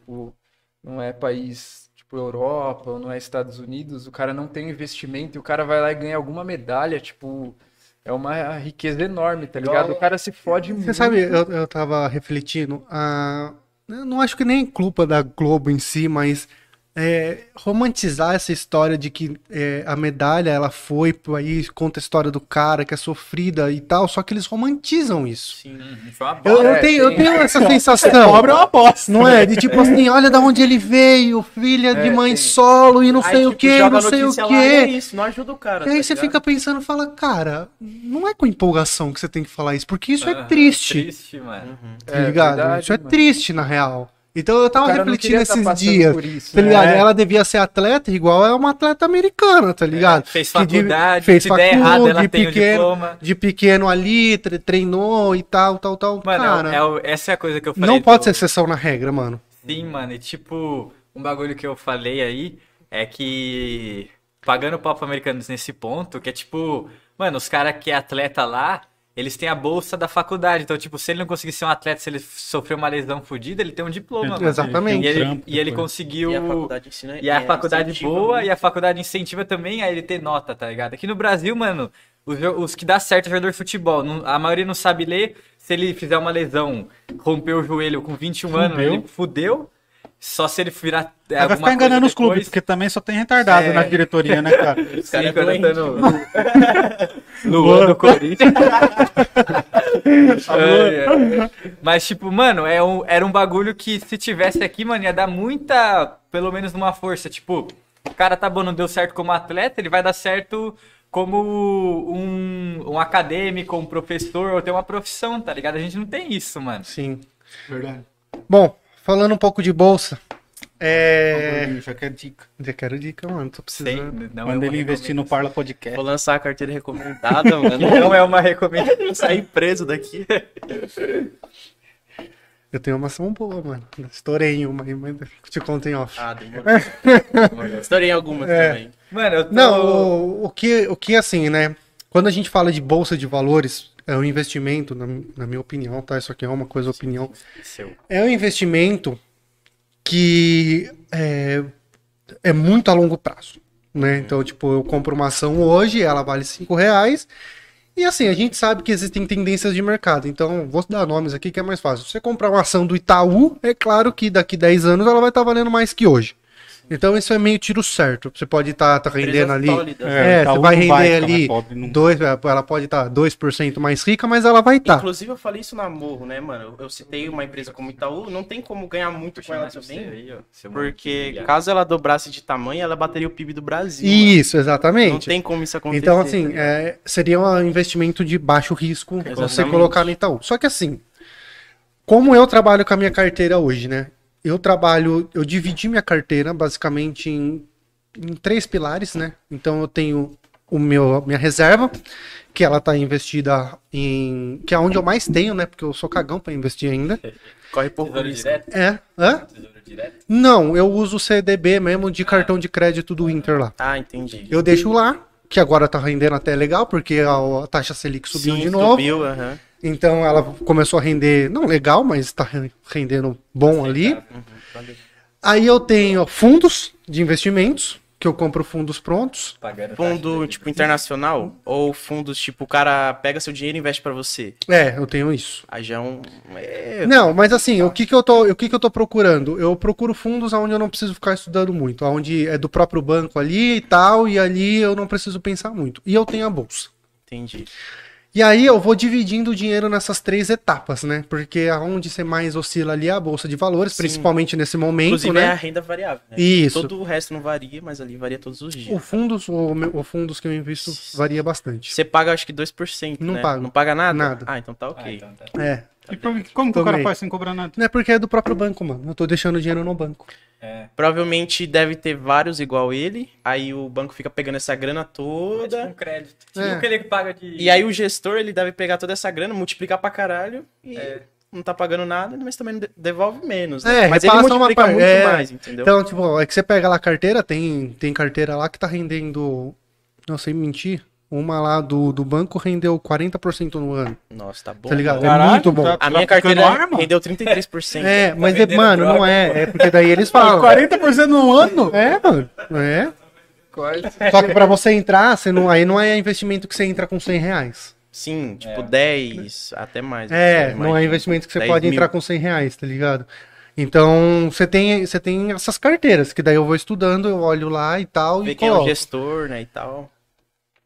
tipo não é país tipo Europa ou não é Estados Unidos, o cara não tem investimento e o cara vai lá e ganha alguma medalha, tipo, é uma riqueza enorme, tá ligado? O cara se fode muito. Você sabe, eu, eu tava refletindo, ah, eu não acho que nem culpa da Globo em si, mas é, romantizar essa história de que é, a medalha ela foi aí conta a história do cara que é sofrida e tal, só que eles romantizam isso. Sim. Hum, foi uma Eu, bosta. eu É, tenho, eu tenho essa sensação. Pobre é uma bosta. Não é? De tipo assim, olha da onde ele veio, filha de É, mãe tem. solo e não Aí, sei o tipo, que, joga não sei o notícia lá, e é que. isso, não ajuda o cara. E aí tá você ligado? fica pensando e fala, cara, não é com empolgação que você tem que falar isso, porque isso é Aham, triste. Triste, mano. Uhum. Tá É, ligado? verdade, isso é mano. triste, na real. Então eu O tava refletindo tá esses dias. isso, Tá né? ligado? É. Ela devia ser atleta, igual, é uma atleta americana, tá ligado? Fez Que de- faculdade, fez se der errado, ela de tem o pequeno, diploma. de pequeno ali, tre- treinou e tal, tal, tal. Mano, é o- Cara, é o- essa é a coisa que eu falei. não pode do- ser exceção na regra, mano. Sim, mano, e tipo, um bagulho que eu falei aí é que pagando pau pro americanos nesse ponto, que é tipo, mano, os caras que é atleta lá, eles têm a bolsa da faculdade. Então, tipo, se ele não conseguir ser um atleta, se ele sofreu uma lesão fodida, ele tem um diploma, mano. Exatamente. E ele, e ele conseguiu. E a faculdade ensina. E a é, faculdade boa muito. e a faculdade incentiva também a ele ter nota, tá ligado? Aqui no Brasil, mano, os, os que dá certo é jogador de futebol. Não- a maioria não sabe ler. Se ele fizer uma lesão, rompeu o joelho com 21 anos, Fudeu. ele fudeu. Só se ele virar. é, Aí vai ficar enganando coisa os clubes, depois. porque também só tem retardado É. na diretoria, né, cara? Os caras é no ano do Corinthians. Ai, ai. Mas, tipo, mano, é um- era um bagulho que se tivesse aqui, mano, ia dar muita, pelo menos uma força. Tipo, o cara tá bom, não deu certo como atleta, ele vai dar certo como um, um acadêmico, um professor, ou ter uma profissão, tá ligado? A gente não tem isso, mano. Sim. Verdade. Bom, falando um pouco de bolsa. É. Já quer dica. Já quero dica, mano. Tô precisando. não, Manda é ele uma investir no. Parla Podcast. Vou lançar a carteira recomendada, mano. Não é uma recomendação. Eu saí preso daqui. Eu tenho uma ação boa, mano. Estourei em uma aí, mas te conto em off. Ah, demorou. Estourei em algumas É. também. Mano, eu tô... Não, o, o que, o que assim, né? Quando a gente fala de bolsa de valores, é um investimento, na, na minha opinião, tá? Isso aqui é uma coisa opinião. É um investimento que é, é muito a longo prazo, né? Então, tipo, eu compro uma ação hoje, ela vale 5 reais. E assim, a gente sabe que existem tendências de mercado. Então, vou dar nomes aqui que é mais fácil. Se você comprar uma ação do Itaú, é claro que daqui 10 anos ela vai estar valendo mais que hoje. Então, isso é meio tiro certo. Você pode estar rendendo ali. sólidas. É, Itaú você vai não render vai ali pobre dois, ela pode estar 2% mais rica, mas ela vai estar. Inclusive, eu falei isso na Morro, né, mano? Eu citei uma empresa como Itaú, não tem como ganhar muito com ela também. Porque caso ela dobrasse de tamanho, ela bateria o PIB do Brasil. mano. Isso, Não exatamente. tem como isso acontecer. Então, assim, é, seria um investimento de baixo risco você Exatamente. colocar no Itaú. Só que assim, como eu trabalho com a minha carteira hoje, né? Eu trabalho, eu dividi minha carteira basicamente em, em três pilares, né? Então eu tenho o meu, minha reserva, que ela tá investida em. que é onde eu mais tenho, né? Porque eu sou cagão pra investir ainda. Corre por Tesouro risco. direto? É. Hã? Tesouro direto? Não, eu uso o CDB mesmo de cartão de crédito do Inter lá. Ah, entendi. Eu deixo lá, que agora tá rendendo até legal, porque a, a taxa Selic subiu Sim, de novo. Subiu, aham. Então ela começou a render, não legal, mas tá re- rendendo bom ali. Aí eu tenho fundos de investimentos, que eu compro fundos prontos. Fundo, tipo, internacional? Ou fundos, tipo, o cara pega seu dinheiro e investe pra você? É, eu tenho isso. Aí já é um... É... Não, mas assim, o que que eu tô, o que que eu tô procurando? Eu procuro fundos onde eu não preciso ficar estudando muito, onde é do próprio banco ali e tal, e ali eu não preciso pensar muito. E eu tenho a bolsa. Entendi. E aí eu vou dividindo o dinheiro nessas três etapas, né? Porque aonde você mais oscila ali é a bolsa de valores, Sim. principalmente nesse momento, Inclusive é a né? renda variável, né? Isso. Todo o resto não varia, mas ali varia todos os dias. O fundos, o, meu- o fundos que eu invisto varia bastante. Você paga acho que 2%, Não né? pago. Não paga nada? Nada. Ah, então tá ok. Ah, então tá. É. E por- como que o cara faz sem cobrar nada? Não é porque é do próprio banco, mano. Eu tô deixando o dinheiro no banco. É. Provavelmente deve ter vários igual ele, aí o banco fica pegando essa grana É tipo toda. um crédito. É. Tipo o que ele paga de. E aí o gestor, ele deve pegar toda essa grana, multiplicar pra caralho e É. não tá pagando nada, mas também devolve menos. né? É, mas ele uma multiplica par- muito é. mais, entendeu? Então, tipo, é que você pega lá a carteira, tem, tem carteira lá que tá rendendo. Não sei mentir. Uma lá do, do banco rendeu 40% no ano. Nossa, tá bom. Tá ligado? mano. É muito bom. tá- A minha tá carteira arma? rendeu 33%. É, mas é, mano, droga. não é. É porque daí eles falam. 40% no ano? É, mano. É. Quase. Só que pra você entrar, você não, aí não é investimento que você entra com 100 reais. Sim, tipo É. 10, até mais. É, não é investimento que você 10 pode mil. entrar com 100 reais, tá ligado? Então, você tem, você tem essas carteiras, que daí eu vou estudando, eu olho lá e tal, Ver e quem é o coloco. gestor, né, e tal.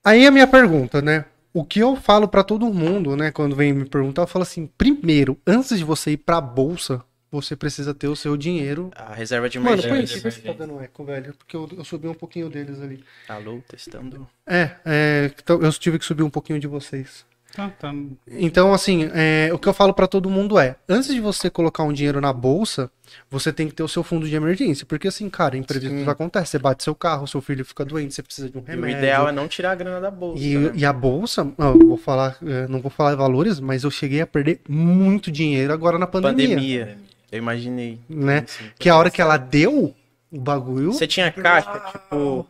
Aí a minha pergunta, né? O que eu falo pra todo mundo, né, quando vem me perguntar, eu falo assim, primeiro, antes de você ir pra bolsa, você precisa ter o seu dinheiro. A reserva de Mano, emergência. põe de aqui, vê se tá dando eco, velho, porque eu, eu subi um pouquinho deles ali. Alô, testando. É, é, então eu tive que subir um pouquinho de vocês. Tá, tá. Então, assim, é, o que eu falo pra todo mundo é: antes de você colocar um dinheiro na bolsa, você tem que ter o seu fundo de emergência. Porque, assim, cara, imprevistos Sim. acontecem. Você bate seu carro, seu filho fica doente, você precisa de um E o remédio. ideal é não tirar a grana da bolsa. E, né? e a bolsa, eu vou falar, é, não vou falar valores, mas eu cheguei a perder muito dinheiro agora na pandemia. pandemia. Eu imaginei. Né? Sim. Que a hora que ela deu o bagulho. Você tinha caixa, tipo,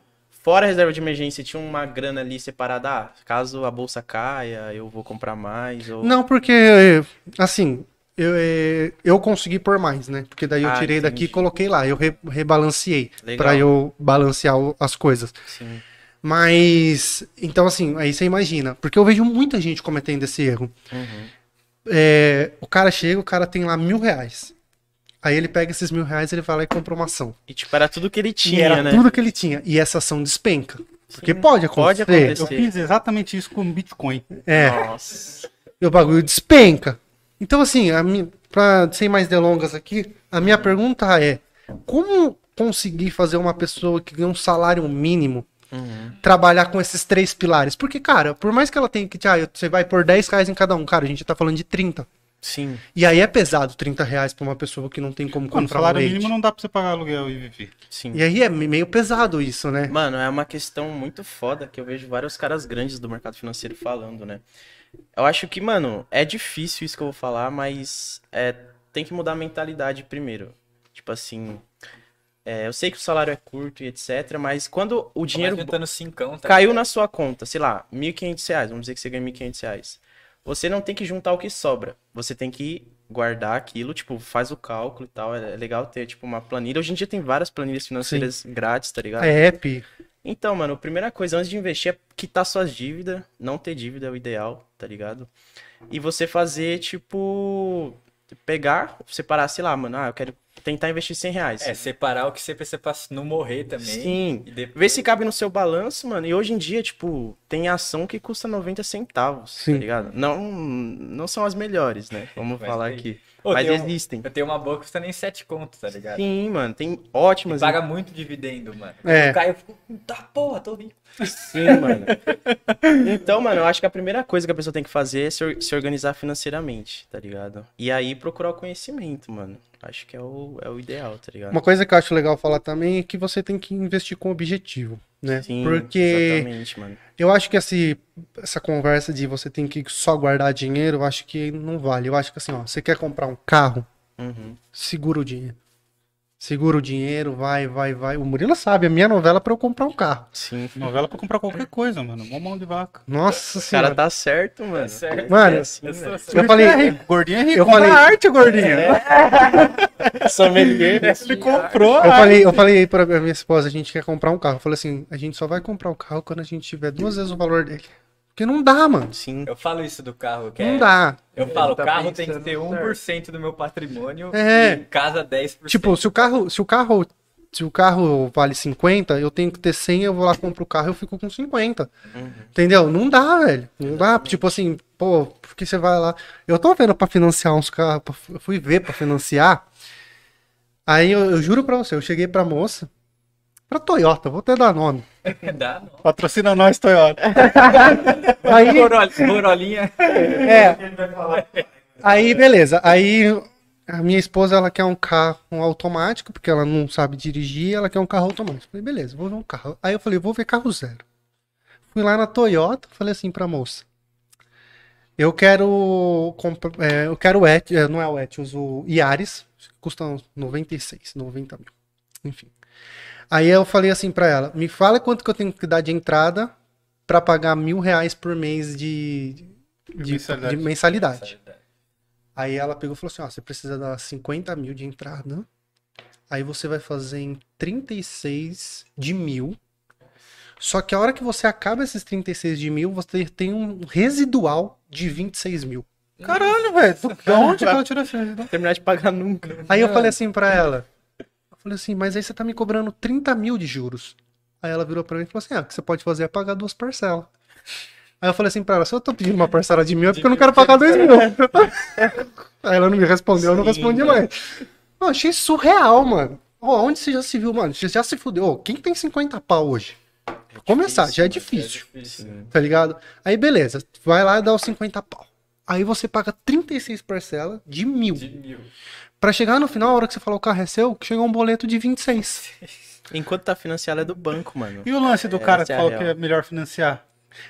fora a reserva de emergência, tinha uma grana ali separada. Ah, caso a bolsa caia, eu vou comprar mais. Ou... Não, porque, assim, eu, é, eu consegui por mais, né? Porque daí eu Ah, tirei daqui e entendi. coloquei lá. Eu re- rebalanceei pra eu balancear as coisas. Sim. Mas, então assim, aí você imagina. Porque eu vejo muita gente cometendo esse erro. Uhum. É, o cara chega, o cara tem lá mil reais. Aí ele pega esses mil reais, ele vai lá e compra uma ação. E tipo, era tudo que ele e tinha, era né? tudo que ele tinha. E essa ação despenca. Porque Sim, pode pode acontecer. acontecer. Eu fiz exatamente isso com o Bitcoin. É. Nossa. E o bagulho despenca. Então, assim, a minha, pra, sem mais delongas aqui, a minha pergunta é: como conseguir fazer uma pessoa que ganha um salário mínimo Uhum. trabalhar com esses três pilares? Porque, cara, por mais que ela tenha que. Ah, você vai por 10 reais em cada um, cara, a gente tá falando de 30. Sim. E aí é pesado 30 reais pra uma pessoa que não tem como Mano, comprar um salário leite. mínimo não dá pra você pagar aluguel e viver. Sim. E aí é meio pesado isso, né? Mano, é uma questão muito foda que eu vejo vários caras grandes do mercado financeiro falando, né? Eu acho que, mano, é difícil isso que eu vou falar, mas é, tem que mudar a mentalidade primeiro. Tipo assim, é, eu sei que o salário é curto e etc, mas quando o dinheiro Começa juntando cincão, tá caiu na sua conta, sei lá, 1.500 reais, vamos dizer que você ganha 1.500 reais. Você não tem que juntar o que sobra. Você tem que guardar aquilo, tipo, faz o cálculo e tal. É legal ter, tipo, uma planilha. Hoje em dia tem várias planilhas financeiras grátis, tá ligado? É app. Então, mano, a primeira coisa antes de investir é quitar suas dívidas. Não ter dívida é o ideal, tá ligado? E você fazer, tipo. Pegar, separar, sei lá, mano. Ah, eu quero tentar investir 100 reais. É, separar o que você precisa pra não morrer também. Sim. E depois... Vê se cabe no seu balanço, mano. E hoje em dia, tipo, tem ação que custa 90 centavos, Sim. tá ligado? Não, não são as melhores, né? Vamos Mas falar tem. aqui. Ô, Mas tem um- existem. Eu tenho uma boa que custa nem 7 contos, tá ligado? Sim, mano. Tem E ótimas. paga muito dividendo, mano. É. O Caio ficou, tá porra, tô rico. Sim, mano. Então, mano, eu acho que a primeira coisa que a pessoa tem que fazer é se organizar financeiramente, tá ligado? E aí procurar o conhecimento, mano. Acho que é o, é o ideal, tá ligado? Uma coisa que eu acho legal falar também é que você tem que investir com objetivo, né? Sim, Porque exatamente, mano. eu acho que esse, essa conversa de você tem que só guardar dinheiro, eu acho que não vale. Eu acho que assim, ó, você quer comprar um carro, Uhum. segura o dinheiro. Segura o dinheiro, vai, vai, vai. O Murilo sabe, a minha novela é pra eu comprar um carro. Sim. Novela pra comprar qualquer coisa, mano. Mó mão de vaca. Nossa O cara senhora. tá certo, mano. certo. Mano, É assim, Eu assim. eu falei, É rico, gordinho é rico. eu Compra falei- arte, gordinho. Sommelier. Ele comprou Eu falei, eu falei pra minha esposa, a gente quer comprar um carro. Eu falei assim, a gente só vai comprar o carro quando a gente tiver duas vezes o valor dele. Porque não dá, mano. Sim. Eu falo isso do carro, que Não é... dá. Eu falo, tá carro tem que ter certo. 1% do meu patrimônio É. e casa 10%. Tipo, se o carro, se o carro, se o carro vale 50, eu tenho que ter 100, eu vou lá compro o carro, eu fico com 50. Uhum. Entendeu? Não dá, velho. Não dá. Tipo assim, pô, porque você vai lá. Eu tô vendo pra financiar uns carros, eu fui ver pra financiar. Aí eu, eu juro pra você, eu cheguei pra moça, pra Toyota, vou até dar nome. Dá, não. Patrocina nós, Toyota. Aí, Corolinha. é, Aí, beleza. Aí, a minha esposa, ela quer um carro automático, porque ela não sabe dirigir, ela quer um carro automático. Falei, beleza, vou ver um carro. Aí eu falei, vou ver carro zero. Fui lá na Toyota, falei assim pra moça. Eu quero. compra- é, eu quero o Et, é, não é o Etios, o Yaris. Custa uns 96, 90 mil. Enfim. Aí eu falei assim pra ela: me fala quanto que eu tenho que dar de entrada pra pagar mil reais por mês de, de, mensalidade. de mensalidade. Aí ela pegou e falou assim: ó, você precisa dar 50 mil de entrada. Aí você vai fazer em 36 de mil. Só que a hora que você acaba esses 36 de mil, você tem um residual de 26 mil. Caralho, velho. De onde que ela tirou esse resultado? Terminar de pagar nunca. Aí eu falei assim pra ela. Eu falei assim, mas aí você tá me cobrando 30 mil de juros. Aí ela virou pra mim e falou assim: ah, o que você pode fazer é pagar duas parcelas. Aí eu falei assim pra ela, se eu tô pedindo uma parcela de mil, é porque eu não quero pagar dois mil. Aí ela não me respondeu, eu não respondi mais. Eu achei surreal, mano. Ó, onde você já se viu, mano? Você já se fudeu. Ô, quem tem 50 pau hoje? Pra começar, já é difícil. Tá ligado? Aí beleza, vai lá e dá os 50 pau. Aí você paga 36 parcelas de mil. De mil. Pra chegar no final, a hora que você falou o carro é seu, chegou um boleto de 26. Enquanto tá financiado é do banco, mano. E o lance do cara que Essa é a falou real. que é melhor financiar?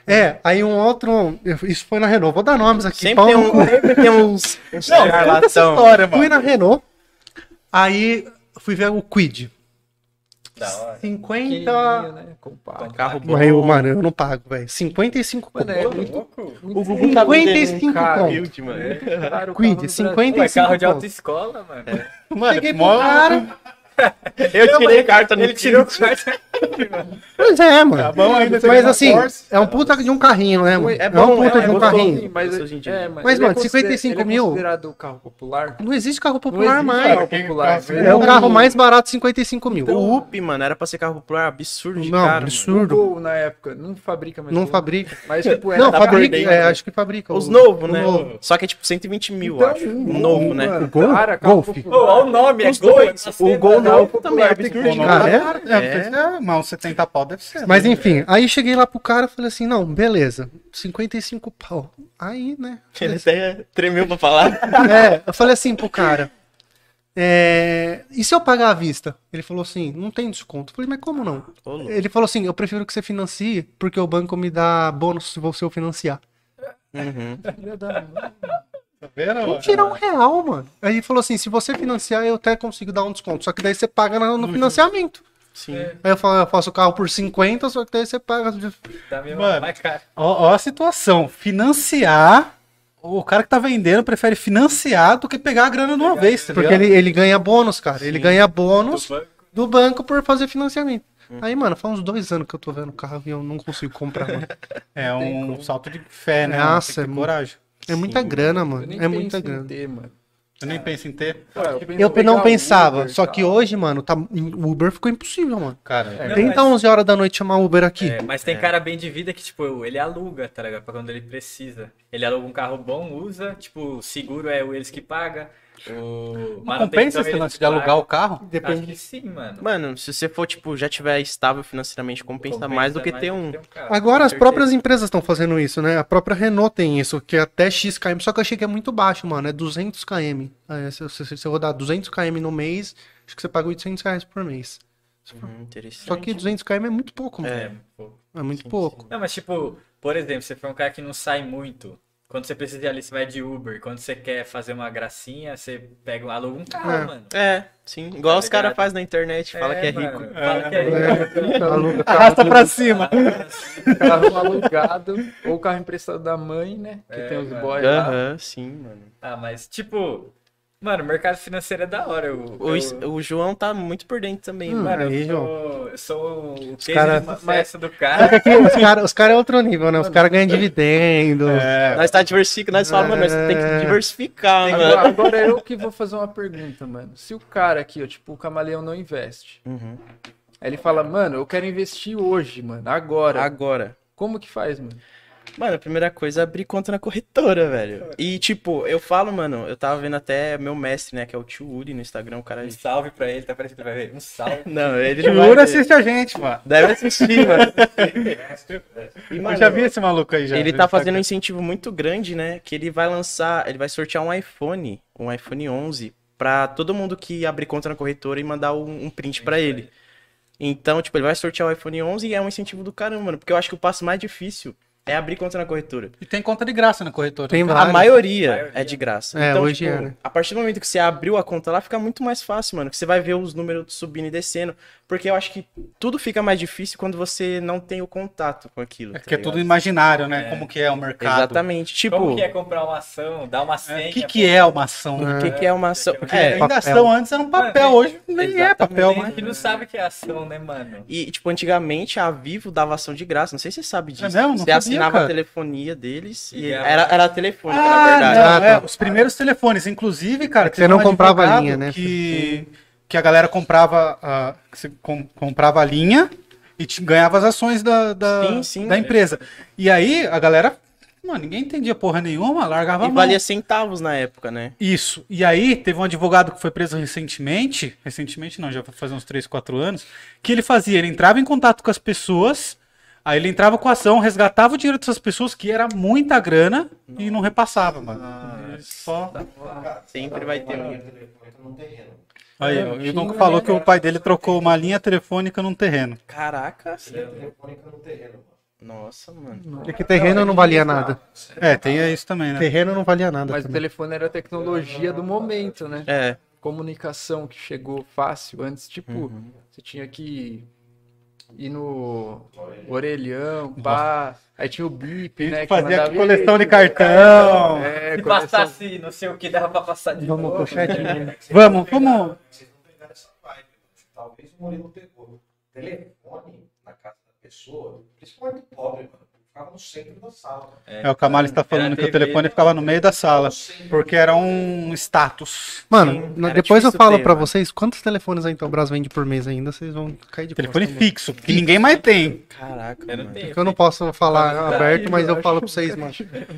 É, aí um outro. Isso foi na Renault. Vou dar nomes aqui. Sempre tem, um, sempre tem uns, uns Não, conta essa charlatão. história, Fui mano. na Renault. Aí fui ver o Quid. Da hora. 50. Pequenininho, né? Compacto. Carro bom. Eu, mano, eu não pago, velho. 55 Mano, conto. é muito, O Gugu tá vendendo 55 um carro conto. mano. o Quid, carro no 50 Brasil. Pô, é carro de autoescola, mano. Mano, Cheguei pro cara. Eu tirei carta no Ele tirou cartão. Pois é, mano. Tá bom, ainda Mas assim, é um puta de um carrinho, né, mano? É É, bom, um puta é, de é um gostoso. carrinho. Sim, mas, é, Mas, ele é mano, consider- 55 ele mil- É considerado carro popular? Não existe carro Não popular existe mais. carro popular. É o carro mais barato, 55 mil. O UP, mano, era pra ser carro popular absurdo de Não, caro, mano. absurdo. O Gol, na época, não fabrica mais Não Gol. fabrica. Mas, tipo, era Não, fabrica. É, né? acho que fabrica. Os novos, né? novo. Só que é tipo 120 mil, Então, acho. O novo, né? mano, Gol? Cara, carro popular. olha o nome, é Gol. dois. é O Gol também é absurdo Cara, é? É, deve ser, mas uns 70 pau deve ser. Mas né? enfim, aí cheguei lá pro cara e falei assim, não, beleza, 55 pau. Aí, né? Ele até tremeu pra falar. É, eu falei assim pro cara, é, e se eu pagar à vista? Ele falou assim, não tem desconto. Eu falei, mas como não? Louco. Ele falou assim, eu prefiro que você financie, porque o banco me dá bônus se você eu financiar. Uhum. Tá vendo? Vou tirar um real, mano. Aí ele falou assim, se você financiar, eu até consigo dar um desconto. Só que daí você paga no, no financiamento. Sim. Aí eu falo, eu faço o carro por 50, só que daí você paga. Tá meio Mano. mais caro. Ó, ó a situação. Financiar. O cara que tá vendendo prefere financiar do que pegar a grana de uma vez, tá Porque ele, ele ganha bônus, cara. Ele ganha bônus Do banco. do banco por fazer financiamento. Aí, mano, faz uns dois anos que eu tô vendo o carro e eu não consigo comprar, mano. É um salto de fé, né? Nossa, Tem que ter é muito- coragem. É muita grana, Eu mano. nem É muita em grana. ter, mano. Eu nem penso em ter. Eu Eu não pensava, Uber, só que hoje, mano, tá, o Uber ficou impossível, mano. Cara, É. Tenta 11 horas da noite chamar Uber aqui. É, mas tem cara bem de vida que, tipo, ele aluga, tá ligado? Pra quando ele precisa. Ele aluga um carro bom, usa, tipo, seguro é o eles que paga. O Mas compensa esse eles lance que de alugar o carro? Acho que sim, mano. Mano, se você for, tipo, já tiver estável financeiramente, compensa, mais do que ter um. carro. Agora as próprias empresas estão fazendo isso, né? A própria Renault tem isso, que é até XKM, só que eu achei que é muito baixo, mano. É 200 km. É, se, se, se você rodar 200 km no mês, acho que você paga 800 reais por mês. Hum. Só que 200 km é muito pouco, mano. É, pô. É, muito pouco. Não, mas tipo, por exemplo, você for um cara que não sai muito. Quando você precisa ir ali, você vai de Uber. Quando você quer fazer uma gracinha, você pega, aluga um carro, É. mano. É, sim. Igual Tá os caras fazem na internet, fala que é mano, rico. Fala que é rico. Aluga Arrasta pra cima. Carro alugado ou carro emprestado da mãe, né? Que É, tem os mano. boys lá. Aham, sim, mano. Ah, mas tipo, mano, o mercado financeiro é da hora. Eu, O, eu- o João tá muito por dentro também, Hum. mano. Aí, eu sou, eu sou o case cara- de sucesso do que cara. aqui os caras os cara é outro nível, né? Os caras ganham dividendo. É, Nós tá diversificando, nós falamos, mano, você tem que É. diversificar, Agora, mano. agora eu que vou fazer uma pergunta, mano. Se o cara aqui, ó, tipo, o camaleão não investe. Uhum. Aí ele fala, mano, eu quero investir hoje, mano, agora. Agora. Como que faz, mano? Mano, a primeira coisa é abrir conta na corretora, velho. E, tipo, eu falo, mano, eu tava vendo até meu mestre, né, que é o tio Uri no Instagram, o cara... Um salve pra ele, tá parecendo que vai ver. Um salve. Não, ele não Jura vai ver. assiste a gente, mano. Deve assistir, mano. E, Eu mano, já vi esse maluco aí já. Ele tá fazendo um incentivo muito grande, né? Que ele vai lançar, ele vai sortear um iPhone, um iPhone 11, pra todo mundo que abrir conta na corretora e mandar um, um print pra ele. Então, tipo, ele vai sortear o iPhone 11 e é um incentivo do caramba, mano. Porque eu acho que o passo mais difícil é abrir conta na corretora. E tem conta de graça na corretora. Tem A vários. maioria, Maioria. é de graça. É, então, hoje tipo, é, né? a partir do momento que você abriu a conta lá, fica muito mais fácil, mano. Que você vai ver os números subindo e descendo. Porque eu acho que tudo fica mais difícil quando você não tem o contato com aquilo. É tá que é tudo imaginário, né? É. Como que é o mercado. Exatamente. Tipo, Como que é comprar uma ação, dar uma senha? O que, que é uma ação? o que, que é uma ação? Porque É, ainda papel. ação antes era um papel, Mano, hoje nem é papel, Tem mas... gente que não sabe o que é ação, né, mano? E, tipo, antigamente a Vivo dava ação de graça. Não sei se você sabe disso. É mesmo? Não você sabia, assinava cara. a telefonia deles e E era- era, era telefônica, na Ah, verdade. não, Ah, é, tá. os primeiros telefones, inclusive, cara, É que você não comprava linha, né? Que, que a galera comprava, a, com- comprava a linha e te- ganhava as ações da, da, Sim, sim. da empresa. E aí a galera, mano, ninguém entendia porra nenhuma, largava a E mão. valia centavos na época, né? Isso. E aí teve um advogado que foi preso recentemente, recentemente não, já fazer uns 3, 4 anos, que ele fazia, ele entrava em contato com as pessoas Aí ele entrava com a ação, resgatava o dinheiro dessas pessoas, que era muita grana, e não repassava, mano. Ele só... Sempre vai ter um. Aí, ó, o Nunca falou que o pai dele trocou uma linha telefônica num terreno. Caraca. Linha telefônica num terreno, mano. Nossa, mano. Porque terreno não valia nada. É, tem isso também, né? Terreno não valia nada. Mas o também. telefone era a tecnologia do momento, né? É. Comunicação que chegou fácil. Antes, tipo, Uhum. você tinha que ir no orelhão, pá. Aí tinha o bip, né? que Fazia mandava, coleção de "E cartão. É, Se coleção- passasse não sei o que dava pra passar de Vamos novo. pochetinho. Vamos, vamos. Vocês não pegaram essa vibe. mano. Talvez o Murilo pegou. Telefone na casa da pessoa, principalmente pobre, mano. Ficava no centro da sala. É, o Camales tá falando que o TV, telefone né? ficava no meio da sala, porque era um status. Mano, Sim, depois eu difícil falo mano. vocês quantos telefones a Intelbras vende por mês ainda, vocês vão cair de Telefone costa, mano. fixo, que ninguém mais tem. Caraca, Eu não mano. tenho. Porque eu não posso falar Verdade, aberto, mas eu eu falo pra vocês, mano.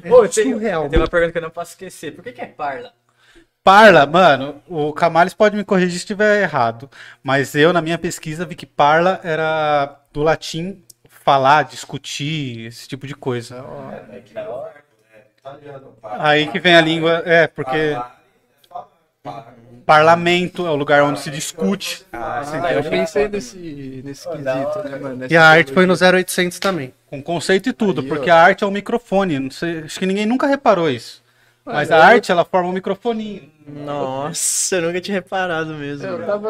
Pô, eu tenho, surreal, tem uma pergunta que eu não posso esquecer. Por que, que é parla? Parla, mano, o Camales pode me corrigir se estiver errado, mas eu, na minha pesquisa, vi que parla era do latim falar, discutir, esse tipo de coisa. O. Aí que vem a língua, é, porque parlamento é o lugar onde se discute. Ah, eu pensei nesse, nesse quesito, né, mano? E a arte foi no tecnologia. 0800 também. Com conceito e tudo, porque a arte é um microfone. Não sei, acho que ninguém nunca reparou isso. Mas a eu- arte, ela forma um microfoninho. Nossa, eu nunca tinha reparado mesmo.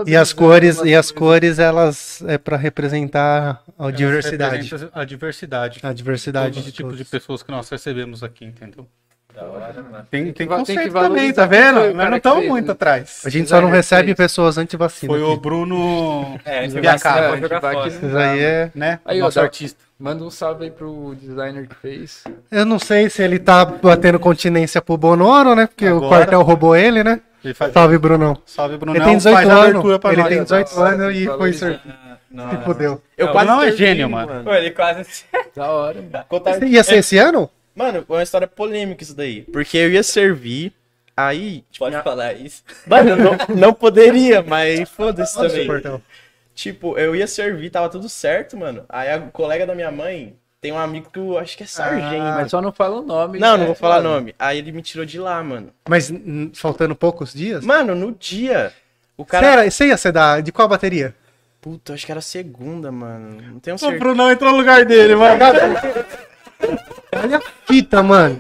E as cores, e as cores, elas é pra representar a Elas diversidade. A diversidade. A diversidade Todos de os tipos de pessoas que nós recebemos aqui, entendeu? Da hora, mano. Tem, tem Tem que também, tá o vendo? Nós não estamos muito né? atrás. A gente só não recebe pessoas anti-vacina. Foi o aqui. Bruno É, que- Isso aí é. né? Aí, ó, Nosso dá- artista. Manda um salve aí pro designer que fez. Eu não sei se ele tá batendo continência pro Bonoro, né? Porque o Agora. quartel roubou ele, né? Ele faz... Salve, Brunão. Salve, Brunão. Ele tem 18 faz a anos. Ele nós. tem 18 anos e foi ser... Não, Se fudeu. Eu Não, quase não é gênio, mano. Pô, ele quase. Da hora. mano. Contar- Ia ser esse ano? Mano, é uma história polêmica isso daí. Porque eu ia servir, aí. Tipo, Pode minha- falar isso. Mano, não, não poderia, mas foda-se também. quartel. Tipo, eu ia servir, tava tudo certo, mano. Aí a colega da minha mãe tem um amigo que eu acho que é sargento. Mas só não fala o nome. não, né? não vou falar Mano, nome. Aí ele me tirou de lá, mano. Mas faltando poucos dias? Mano, no dia, o cara. Sério, você ia ser da... De qual bateria? Puta, acho que era segunda, mano. Não tenho O certeza. Brunão entrou no lugar dele, mano. Olha a fita, mano.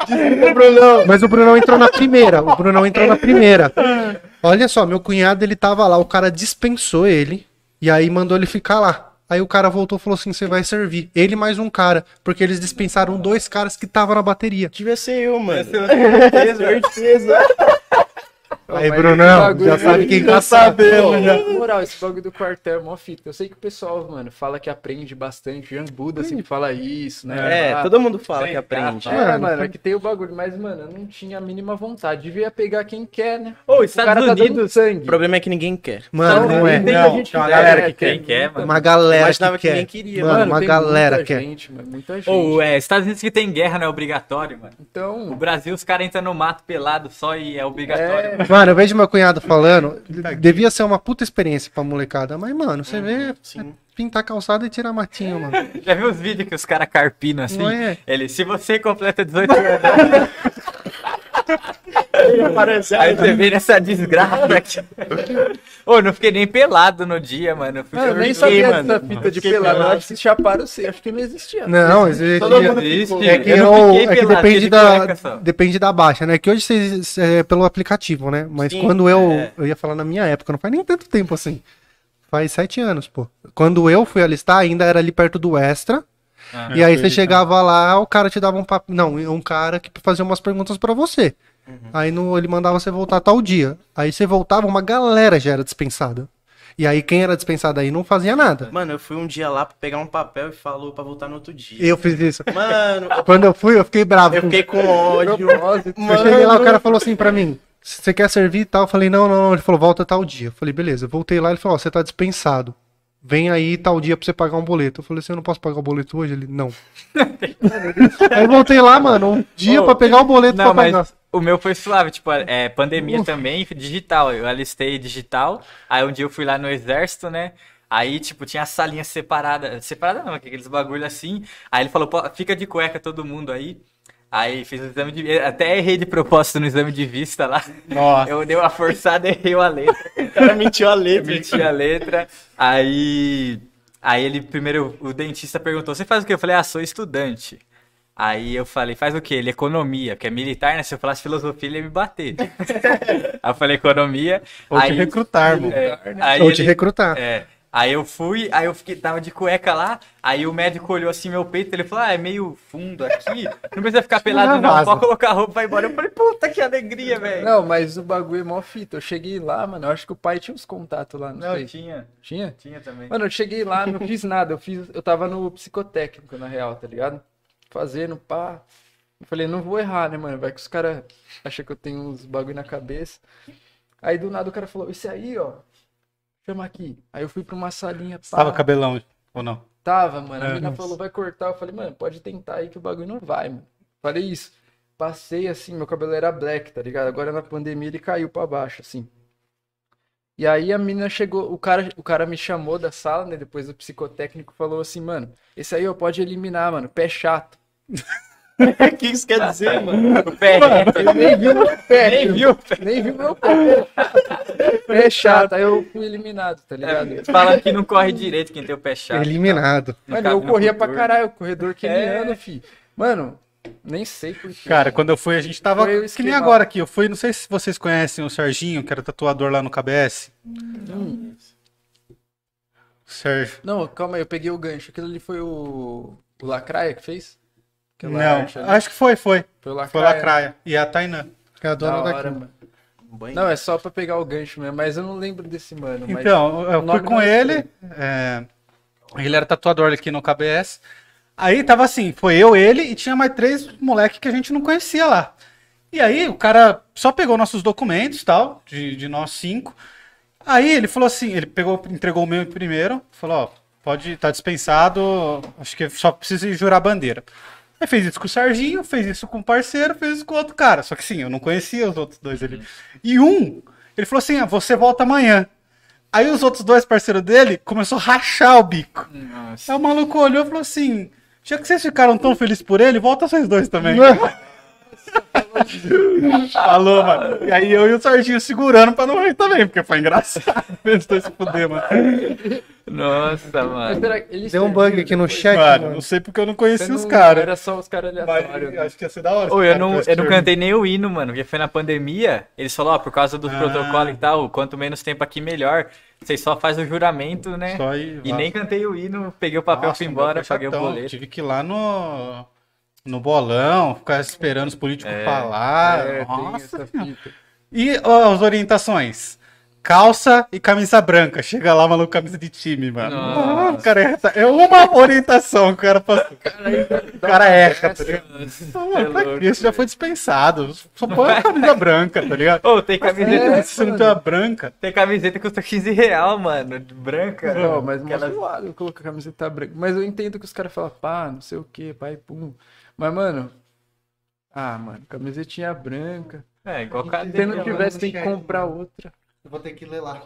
Brunão. Mas o Brunão entrou na primeira. O Brunão entrou na primeira. Olha só, meu cunhado, ele tava lá, o cara dispensou ele. E aí mandou ele ficar lá. Aí o cara voltou e falou assim: você vai servir. Ele mais um cara. Porque eles dispensaram dois caras que estavam na bateria. Devia ser eu, mano. Aí, mas Brunão, já sabe quem tá já. Na moral, esse bagulho do quartel é mó fita. Eu sei que o pessoal, mano, fala que aprende bastante. Jean Buda sempre fala isso, né? É, Ah, todo mundo fala que aprende. capa. É, Mano, mano, é que tem o bagulho, mas, mano, eu não tinha a mínima vontade. Devia pegar quem quer, né? Ô, o Estados cara tá Unidos. dando sangue. O problema é que ninguém quer. Mano, Então, não é. tem Não, gente tem uma que galera quer, que quer quem quer, mano. Uma galera que que quer. ninguém queria, Mano, Mano, uma galera muita quer. gente, mano, muita gente. Ô, é, Estados Unidos que tem guerra não é obrigatório, mano. O Então, Brasil, os caras entram no mato pelado só e é obrigatório. é, Mano, eu vejo meu cunhado falando, devia ser uma puta experiência pra molecada, mas, mano, você vê Sim. pintar calçada e tirar matinho, mano. Já viu os vídeos que os caras carpinam assim? Não é? Ele, se você completa 18 anos. Aí você vê nessa desgraça aqui. Ô, não fiquei nem pelado no dia, mano. Eu, eu nem sabia mano. dessa fita de pelado. pelado. Acho que se chaparam, sei. Acho que não existia. Não, existe. Todo mundo existe. É que, eu eu- não fiquei é que pelado, depende, da, cueca depende da baixa, né? Que hoje vocês é pelo aplicativo, né? Mas Sim, quando eu. é. Eu ia falar na minha época, não faz nem tanto tempo assim. Faz sete anos, pô. Quando eu fui alistar, ainda era ali perto do Extra. Ah. e aí você ali chegava lá, o cara te dava um papo. Não, um cara que fazia umas perguntas pra você. Aí no, ele mandava você voltar tal dia. Aí você voltava, uma galera já era dispensada. E aí quem era dispensado aí não fazia nada. Mano, eu fui um dia lá pra pegar um papel e falou pra voltar no outro dia. Eu fiz isso. Mano, Quando eu fui, eu fiquei bravo. eu fiquei com ódio. Eu cheguei lá, o cara falou assim pra mim: você quer servir e tal? Eu falei: não, não, não. Ele falou: volta tal dia. Eu falei: beleza. Eu voltei lá, ele falou: ó, você tá dispensado. Vem aí tal dia pra você pagar um boleto. Eu falei assim: eu não posso pagar o boleto hoje? Ele: não. aí voltei lá, mano, um dia Ô, pra pegar o boleto Não, pra pagar. o meu foi suave, tipo, é, pandemia também, digital. Eu alistei digital. Aí um dia eu fui lá no exército, né? Aí, tipo, tinha a salinha separada. Separada não, aqueles bagulho assim. Aí ele falou, "Pô, fica de cueca todo mundo aí. Aí fez o exame de Até errei de propósito no exame de vista lá. Nossa. Eu dei uma forçada e errei a letra. O cara mentiu a letra. Menti a letra. Aí. Aí ele primeiro, o dentista perguntou: Você faz o quê? Eu falei: Ah, sou estudante. Aí eu falei: Faz o quê? Ele, economia, porque é militar, né? Se eu falasse filosofia, ele ia me bater. aí eu falei: Economia. Ou te aí, recrutar, irmão. é, Ou te ele- recrutar. é. Aí eu fui, aí eu fiquei, tava de cueca lá, aí o médico olhou assim meu peito, ele falou, ah, é meio fundo aqui, não precisa ficar pelado não, vaza. pode colocar a roupa e vai embora. Eu falei, puta que alegria, velho. Não, mas o bagulho é mó fita. Eu cheguei lá, mano. Eu acho que o pai tinha uns contatos lá, não, Não, sei. tinha, Tinha? tinha também. Mano, eu cheguei lá, não fiz nada. Eu fiz, eu tava no psicotécnico, na real, tá ligado? Fazendo, pá. Eu falei, não vou errar, né, mano? Vai que os caras acham que eu tenho uns bagulho na cabeça. Aí do nada o cara falou, esse aí, ó. Chama aqui. Aí eu fui pra uma salinha, pá. Tava cabelão ou não? Tava, mano. A É. menina falou, vai cortar. Eu falei, mano, pode tentar aí que o bagulho não vai, mano. Falei isso. Passei assim, meu cabelo era black, tá ligado? Agora na pandemia ele caiu pra baixo, assim. E aí a menina chegou, o cara, o cara me chamou da sala, né? Depois o psicotécnico falou assim, mano, esse aí ó, pode eliminar, mano, pé chato. O que isso quer dizer, mano? O pé reto, Ele nem viu meu pé, nem viu? nem viu meu pé. Pé chato. Aí eu fui eliminado, tá ligado? É, fala que não corre direito quem tem o pé chato. Eliminado. Não Mano, eu corria pra caralho, corredor keniano, É. fi. Mano, nem sei porquê. Cara, quando eu fui, a gente tava o que nem agora aqui. Eu fui, não sei se vocês conhecem o Serginho, que era tatuador lá no KBS. Hum. Sérgio. Não, calma aí, eu peguei o gancho. Aquilo ali foi o, o Lacraia que fez? Aquela Não, arte ali. acho que foi, foi. Foi o Lacraia. Foi Lacraia. E a Tainã. Que é a Da dona hora, daqui. mano. Banho. Não, é só pra pegar o gancho mesmo, mas eu não lembro desse mano. mas- Então, eu fui com é ele. é, ele era tatuador aqui no KBS. Aí tava assim, foi eu, ele e tinha mais três moleques que a gente não conhecia lá. E aí o cara só pegou nossos documentos tal, de, de nós cinco. Aí ele falou assim, ele pegou, entregou o meu primeiro, falou, ó, pode estar dispensado, acho que só precisa ir jurar a bandeira. Aí fez isso com o Serginho, fez isso com o parceiro, fez isso com o outro cara. Só que sim, eu não conhecia os outros dois ali. E um, ele falou assim, ah, você volta amanhã. Aí os outros dois parceiros dele começou a rachar o bico. Nossa. Aí o maluco olhou e falou assim: já que vocês ficaram tão felizes por ele, volta vocês dois também. Falou, mano. E aí eu e o Serginho segurando pra não rir também, porque foi engraçado os dois se fuder, mano. Nossa, mano. eles Deu um bug aqui no chat, Mano, mano. não sei porque eu não conheci não- os caras. Era só os caras aleatórios. né? acho que ia ser da hora. Ô, eu não, eu não cantei nem o hino, mano, porque foi na pandemia. Eles falaram, ó, por causa dos Ah. protocolos e tal, quanto menos tempo aqui, melhor. Vocês só fazem o juramento, né? Só aí, E nem cantei o hino, peguei o papel, Nossa, fui embora, paguei o boleto. Tive que ir lá no, no bolão, ficar esperando os políticos É. falar. É, Nossa. E ó, as orientações? Calça e camisa branca. Chega lá, maluco, camisa de time, mano. Nossa. Ah, o cara erra. É uma orientação que o cara passou. O cara erra, tá ligado? Não, é louco, quê? Isso já foi dispensado. Só põe a camisa branca, tá ligado? Ô, tem camiseta, É, Se você não tem uma branca. tem camiseta que custa 15 real, mano, branca. Não, mas mó Aquela- zoado eu colocar a camiseta branca. Mas eu entendo que os caras falam, pá, não sei o que, pai, pum. Mas, mano. Ah, mano, camisetinha branca. É, igual Se cadeira. não tivesse, tem que comprar outra. Eu vou ter que ler lá.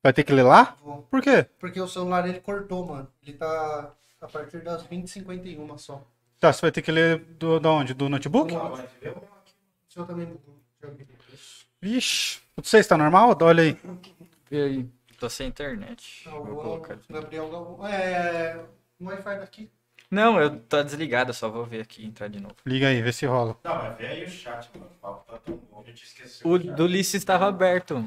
Vai ter que ler lá? Vou. Por quê? Porque o celular ele cortou, mano. Ele tá a partir das 20h51 só. Tá, você vai ter que ler do, da onde? Do notebook? O seu também bugou. Deixa eu ver. Vixe. Não sei se tá normal? Olha aí. E aí? Tô sem internet. Não, Vou o colocar. Gabriel Galvão. É. O Wi-Fi daqui. Não, eu tô desligado, só vou ver aqui entrar de novo. Liga aí, vê se rola. Não, mas vê aí o chat, mano. O papo tá tão bom, a gente esqueceu. O do Ulisses estava aberto.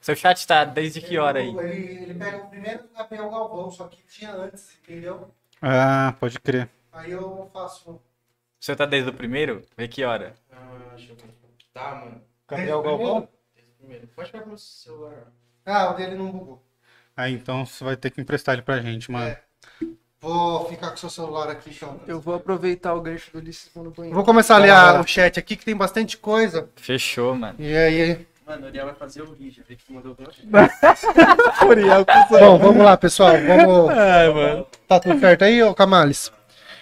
Seu chat tá desde que hora aí? Ele, ele pega o primeiro Gabriel Galvão, só que tinha antes, entendeu? Ah, pode crer. Aí eu faço. O seu tá desde o primeiro? Vê que hora? Ah, deixa eu ver. Tá, mano. Gabriel Desde o Galvão? Primeiro. Pode pegar meu celular. Ah, o dele não bugou. Aí então você vai ter que emprestar ele pra gente, mano. É. Vou ficar com o seu celular aqui então. Eu vou aproveitar o gancho do Ulisses no banheiro. Vou começar a ler a- o chat aqui que tem bastante coisa. Fechou, mano. E aí. Mano, o Uriel vai fazer o já vi que mandou bem. Bom, vamos lá, pessoal. Vamos. Ai, mano. Tá tudo certo aí, ô Camales?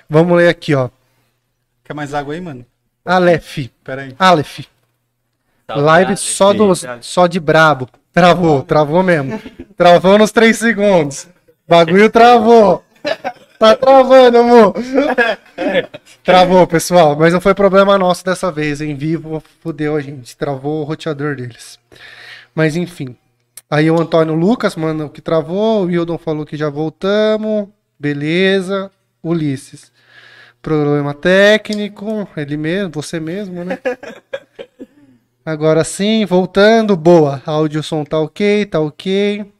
Vamos ler aqui, ó. Quer mais água aí, mano? Aleph. Pera aí. Aleph. Live só, dos, só de brabo. Travou, travou mesmo. Travou nos 3 segundos. Bagulho travou. Tá travando, amor. Travou, pessoal. Mas não foi problema nosso dessa vez. Em vivo, fudeu a gente. Travou o roteador deles. Mas enfim. Aí o Antônio Lucas, mano, que travou. O Wildon falou que já voltamos. Beleza. Ulisses. Problema técnico. Ele mesmo, você mesmo, né? Agora sim, voltando. Boa. Áudio som tá ok, tá ok.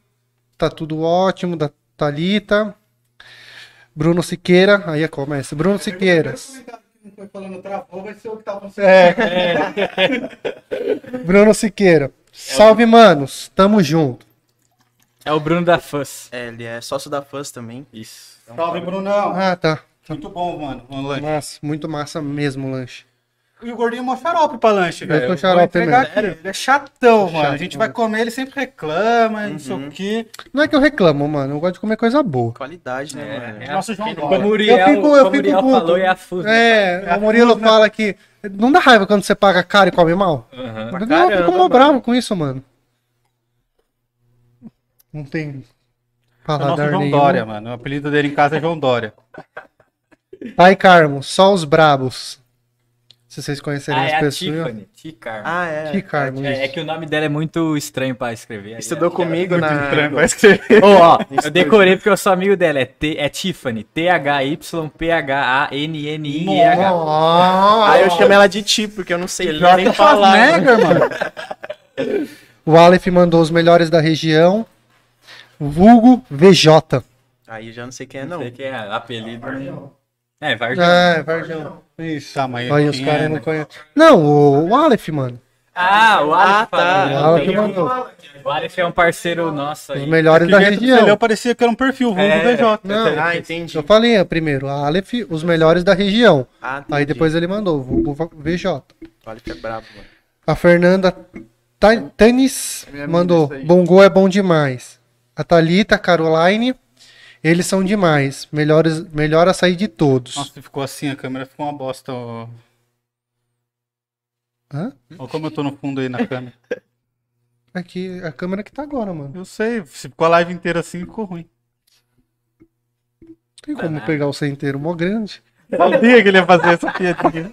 Tá tudo ótimo. Da Thalita. Bruno Siqueira. Aí começa. Bruno Siqueira. Foi falando travou, vai ser o que tava É. Bruno Siqueira. Salve, manos. Tamo junto. É o Bruno da Fuzz. É, ele é sócio da Fuzz também. Isso. Salve, Brunão. Ah, tá. Muito bom, mano. Um lanche. Massa, muito massa mesmo o lanche. E o gordinho é mó xarope pra lanche, Eu velho. tô vou xarope mesmo. aqui. Ele é chatão, mano. A Chato, gente mano. vai comer, ele sempre reclama, não sei o quê. Não é que eu reclamo, mano. Eu gosto de comer coisa boa. Qualidade, né, É, mano? é Nosso João Dória. o Uriel, Eu fico- eu o fico Uriel puto. falou, é a Fuzz. né? É, É o Murilo né? fala que. Não dá raiva quando você paga caro e come mal? Aham. Eu caramba, fico mó mano. bravo com isso, mano. Não tem É o nosso paladar João nenhum. Dória, mano. O apelido dele em casa é João Dória. Ai, Carmo, só os brabos. Se vocês conhecerem Ah, é as a pessoas. Tiffany. Ticar. Ah, é. Carmo, É, é que o nome dela é muito estranho pra escrever. aí Estudou é- comigo na. Vai escrever. Ô, ó, eu decorei porque eu sou amigo dela. É, T, é Tiffany. T-H-Y-P-H-A-N-N-I-H. Aí eu chamo ela de Ti, porque eu não sei ler nem Faz falar. nega, mano. O Aleph mandou os melhores da região. Vulgo VJ. Aí eu já não sei quem é, Não não. sei que é apelido. né? É, Varjão. É, Varjão. Isso, tamanho. Aí os caras é, não né? conhecem. Não, o, o Aleph, mano. Ah, o Aleph Ah, tá. O Aleph mandou. O Aleph é um parceiro nosso Os aí. melhores da Do jeito que você região. leu, parecia que era um perfil, vulgo É. VJ. Não, Ah, entendi. eu falei é, primeiro, a Aleph, os melhores da região. Ah, entendi. Aí depois ele mandou, vulgo VJ. Olha que é brabo, mano. A Fernanda Ta- Tanis É mandou, aí. Bongo é bom demais. A Thalita, Caroline, eles são demais. Melhores, melhor açaí de todos. Nossa, ficou assim, a câmera ficou uma bosta. Ó. Hã? Olha como eu tô no fundo aí na câmera. Aqui, a câmera que tá agora, mano. Eu sei, se ficou a live inteira assim, ficou ruim. Tem como pegar o sem inteiro, mó grande. Sabia que ele ia fazer essa piadinha.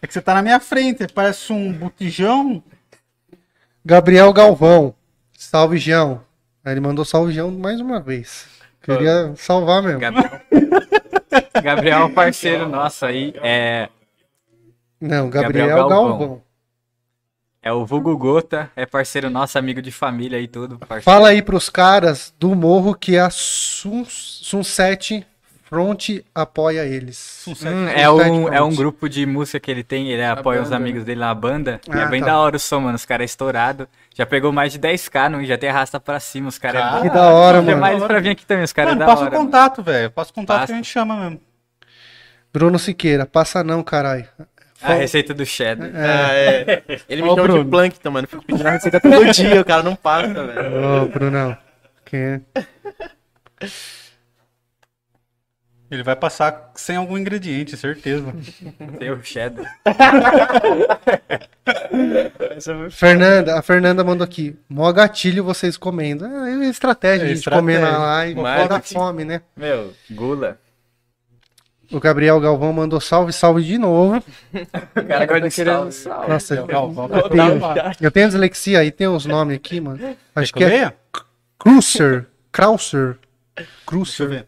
É que você tá na minha frente, parece um botijão. Gabriel Galvão, salve João. Aí ele mandou salve João mais uma vez. Queria salvar mesmo. Gabriel. Gabriel é um parceiro nosso aí. É, Não, Gabriel, Gabriel Galvão. Galvão. é o Vulgo Gota, é parceiro nosso, amigo de família e tudo. Parceiro. Fala aí pros caras do morro que a Sun, Sunset Front apoia eles. Hum, é, um, é um grupo de música que ele tem, ele apoia os banda, amigos dele na banda. e Ah, é bem tá. da hora o som, mano. Os caras é estourado. Já pegou mais de 10k, não, já tem arrasta pra cima. Os caras é Que da hora, Tem mano. mais pra vir aqui também, os caras é da passa hora. o contato, velho. Passa o contato Passa. que a gente chama mesmo. Bruno Siqueira, passa não, caralho. A receita do cheddar. Ah, é. Ele me chama Bruno. de Plankton, mano. Eu fico pedindo a receita todo dia, o cara não passa, velho. Ô, Brunão. Quem é? Ele vai passar sem algum ingrediente, certeza. Tem o cheddar. Fernanda, a Fernanda mandou aqui. Mó gatilho vocês comendo. É, é estratégia É de comer na live. Pô, dá Marketing. fome, né? Meu, gula. O Gabriel Galvão mandou salve, salve de novo. O cara gosta de querendo sal. sal. Nossa, Legal, vamos eu tenho, eu tenho dislexia aí, tem os nomes aqui, mano. Acho que é? Cruiser. Krauser. Deixa eu Cruiser.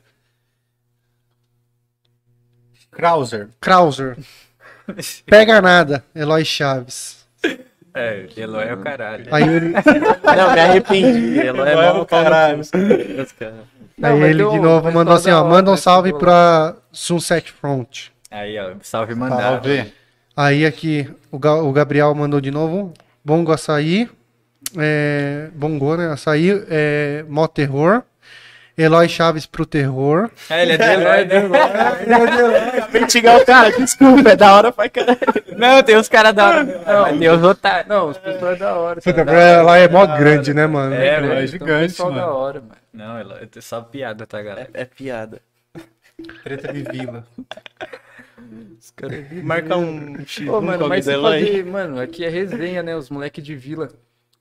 Krauser. Krauser. Pega nada, Eloy Chaves. É, Eloy é o caralho. Aí ele, Não, me arrependi. Ela é Vai mal pro caralho. Não, aí ele de novo mandou assim, ó, manda um né, salve pra Sunset Front. Aí, ó, salve mandado. Salve. Aí aqui o, Ga- o Gabriel mandou de novo. Bongo açaí. É, bongo, né? Açaí, é, mó terror. Eloy Chaves pro terror. É, ele é de Eloy, né? Acabei de xingar o cara, desculpa, é da hora pra caralho. Não, tem os caras da hora. Não, tem os otários. Não, os pessoal é da hora. Puta? Ela é mó grande, né, mano? É, É, mano. é Então, gigante, pessoal da mano. hora, mano. Não, Eloy, é só piada, tá, galera? É, é piada. Treta de vila. Os caras é Marca um X Pô, mano, mas fazer, mano, aqui é resenha, né? Os moleques de vila.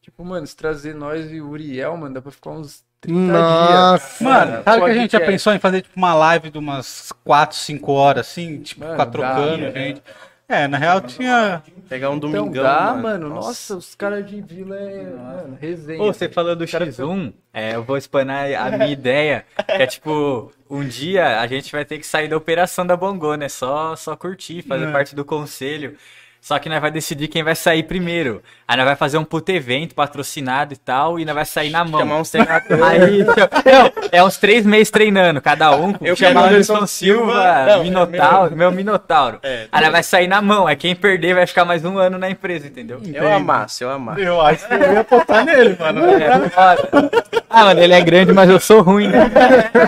Tipo, mano, se trazer nós e o Uriel, mano, dá pra ficar uns Nossa. Mano, sabe que a gente já pensou em fazer tipo, uma live de umas 4, 5 horas, assim? Tipo, Mano, ficar trocando, gente. É, na real tinha. Pegar um Então domingão, dá, mano. mano. Nossa, os caras de vila é. Mano, resenha. Ô, você falou do X1, é, eu vou explanar a minha ideia, que é tipo, um dia a gente vai ter que sair da operação da Bongo, né? Só, só curtir, fazer É. parte do conselho. Só que nós vai decidir quem vai sair primeiro. Aí nós vai fazer um puto evento patrocinado e tal, e nós vai sair na mão. Chamar uns treinadores. Aí, não, é uns três meses treinando, cada um. Eu chamar quero Anderson Silva. Não, Minotauro, meu Minotauro. É. Aí nós vai sair na mão. Aí quem perder vai ficar mais um ano na empresa, entendeu? Eu amasso, eu amasso. Eu acho que eu ia apostar nele, mano. É, foda. ah, mano, ele é grande, mas eu sou ruim, né?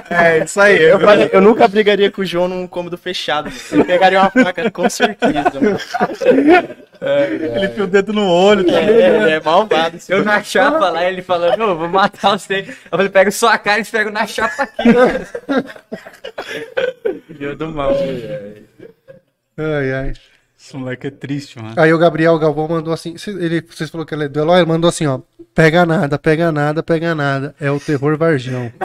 É, isso aí. Eu, falei, eu nunca brigaria com o João num cômodo fechado. Ele pegaria uma faca com certeza, mano. Ele enfia o dedo no olho, tá É, ele é malvado. esse Eu na chapa lá, ele falando, ô, vou matar você. Eu falei, pega sua cara e eles pegam na chapa aqui. Dia do mal, velho. Ai, ai. Esse moleque é triste, mano. Aí o Gabriel Galvão mandou assim. Ele, vocês falaram que ele é do Eloy, ele mandou assim, ó. Pega nada, pega nada, pega nada. É o terror Varjão.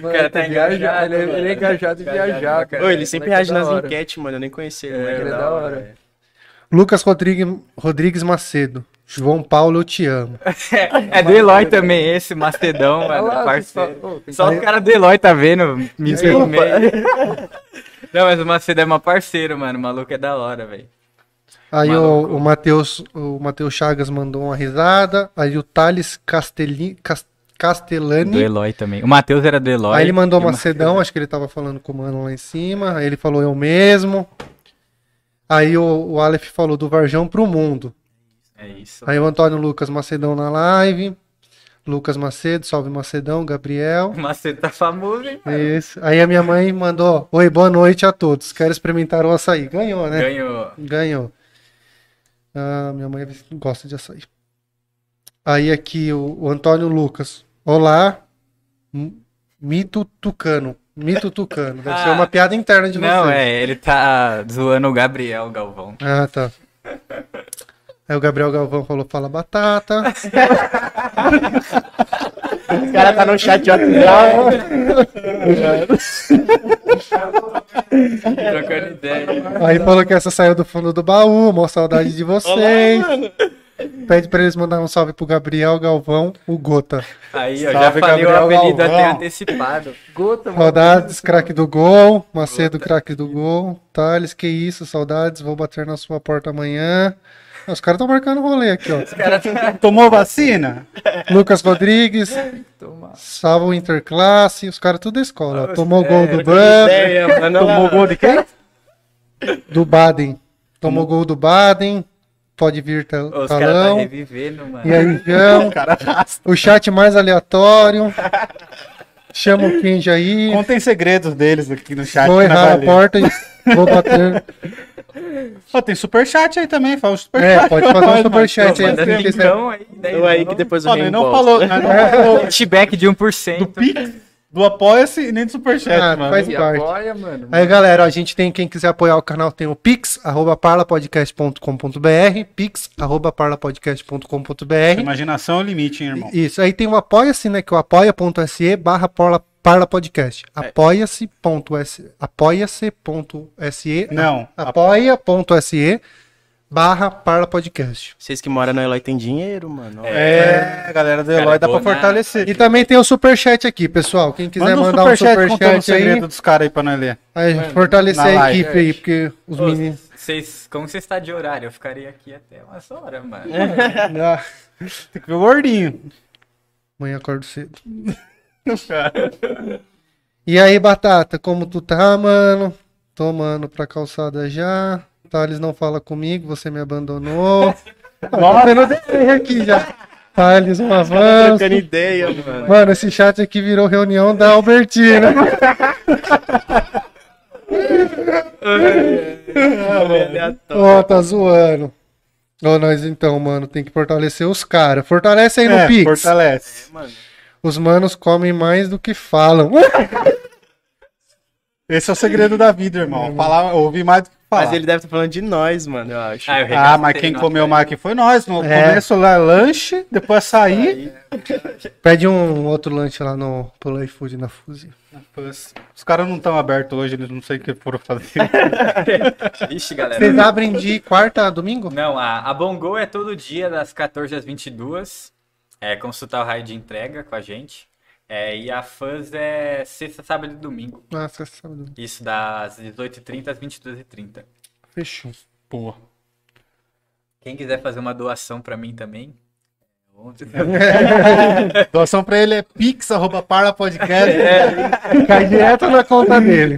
Mano, cara tá viajado, engajado, ele, é- mano. ele é engajado em viajar, cara. Ô, ele sempre é reage nas hora. enquetes, mano. Eu nem conhecia ele. É, ele é da hora. Lucas Rodrigues, Rodrigues Macedo. João Paulo, eu te amo. É do Eloy também, esse Mastedão, Olha mano, lá, parceiro. Só que- o cara do Eloy tá vendo, me filmei. Não, mas o Macedo é meu parceiro, mano, o maluco é da hora, velho. Aí Maluco. o, o Matheus o Mateus Chagas mandou uma risada. Aí o Thales Castelli, Cas- Do Castellani. Eloy também. O Matheus era do Eloy. Aí ele mandou o Macedão, acho que ele tava falando com o mano lá em cima. Aí ele falou eu mesmo. Aí o, o Aleph falou do Varjão pro mundo. É isso. Aí o Antônio Lucas Macedão na live. Lucas Macedo, salve Macedão, Gabriel. Macedo tá famoso, hein? Isso. Aí a minha mãe mandou: Oi, boa noite a todos. Quero experimentar o açaí. Ganhou, né? Ganhou. Ganhou. Ah, minha mãe gosta de açaí. Aí aqui o, o Antônio Lucas. Olá, mito tucano. Mito tucano. Deve ser Ah. uma piada interna de Não, vocês. é, ele tá zoando o Gabriel Galvão. Ah, tá. Aí o Gabriel Galvão falou: Fala batata. O cara tá no chat de WhatsApp. Trocando ideia. Aí falou que essa saiu do fundo do baú. Mó saudade de vocês. Pede pra eles mandar um salve pro Gabriel Galvão, o Gota. Aí, ó, já falei o Gabriel apelido Galvão. até antecipado. Gota, mano. Saudades, craque do gol. Macedo, craque do gol. Thales, que isso, saudades. Vou bater na sua porta amanhã. Os caras estão marcando rolê aqui, ó. Tomou vacina? Lucas Rodrigues, Toma. salva o Interclasse. Os caras tudo da escola. ó. Tomou gol do mano. Tomou gol de quem? do Baden. Tomou gol do Baden. Pode vir tá- Os caras tá talão. revivendo, mano. E aí, João. O chat mais aleatório. Chama o Kenji aí. Contem segredos deles aqui no chat. Vou errar a porta e vou bater. Ó, tem superchat aí também, fala o superchat. É, pode fazer um superchat aí. Manda aí. daí Eu aí que depois. Ó, nós não falou, nós não falou Cashback de 1%. do Pix, do Apoia-se e nem do superchat, Ah, mano. faz E parte. apoia, mano. Aí, galera, a gente tem, quem quiser apoiar o canal, tem o pix, arroba parlapodcast.com.br, pix, arroba parlapodcast.com.br. Imaginação é o limite, hein, irmão. Isso, aí tem o apoia-se, né, que é o apoia.se barra parla- parlapodcast. Apoia-se.se, apoia-se.se, Não, apoia.se barra parlapodcast. Vocês que moram no Eloy tem dinheiro, mano. É, galera do Eloy, dá pra donar. fortalecer. E também tem o superchat aqui, pessoal. Quem quiser Manda um mandar um superchat superchat aí, segredo dos caras aí pra nós ler. aí fortalecer na a live. equipe aí, porque os Ô, meninos... Vocês, como você está de horário? Eu ficaria aqui até umas horas, mano. Ah, Tem que ver o gordinho. amanhã acordo cedo. E aí, Batata, como tu tá, mano? Tô, mano, pra calçada já. Thales não fala comigo, você me abandonou. Nossa, eu não deixei aqui já. Thales, um avanço. Trocando ideia, mano. Mano, esse chat aqui virou reunião da Albertina. Ó, tá zoando. Ô, nós então, mano, tem que fortalecer os caras. Fortalece aí no É, Pix. fortalece. Mano, Os manos comem mais do que falam. Esse é o segredo da vida, irmão. Falar, ouvir mais do que Fala. Mas ele deve estar falando de nós, mano, eu acho. Ah, eu Ah, mas quem comeu mais aqui foi nós. No É. começo lá, lanche, depois açaí. Pede um outro lanche lá no, pelo iFood na Fuzi. Depois- Os caras não estão abertos hoje, eles não sei o que foram fazer. Ixi, galera. Vocês abrem de quarta a domingo? Não, a, a Bongo é todo dia, das 14 às 22. É consultar o raio de entrega com a gente. É, e a Fuzz é sexta, sábado e domingo. Nossa, sábado. Isso das 18h30 às 22h30. Fechou. Pô. Quem quiser fazer uma doação pra mim também. ontem- Doação pra ele é pix, arroba parla podcast. Cai direto na conta dele.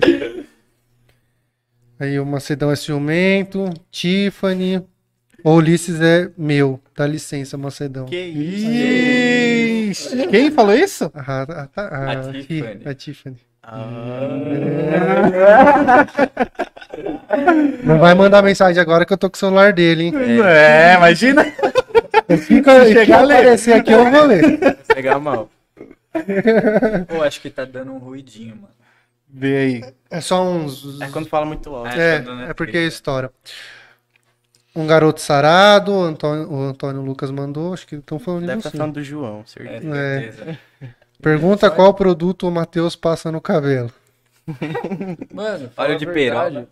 Aí o Macedão é ciumento. Tiffany. O Ulisses é meu. Dá licença, Macedão. Que isso? Quem falou isso? Ah, a, a, a, A Tiffany. a Tiffany. Ah, Não vai mandar mensagem agora que eu tô com o celular dele, hein? É, imagina. Fica, Chegar a ler. aparecer aqui, eu vou ler. pegar mal. Pô, acho que tá dando um ruidinho, mano. Vê aí. É só uns. É quando fala muito alto. É, É, dando é porque é história. Um garoto sarado, o Antônio, o Antônio Lucas mandou, acho que estão falando de Deve estar você. falando do João, É, certeza. certeza. Pergunta qual produto o Matheus passa no cabelo. Mano, Óleo de verdade.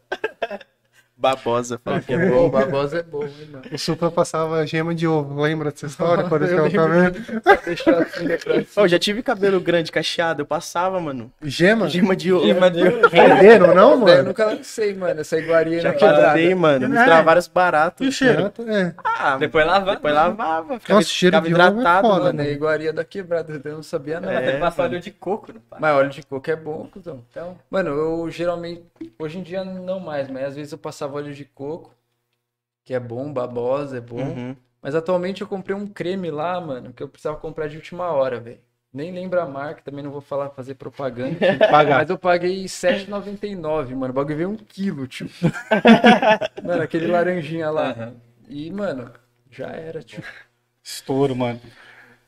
Babosa, fala que é É bom. babosa é bom, mano. O Supra passava gema de ovo, lembra dessa história? Quando Eu eu ficava cabelo? Assim, né, eu já tive cabelo grande, cacheado, eu passava, mano. Gema? Gema de ouro. Gema de ouro. Renderam, não, Eu mano? nunca lancei, mano. Essa iguaria Já passei, mano. Misturar vários E baratos. o cheiro? É. Ah, Depois lavava. depois lavava. Ficava, Nossa, cheiro ficava de ovo é hidratado, foda, mano. Mano, é iguaria da quebrada. Eu não sabia nada. É, Você passa mano. óleo de coco, não passa? Mas óleo de coco é bom, cuzão. Então, mano, eu geralmente, hoje em dia não mais, mas às vezes eu passava óleo de coco, que é bom, babosa, é bom. Uhum. Mas atualmente eu comprei um creme lá, mano, que eu precisava comprar de última hora, velho. Nem lembro a marca, também não vou falar, fazer propaganda. Pagar. Mas eu paguei R$7,99, mano. O bagulho veio um quilo, tio. mano, aquele laranjinha lá. Aham. E, mano, já era, tio. Estouro, mano.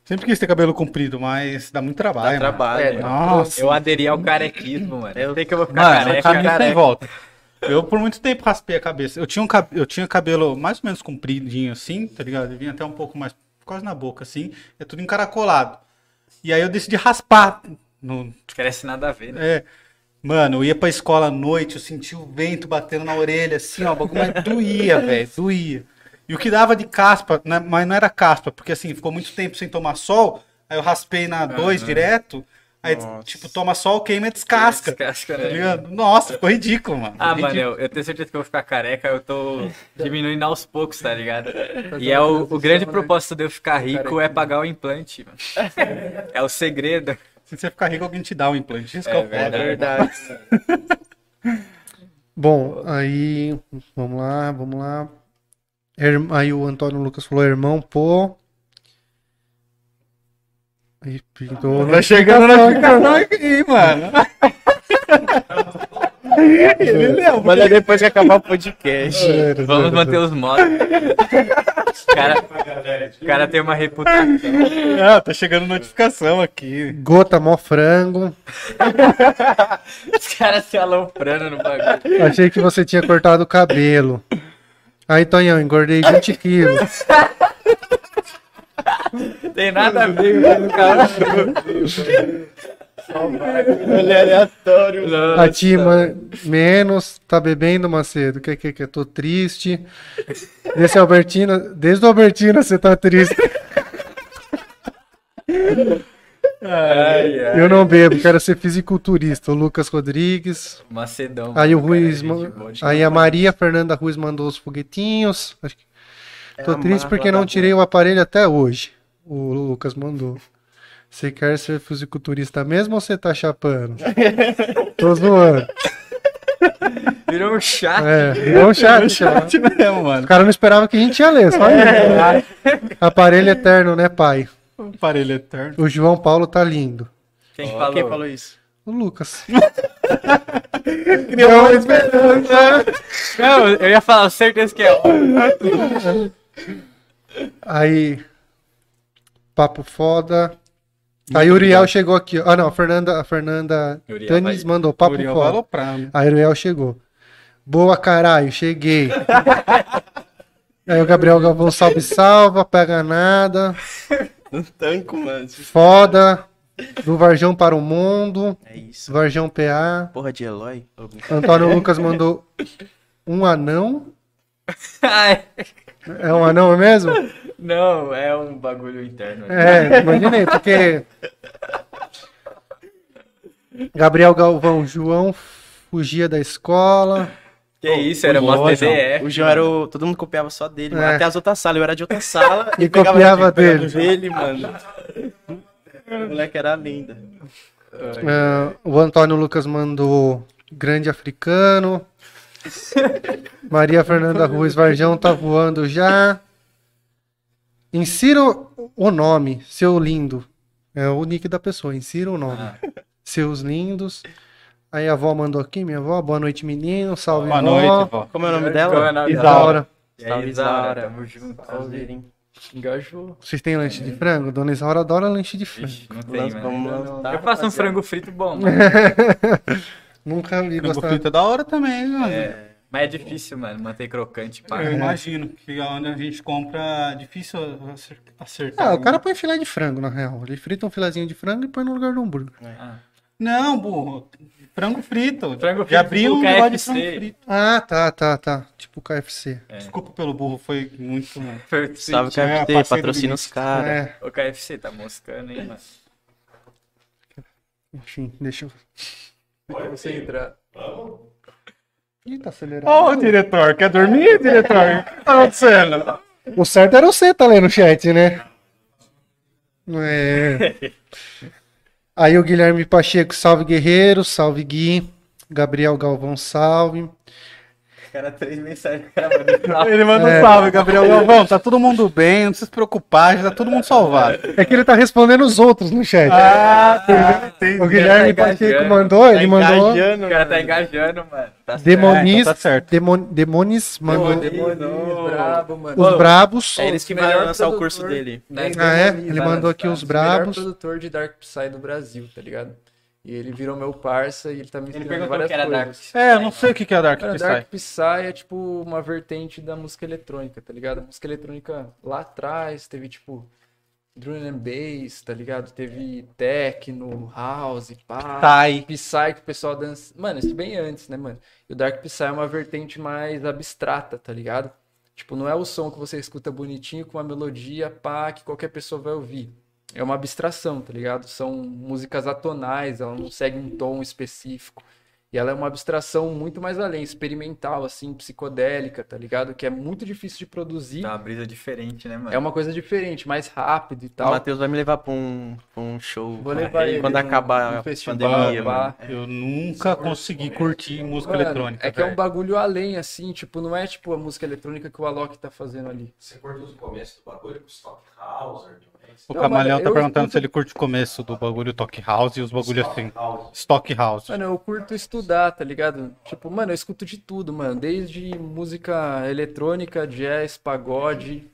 Sempre quis ter cabelo comprido, mas dá muito trabalho. Dá mano. trabalho. É, mano. Nossa. Eu aderi ao carequismo, mano. Eu sei que eu vou ficar Mano, careca. careca. volta. Eu por muito tempo raspei a cabeça. Eu tinha, um, cab- eu tinha cabelo mais ou menos compridinho assim, tá ligado? Ele vinha até um pouco mais, quase na boca assim. É tudo encaracolado. E aí eu decidi raspar. No, Cresce nada a ver, né? é, mano, eu ia pra escola à noite, eu sentia o vento batendo na orelha, assim, ó, bagulho mas doía, velho, doía. E o que dava de caspa, né, mas não era caspa, porque assim, ficou muito tempo sem tomar sol, aí eu raspei na 2 direto, aí, Nossa. tipo, toma sol, queima e descasca. Descasca, Tá né? Nossa, ficou ridículo, mano. Ah, mano, Ridículo. eu, eu tenho certeza que eu vou ficar careca, eu tô diminuindo aos poucos, tá ligado? Fazer E é o, o grande propósito de eu ficar rico é pagar o implante, mano. É o segredo. Se você ficar rico, alguém te dá um implante. Isso que É é o foda. É verdade. verdade. Bom, aí. Vamos lá, vamos lá. Aí o Antônio Lucas falou, irmão, pô. Tá chegando na notificação aqui, mano. Ele leu. Manda depois que acabar o podcast. Vamos manter os modos. O cara, o cara tem uma reputação. Ah, tá chegando notificação aqui. Gota mó frango. Os caras se aloprando no bagulho. Achei que você tinha cortado o cabelo. Aí, Tonhão, engordei 20 quilos. Tem nada a ver com o cara. Ele é aleatório. A Tima, menos. Tá bebendo, Macedo? Que que que? Tô triste. Desse Albertina, desde o Albertina você tá triste. Ai, ai. Eu não bebo, quero ser fisiculturista. O Lucas Rodrigues. Macedão. Aí o cara, Ruiz. boa de Aí a Maria Fernanda Ruiz mandou os foguetinhos. Acho que- Tô triste porque não tirei o aparelho até hoje. O Lucas mandou. Você quer ser fisiculturista mesmo ou você tá chapando? Tô zoando. Virou um chato. É, virou um chat. cara. Chat mesmo, mano. Os caras não esperavam que a gente ia ler, só isso. Aparelho eterno, né, pai? Aparelho eterno. O João Paulo tá lindo. Quem Ó, falou? Quem falou isso? O Lucas. Criou uma esperança. Não, eu ia falar, certeza que é. Aí. Papo foda. Aí o Uriel chegou aqui. Ah, não, a Fernanda, a Fernanda Uriel Tanis vai- mandou papo Uriel foda. mim. Aí o Uriel chegou. Boa, caralho, cheguei. Aí o Gabriel Galvão salve, salva, pega nada. No tanco, mano. Foda. Do Varjão para o mundo. É isso. Varjão PA. Porra de Eloy. Antônio Lucas mandou um anão. Ai, É um anão mesmo? não, é um bagulho interno. É, imaginei, porque. Gabriel Galvão, João fugia da escola. Que isso, era mó. TDF. O João era o... Todo mundo copiava só dele, mano. É. Até as outras salas. Eu era de outra sala. E pegava copiava dele. dele, mano. O moleque era linda. Ah, o Antônio Lucas mandou grande africano. Maria Fernanda Ruiz Varjão tá voando já. Insira o nome, seu lindo. É o nick da pessoa, insira o nome. Seus lindos. Aí a avó mandou aqui, minha avó. Boa noite, menino. Salve, Boa vó. noite, vó. Como é o nome Qual é o dela? nome dela? Isaura. Salve, Isaura, tamo junto. Engajou. Vocês têm lanche de frango? Dona Isaura adora lanche de frango. Vixe, não tem, Vamos mano. lançar. Eu faço um frango frito bom, mano. Nunca vi Frango gostar. frito é da hora também, mano. É, mas é difícil, mano, manter crocante, pá. Eu imagino que onde a gente compra é difícil acer- acertar. Ah, o cara põe filé de frango, na real. Ele frita um filezinho de frango e põe no lugar do hambúrguer. Ah. Não, burro. Frango frito. Frango Já frito abri tipo um negócio de KFC. frango frito. Ah, tá, tá, tá. Tipo KFC. Desculpa pelo burro, foi muito. Salve, É, KFC. do patrocina os caras. É, O KFC tá moscando, hein, mano. enfim, deixa eu. Pra você entrar. Ih, tá acelerado. Ô, diretor, quer dormir, diretor? O que tá acontecendo? O certo era você tá lendo o chat, né? É. Aí o Guilherme Pacheco, salve guerreiro, salve Gui. Gabriel Galvão, salve. Cara, três mensagens. Ele manda É. um salve, Gabriel Galvão. Tá todo mundo bem, não precisa se preocupar, já tá todo mundo salvado. É que ele tá respondendo os outros no chat. Ah, entendi. o Guilherme tá Pacheco mandou, ele mandou. Engajando, O cara tá engajando, mano. Tá certo. Demonis, então tá certo. Demon, Demonis mandou Demonis, brabo, mano. os brabos. É eles que Melhor lançar o curso dele. Né? Ah, é? Ele mandou aqui os O brabos. melhor produtor de Dark Psy do Brasil, tá ligado? E ele virou meu parça e ele tá me Ele ensinando perguntou várias que era Dark coisas. É, eu não sei o que que é Dark Cara, Psy. Dark Psy é tipo uma vertente da música eletrônica, tá ligado? A música eletrônica lá atrás teve tipo drum and bass, tá ligado? Teve techno, house, pá. Psy. Psy que o pessoal dança. Mano, isso bem antes, né, mano? E o Dark Psy é uma vertente mais abstrata, tá ligado? Tipo, não é o som que você escuta bonitinho com uma melodia, pá, que qualquer pessoa vai ouvir. É uma abstração, tá ligado? São músicas atonais, ela não segue um tom específico. E ela é uma abstração muito mais além, experimental, assim, psicodélica, tá ligado? Que é muito difícil de produzir. Tá uma brisa diferente, né, mano? É uma coisa diferente, mais rápido e O tal. Matheus vai me levar pra um, pra um show. Vou levar ele Quando acabar a festival, pandemia, mano. Eu nunca consegui curtir música Mano, eletrônica. É que é um bagulho além, assim, tipo, não é tipo a música eletrônica que o Alok tá fazendo ali. Você curte o começo do bagulho com os Stock House, também? O Não, Camalhão mano, tá eu perguntando se ele curte o começo do bagulho Talk House e os bagulho assim. House. Stock House. Mano, eu curto estudar, tá ligado? Tipo, mano, eu escuto de tudo, mano. Desde música eletrônica, jazz, pagode.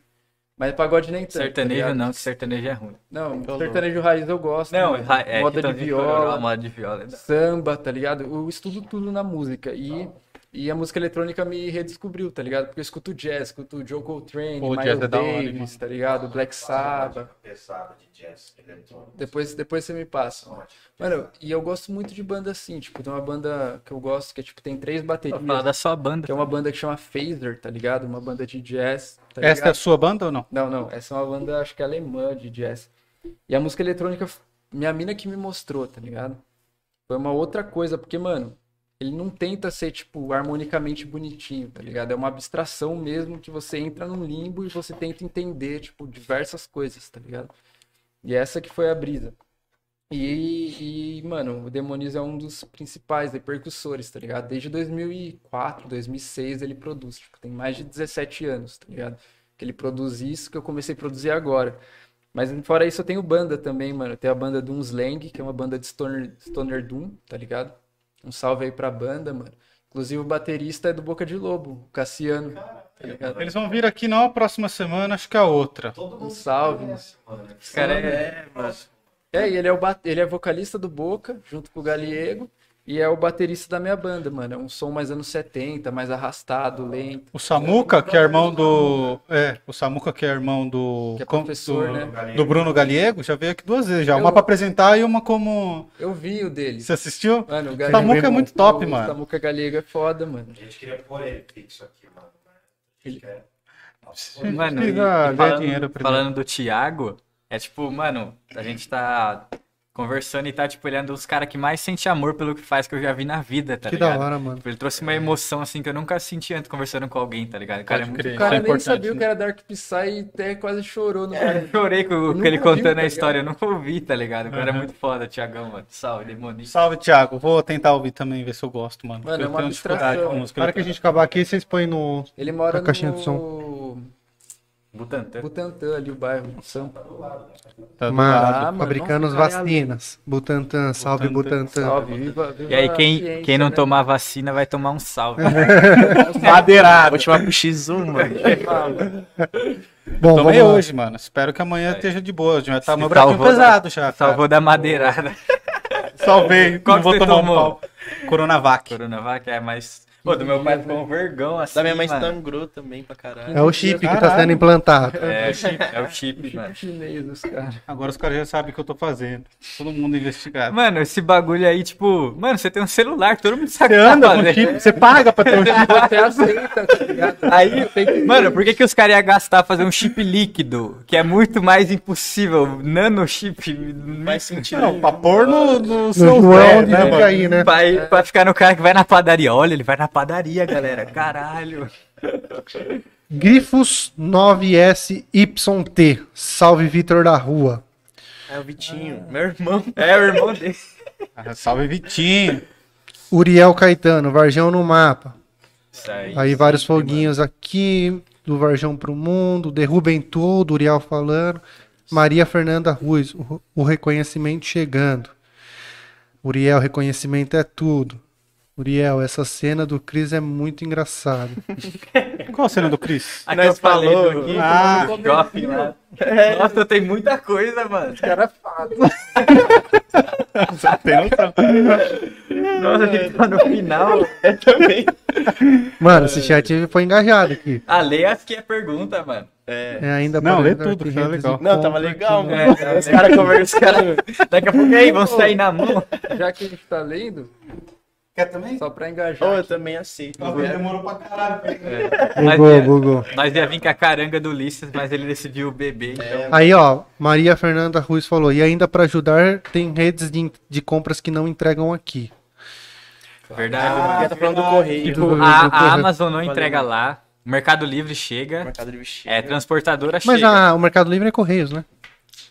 Mas pagode nem tanto. tá Sertanejo ligado? não, sertanejo é ruim. Não, sertanejo raiz eu gosto. Não, mano. é, moda que de viola, moda de viola. é samba, tá ligado? Eu estudo tudo na música. E, e a música eletrônica me redescobriu, tá ligado? Porque eu escuto jazz, escuto Joe Coltrane, Pô, Miles é hora, Davis, tá ligado? Black Sabbath. Pesada de jazz eletrônico. Depois, depois você me passa. Mano, e eu gosto muito de banda assim, tipo, tem uma banda que eu gosto que é tipo, tem três baterias. Vou falar da sua banda. Que é uma banda que chama Phaser, tá ligado? Uma banda de jazz. Tá Essa é a sua banda ou não? Não, não. Essa é uma banda, acho que é alemã de jazz. E a música eletrônica, minha mina que me mostrou, tá ligado? Foi uma outra coisa, porque, mano, ele não tenta ser, tipo, harmonicamente bonitinho, tá ligado? É uma abstração mesmo que você entra num limbo e você tenta entender, tipo, diversas coisas, tá ligado? E essa que foi a brisa. E, e, mano, o Demoniz é um dos principais aí, percussores, tá ligado? Desde 2004, 2006 ele produz, tipo, tem mais de 17 anos, tá ligado? Que ele produz isso que eu comecei a produzir agora. Mas fora isso eu tenho banda também, mano. Tenho a banda Doom Slang, que é uma banda de stoner, stoner Doom, tá ligado? Um salve aí pra banda, mano. Inclusive o baterista é do Boca de Lobo, o Cassiano, tá ligado? Eles vão vir aqui não a próxima semana, acho que a outra. Todo Um mundo salve. Os caras é... É, mano. É, e ele é, o ele é vocalista do Boca, junto com o Galiego. E é o baterista da minha banda, mano. É um som mais anos 70, mais arrastado, lento. O Samuca, que é irmão do. É, o Samuca, que é irmão do. Que é professor, do, né? do Bruno Galiego, já veio aqui duas vezes já. Uma Eu- pra apresentar e uma como. Eu vi o dele. Você assistiu? Mano, o O Galego. Samuca é muito top, o mano. Samuca Galego é foda, mano. A gente queria pôr ele fixo aqui, mano. gente quer- Mano, e, e ganhar falando, dinheiro primeiro. falando do Thiago, é tipo, mano, a gente tá conversando e tá, tipo, ele é um dos caras que mais sente amor pelo que faz que eu já vi na vida, tá Que ligado? da hora, mano. Ele trouxe uma emoção, assim, que eu nunca senti antes conversando com alguém, tá ligado? O cara é muito. O cara é nem sabia o né? que era Dark Psy e até quase chorou no Eu bagulho. chorei com, ele contando tá a história, eu nunca ouvi, tá ligado? O cara é Aham. muito foda, Thiagão, mano. Salve, demoninho. Salve, Thiago. Vou tentar ouvir também, ver se eu gosto, mano. Mano, é eu uma tenho dificuldade abstração. com música. Na hora que a gente acabar aqui, vocês põem no. Ele mora A caixinha de no Butantã. Butantã, ali o bairro, Sampa. Tá do Mano, lado. Ah, fabricando as cara, vacinas. Butantan, salve Butantan. Salve, viva, viva E aí, quem, ciência, quem não né? tomar vacina vai tomar um salve. Madeirado. Vou te chamar pro X1, mano. Bom, Tomei vamos lá. hoje, mano. Espero que amanhã esteja de boa. Já tá meu bracinho pesado já. Salvou da madeirada. Salvei. Qual não vou você tomar um tomou? pau. Coronavac. Coronavac é mais. Pô, do meu pai ficou um vergão assim. Da minha mãe mano. sangrou também pra caralho. É o chip que tá sendo implantado. É o chip, é o chip, mano. Chinês dos caras. Agora os caras já sabem o que eu tô fazendo. Todo mundo investigado. Mano, esse bagulho aí, tipo, mano, você tem um celular, todo mundo sabe Você tá anda com chip, você paga pra ter um chip. Você aceita, tá ligado? Aí, mano, por que, que os caras iam gastar fazer um chip líquido? Que é muito mais impossível. Nano chip. Faz sentido. Não, pra pôr no, no No seu João pé, né, mano? aí, né? Pra, ir- pra ficar no cara que vai na padaria. Olha, ele vai na padaria, galera. Caralho. Grifos 9SYT. Salve Vitor da Rua. É o Vitinho, meu irmão. É o irmão dele. Ah, Salve Vitinho. Uriel Caetano, Varjão no mapa. Isso aí. Aí vários foguinhos aqui, do Varjão pro mundo, derrubem tudo, Uriel falando. Maria Fernanda Ruiz, o, o reconhecimento chegando. Uriel, reconhecimento é tudo. Uriel, essa cena do Cris é muito engraçada. Qual a cena do Cris? Aqui Nós eu falei falou do, aqui, Ah, do shopping lá. Nossa, tem muita coisa, mano. Cara fado. tem noção. Nossa, a gente tá no final. Mano, esse chat foi engajado aqui. A lei acho que é pergunta, mano. É. É ainda Não, lê tudo, é redes legal. Não, tava legal, aqui, mano. É, Os caras conversam, os caras. Daqui a pouco aí, vão sair na mão. Já que a gente tá lendo, Quer também? só pra Oh, engajar. eu aqui. também aceito. Demorou pra caralho. Nós Bugou, ia, bugou. nós ia vir com a caranga do Ulisses, mas ele decidiu beber, então. Aí, ó, Maria Fernanda Ruiz falou, e ainda pra ajudar, tem redes de, de compras que não entregam aqui. Verdade. Porque tá falando do correio. Tipo, do- do a, a correio. Amazon não Valeu. entrega lá. O Mercado Livre chega. Mercado Livre chega. É, transportadora Mas chega. a- o Mercado Livre é Correios, né?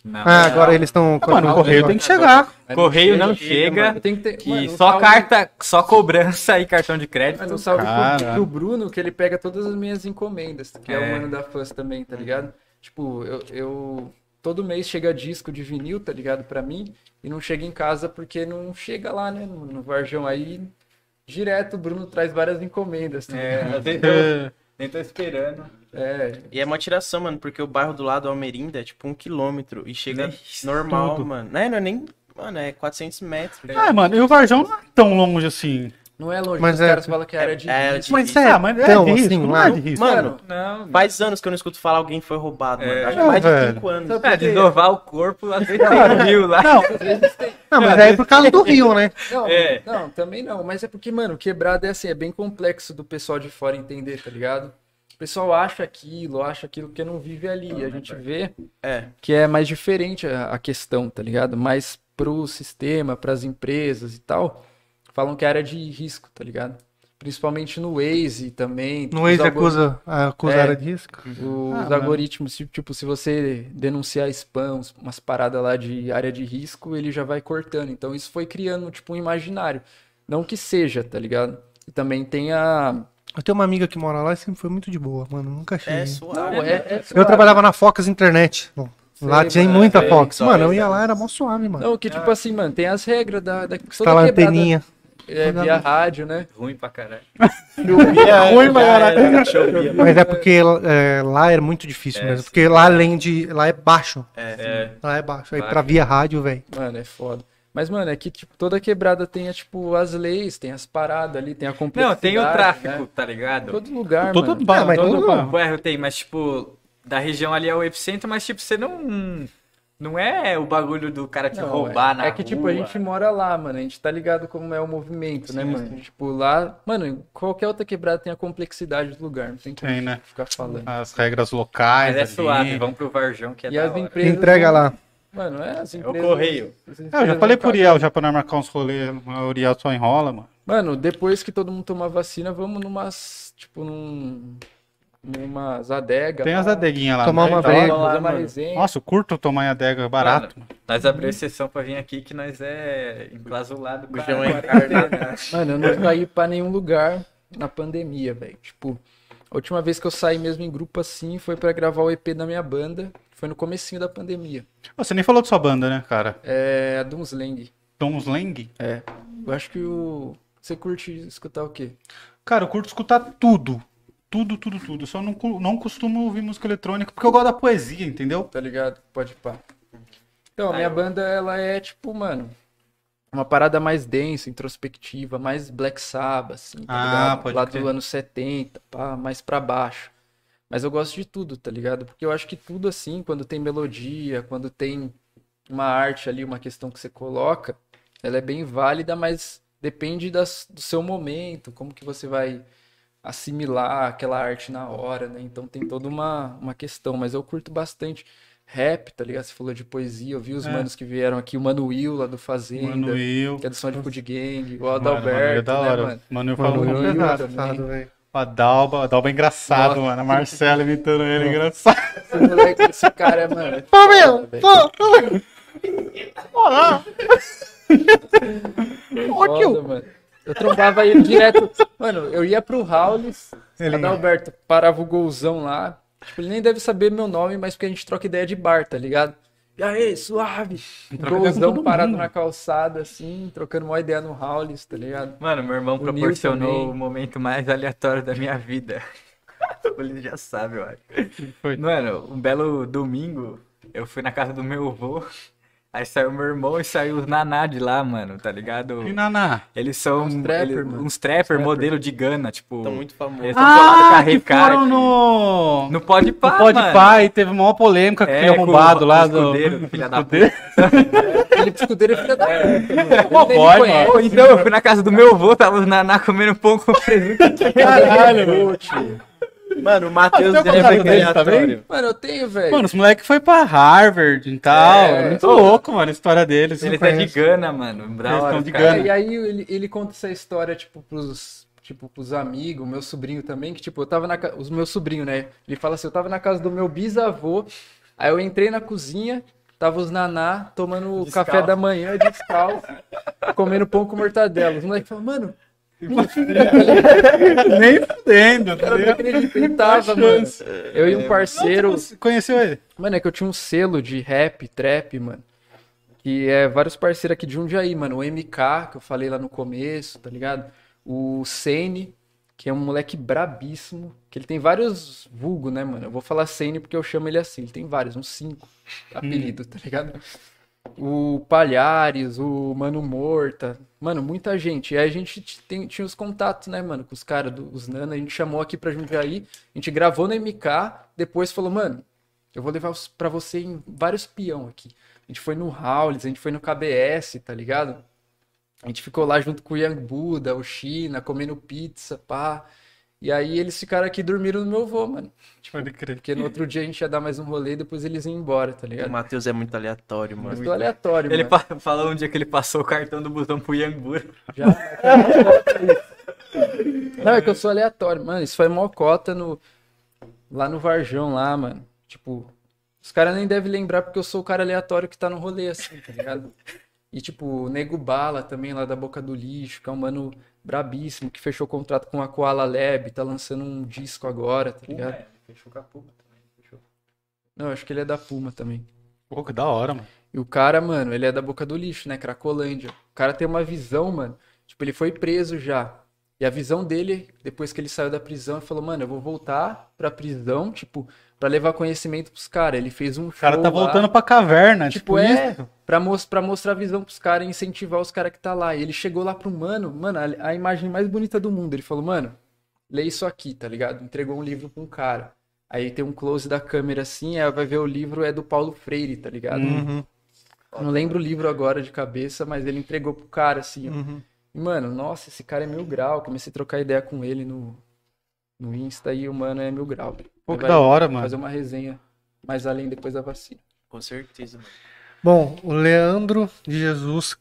Não. Ah, agora eles estão... Mano, o correio tem que chegar. Correio não chega, chega. mano. Tem que ter, Que mano, só salve- carta, só cobrança e cartão de crédito. Mas um salve pro, Bruno, que ele pega todas as minhas encomendas, que é, É. o mano da fãs também, tá ligado? Tipo, eu, eu- Todo mês chega disco de vinil, tá ligado? Pra mim, e não chega em casa porque não chega lá, né? No, no Varjão aí. Direto o Bruno traz várias encomendas. Tá É, vezes eu nem tô esperando. É, E é uma tiração, mano, porque o bairro do lado, Almerinda, é tipo um quilômetro. E chega Isso, normal, tudo. mano. Não é, não é nem. Mano, é 400 metros. Ah, mano, e o Varjão não é tão longe assim. não é longe, Mas os é- caras falam que é área de. é- risco. Mas é, mas é então, de risco, assim, não lá... é de risco. Mano, Não, faz anos que eu não escuto falar alguém foi roubado, É. mano. Acho Não, mais de velho. 5 anos. Sabe É, o corpo, às vezes tem no rio lá. Não, Não, mas é por causa do Rio, né? Não, É. não, também não. Mas é porque, mano, quebrada é assim, é bem complexo do pessoal de fora entender, tá ligado? O pessoal acha aquilo, acha aquilo porque não vive ali. E a gente vê É. que é mais diferente a, a questão, tá ligado? Mas pro sistema, pras empresas e tal, falam que é área de risco, tá ligado? Principalmente no Waze também. No ex algor- acusa, acusa É. área de risco. Os Ah, algoritmos, tipo, tipo, se você denunciar spam, umas paradas lá de área de risco, ele já vai cortando. Então isso foi criando, tipo, um imaginário. Não que seja, tá ligado? E também tem a. Eu tenho uma amiga que mora lá e sempre foi muito de boa, mano. Nunca achei. É suave. Não, é, é Eu suave. trabalhava na Focus Internet. Bom, lá Sei, tinha mano, muita sei, Fox. Mano, eu ia lá, era mó suave, mano. Não, que tipo assim, mano, tem as regras da. da quebrada anteninha. É, via rádio, né? Ruim pra caralho. É ruim, mas era- chovia. Mas é porque é, lá é muito difícil É, mesmo. sim. Porque lá, além de. Lá é baixo. É. Lá é baixo. Aí Baixo. pra via rádio, velho. Mano, é foda. Mas, mano, é que, tipo, toda quebrada tem, tipo, as leis, tem as paradas ali, tem a Não, complexidade. tem o tráfico, né? tá ligado? Todo lugar, Todo mano. bairro, Ah, mas todo todo- bairro. Bairro tem, mas tipo, da região ali é o epicentro, mas tipo, você não. Não é o bagulho do cara te Não, roubar é, na É que, tipo, a rua. gente mora lá, mano. A gente tá ligado como é o movimento, né, mano? Tipo, lá. Mano, qualquer outra quebrada tem a complexidade do lugar. Não tem como Tem, né? ficar falando. As regras locais. Mas é ali. suave, vamos pro Varjão que é E da as hora. empresas. Entrega lá. Mano, é as É o correio. É, eu já falei pro. Uriel já pra nós marcar uns rolês. O Uriel só enrola, mano. Mano, depois que todo mundo tomar vacina, vamos numas. Tipo, num. Numas adegas. Tem as adeguinhas lá. Tomar né? uma Então, breja. Fazer uma resenha. Nossa, eu curto tomar em adega é barato. mano. Nós abrimos exceção pra vir aqui que nós é enclasulado com a João é. Mano, eu não saí pra nenhum lugar na pandemia, velho. Tipo, a última vez que eu saí mesmo em grupo assim foi pra gravar o EP da minha banda. Foi no comecinho da pandemia. Você nem falou de sua banda, né, cara? É a Dunslang. Tom Slang? É. Eu acho que o. Você curte escutar o quê? Cara, eu curto escutar tudo. Tudo, tudo, tudo. Eu Só não, não costumo ouvir música eletrônica porque eu gosto da poesia, entendeu? Tá ligado? Pode pá. Então, a Ah, minha eu- banda, ela é tipo, mano. Uma parada mais densa, introspectiva, mais Black Sabbath, assim, tá Ah, ligado? pode Lá crer. do ano 70, pá, mais pra baixo. Mas eu gosto de tudo, tá ligado? Porque eu acho que tudo assim, quando tem melodia, quando tem uma arte ali, uma questão que você coloca, ela é bem válida, mas depende das, do seu momento, como que você vai assimilar aquela arte na hora, né? Então tem toda uma, uma questão, mas eu curto bastante rap, tá ligado? Você falou de poesia, eu vi os É. manos que vieram aqui, o Mano Will lá do Fazenda, Mano Will. que é do som de Food Gang, o Mano, Adalberto, Mano Will é da né, hora. mano? Mano Mano, falou eu também. pesado, velho. A Dalba, a Dalba é engraçado, Nossa. mano. A Marcela imitando ele, é engraçado. Esse moleque, esse cara é, mano. Pô, foda, meu! velho. Pô! Foda, mano. Eu trombava ele direto. Mano, eu ia pro Howlis, Adalberto parava o golzão lá. Tipo, ele nem deve saber meu nome, mas porque a gente troca ideia de bar, tá ligado? E aí, suave. Troca ideia com Golzão todo parado mundo. na calçada, assim, trocando uma ideia no Howlis, tá ligado? Mano, meu irmão O proporcionou o momento mais aleatório da minha vida. Ele já sabe, eu acho. Foi. Mano, um belo domingo, eu fui na casa do meu avô. Aí saiu meu irmão e saiu os naná de lá, mano, tá ligado? E Naná? Eles são Uns trapper, ele- mano. uns trapper, Trapper. modelo de Gana, tipo. Tão muito famoso. Eles Ah, que foram no... No Pode Pá, no Pode. Pá e teve uma polêmica com É, aquele com arrombado o- lá do... escudeiro, filha da Escudeiro. Felipe Escudeiro é filha da puta, mano. Me boy, conhece. Pô, então eu fui na casa do meu avô, tava os naná comendo pão com presunto. Caralho, mano. Mano, o Matheus Ah, tem o ele é dele aleatório. também? Mano, eu tenho, velho. Mano, os moleques foi pra Harvard e tal. É, muito é. louco, mano, a história deles. Eles não é de. Gana, mano. Da Eles de cara. Gana. E aí ele, ele conta essa história, tipo, pros, tipo, pros amigos, meu sobrinho também, que, tipo, eu tava na casa, os meus sobrinhos, né? Ele fala assim, eu tava na casa do meu bisavô, aí eu entrei na cozinha, tava os naná tomando o Descalço. café da manhã descalço, comendo pão com mortadela. Os moleques falam, mano, Nem fudendo, tá eu não ligado? acreditei, tava, mano. Eu e um parceiro, Você conheceu ele? Mano, é que eu tinha um selo de rap, trap, mano. Que é vários parceiros aqui de Jundiaí, mano. O MK, que eu falei lá no começo, tá ligado? O Sene, que é um moleque brabíssimo. Que ele tem vários vulgo, né, mano? Eu vou falar Sene porque eu chamo ele assim. Ele tem vários, uns cinco apelidos, tá ligado? O Palhares, o Mano Morta. Mano, muita gente. E aí a gente tem- tinha os contatos, né, mano, com os caras dos Nana. A gente chamou aqui pra Jundiaí. A gente gravou no MK. Depois falou, mano, eu vou levar pra você em vários peão aqui. A gente foi no Howlis, a gente foi no KBS, tá ligado? A gente ficou lá junto com o Young Buda, o China, comendo pizza, pá. E aí eles ficaram aqui e dormiram no meu voo, mano. Pode crer. Porque no outro dia a gente ia dar mais um rolê e depois eles iam embora, tá O ligado? Matheus é muito aleatório, mano. foi aleatório, Ele mano. fa- falou um dia que ele passou o cartão do busão pro Yangbu. Já. Não, é que eu sou aleatório. Mano, isso foi mocota no... lá no Varjão, lá, mano. Tipo, os caras nem devem lembrar porque eu sou o cara aleatório que tá no rolê, assim, tá ligado? E, tipo, o Nego Bala também, lá da Boca do Lixo, que é um mano brabíssimo, que fechou contrato com a Koala Lab, tá lançando um disco agora, tá ligado? Fechou com a Puma também. Fechou. Não, acho que ele é da Puma também. Pô, que da hora, mano. E o cara, mano, ele é da boca do lixo, né? Cracolândia. O cara tem uma visão, mano. Tipo, ele foi preso já. E a visão dele, depois que ele saiu da prisão, ele falou, mano, eu vou voltar pra prisão, tipo, pra levar conhecimento pros caras. Ele fez um O cara show tá lá, voltando pra caverna, Tipo, tipo, é, isso. pra, pra mostrar a visão pros caras e incentivar os caras que tá lá. E ele chegou lá pro mano, mano, a, a imagem mais bonita do mundo. Ele falou, mano, lê isso aqui, tá ligado? Entregou um livro pra um cara. Aí tem um close da câmera assim, aí vai ver o livro é do Paulo Freire, tá ligado? Uhum, Não lembro o livro agora de cabeça, mas ele entregou pro cara, assim, ó. uhum. E, mano, nossa, esse cara é mil grau. Comecei a trocar ideia com ele no, no Insta e o mano é mil grau. Pô, que da hora, mano. Fazer uma resenha mais além depois da vacina. Com certeza, mano. Bom, o Leandro de Jesus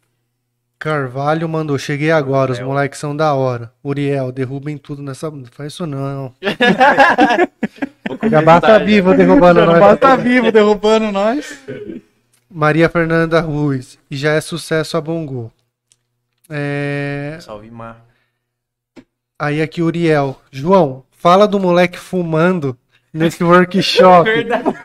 Carvalho mandou. Cheguei agora, os Uriel. moleques são da hora. Uriel, derrubem tudo nessa. Não faz isso não. Gabá tá vivo derrubando nós. Tá vivo derrubando nós. Maria Fernanda Ruiz. E já é sucesso a Bongo. É... Salve, Mar. Aí aqui Uriel. João, fala do moleque fumando nesse workshop. Verdade.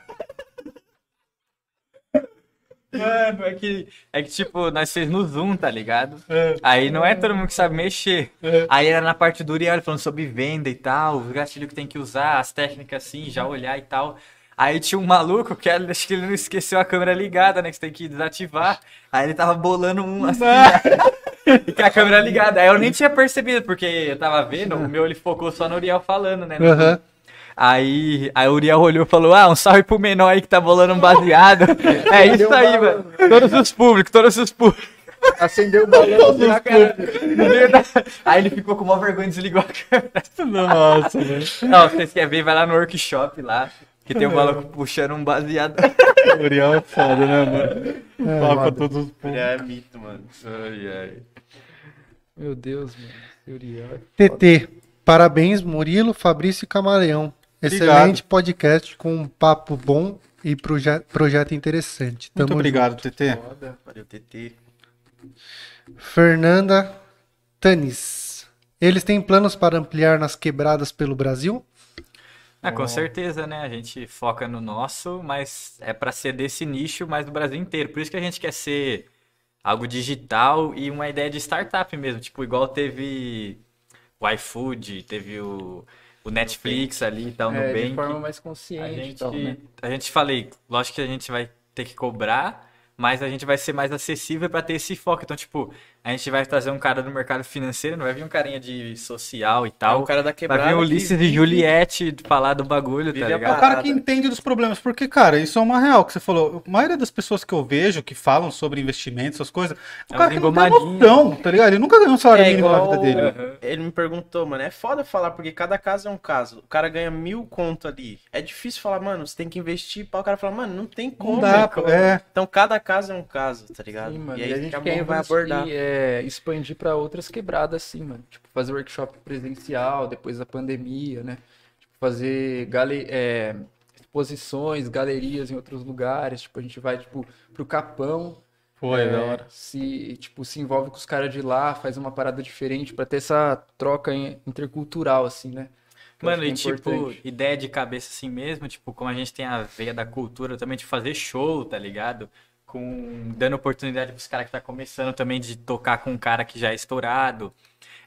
Mano, é que, é que tipo, nós fez no Zoom, tá ligado? Aí não é todo mundo que sabe mexer. Aí era na parte do Uriel falando sobre venda e tal, os gatilhos que tem que usar, as técnicas assim, já olhar e tal. Aí tinha um maluco que acho que ele não esqueceu a câmera ligada, né? Que você tem que desativar. Aí ele tava bolando um assim. e com a câmera ligada. Aí eu nem tinha percebido, porque eu tava vendo, o meu ele focou só no Uriel falando, né? Aham. Aí, aí o Uriel olhou e falou: Ah, um salve pro menor aí que tá bolando um baseado. é isso aí, mano. Todos os públicos, todos os públicos. Acendeu o balão na cara Aí ele ficou com uma vergonha e desligou a câmera. Nossa, velho. Não, se vocês querem ver, vai lá no workshop lá. Que tem um maluco puxando um baseado. O Uriel é foda, né, mano? É, Fala pra todos os Ele é mito, mano. Ai, ai. Meu Deus, mano. TT. Parabéns, Murilo, Fabrício e Camaleão. Obrigado. Excelente podcast com um papo bom e proje projeto interessante. Muito Tamo obrigado, TT. Foda. Valeu, TT. Fernanda Tanis. Eles têm planos para ampliar nas quebradas pelo Brasil? Ah, com certeza, né? A gente foca no nosso, mas é pra ser desse nicho, mas do Brasil inteiro. Por isso que a gente quer ser algo digital e uma ideia de startup mesmo. Tipo, igual teve o iFood, teve o, o Netflix ali e tal, É, de Nubank. forma mais A consciente e gente, tal, né? a gente falei, lógico que a gente vai ter que cobrar, mas a gente vai ser mais acessível para ter esse foco. Então, tipo, a gente vai trazer um cara do mercado financeiro, não vai vir um carinha de social e É tal. o cara da vai quebrada. vir o que Ulisses e vive- Juliette falar do bagulho, tá a É o ligado? cara que entende dos problemas, porque, cara, isso é uma real que você falou. A maioria das pessoas que eu vejo que falam sobre investimentos, essas coisas, é o É cara um que não tem noção, tá ligado? Ele nunca ganhou um salário É mínimo igual na vida dele. Ele me perguntou, mano, é foda falar, porque cada caso é um caso. O cara ganha mil conto ali. É difícil falar, mano, você tem que investir. Pá, o cara fala, mano, não tem como. Não dá, velho. é. Então cada caso é um caso, tá ligado? Sim, mano. e E, aí a gente que a quer mão vai abordar. é, expandir pra outras quebradas, assim, mano. Tipo, fazer workshop presencial depois da pandemia, né? Tipo, fazer gale é, exposições, galerias em outros lugares. Tipo, a gente vai, tipo, pro Capão. Foi, é, da hora. Se, tipo, se envolve com os caras de lá, faz uma parada diferente pra ter essa troca in- intercultural, assim, né? Que eu Mano, acho e que é tipo, importante. ideia de cabeça assim mesmo, tipo, como a gente tem a veia da cultura também de fazer show, tá ligado? Com dando oportunidade pros caras que tá começando também de tocar com um cara que já é estourado.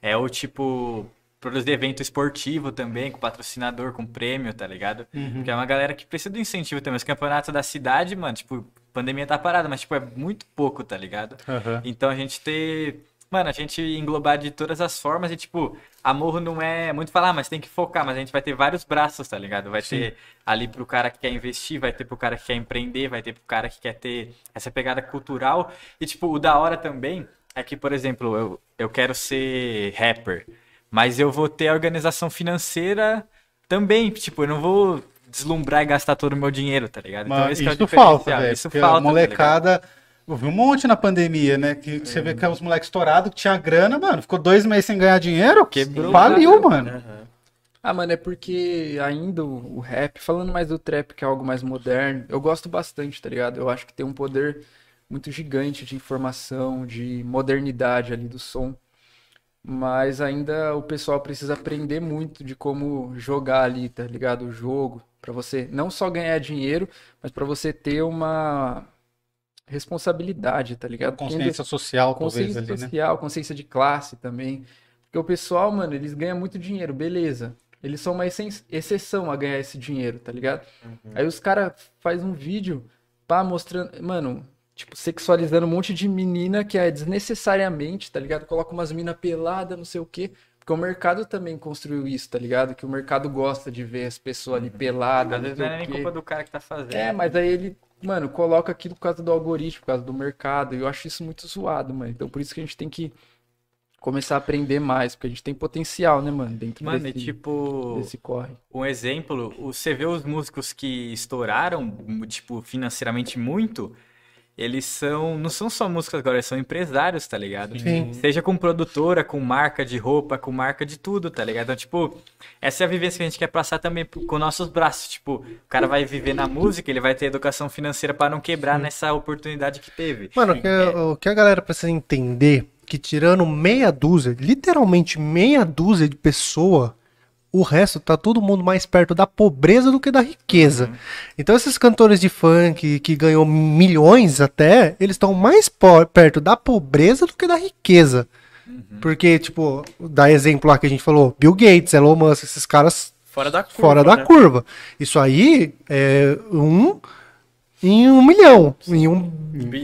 É ou tipo produzir evento esportivo também, com patrocinador, com prêmio, tá ligado? Porque é uma galera que precisa do incentivo também. Os campeonatos da cidade, mano, tipo, pandemia tá parada, mas tipo, é muito pouco, tá ligado? Aham. Então a gente ter. Mano, a gente englobar de todas as formas e, tipo, a morro não é muito falar, mas tem que focar, mas a gente vai ter vários braços, tá ligado? Vai ter ali pro cara que quer investir, vai ter pro cara que quer empreender, vai ter pro cara que quer ter essa pegada cultural. E, tipo, o da hora também é que, por exemplo, eu, eu quero ser rapper, mas eu vou ter a organização financeira também. Tipo, eu não vou deslumbrar e gastar todo o meu dinheiro, tá ligado? Mas esse que é o isso falta, velho. Isso falta, a tá ligado? molecada. Eu vi um monte na pandemia, né? Que você vê que é os moleques estourados, que tinha grana, mano. Ficou dois meses sem ganhar dinheiro. Quebrou. Faliu, mano. Aham. Ah, mano, é porque ainda o o rap, falando mais do trap, que é algo mais moderno, eu gosto bastante, tá ligado? Eu acho que tem um poder muito gigante de informação, de modernidade ali do som. Mas ainda o pessoal precisa aprender muito de como jogar ali, tá ligado? O jogo, pra você não só ganhar dinheiro, mas pra você ter uma responsabilidade, tá ligado? Consciência social, talvez, consciência ali, né? social, consciência de classe também. Porque o pessoal, mano, eles ganham muito dinheiro, beleza. Eles são uma exceção a ganhar esse dinheiro, tá ligado? Aí os caras fazem um vídeo, pá, mostrando. Mano, tipo, sexualizando um monte de menina que é desnecessariamente, tá ligado? Coloca umas minas peladas, não sei o quê. Porque o mercado também construiu isso, tá ligado? Que o mercado gosta de ver as pessoas ali peladas, Às vezes não é nem culpa do cara que tá fazendo. É, mas aí ele, mano, coloca aquilo por causa do algoritmo, por causa do mercado. E eu acho isso muito zoado, mano. Então por isso que a gente tem que começar a aprender mais, porque a gente tem potencial, né, mano, dentro Mano, desse, tipo, desse corre. um exemplo, você vê os músicos que estouraram, tipo, financeiramente muito, eles são, não são só músicos agora, eles são empresários, tá ligado? Sim. Seja com produtora, com marca de roupa, com marca de tudo, tá ligado? Então, tipo, essa é a vivência que a gente quer passar também com nossos braços. Tipo, o cara vai viver na música, ele vai ter educação financeira pra não quebrar nessa oportunidade que teve. Mano, o que, o que a galera precisa entender que tirando meia dúzia, literalmente meia dúzia de pessoa, o resto tá todo mundo mais perto da pobreza do que da riqueza. Então esses cantores de funk que ganhou milhões até, eles estão mais perto da pobreza do que da riqueza. Porque, tipo, dá exemplo lá que a gente falou, Bill Gates, Elon Musk, esses caras Fora da curva. fora da né? curva. Isso aí é um em um milhão, em um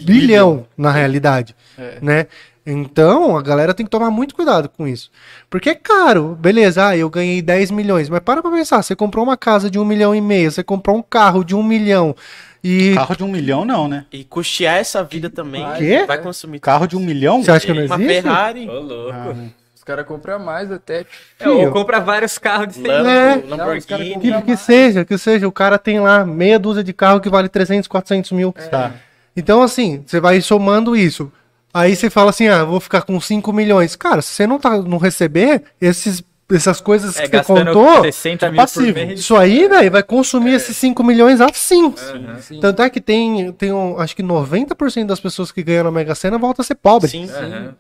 bilhão, na realidade, É. né? Então, a galera tem que tomar muito cuidado com isso. Porque é caro, beleza, ah, eu ganhei 10 milhões, mas para pra pensar, você comprou uma casa de um milhão e meio, você comprou um carro de um milhão, e Carro de um milhão, não, né? E custear essa vida também Quê? vai consumir. Carro de um milhão? você acha que não Uma existe? Ferrari, Ô, louco. Ah, Os caras compram mais até. tipo, É, ou compra vários carros de Lambo, É. Não, Lamborghini. compram- Que, que seja, que seja, o cara tem lá meia dúzia de carro que vale 300, 400 mil. Tá. Então, assim, você vai somando isso. Aí você fala assim, ah, vou ficar com 5 milhões. Cara, se você não, tá, não receber esses, essas coisas É, que você contou, 60 é passivo. mês. isso aí, velho, vai consumir esses 5 milhões assim. Sim. Tanto é que tem, tem um, acho que 90% das pessoas que ganham na Mega Sena voltam a ser pobre. Sim, sim. Aham.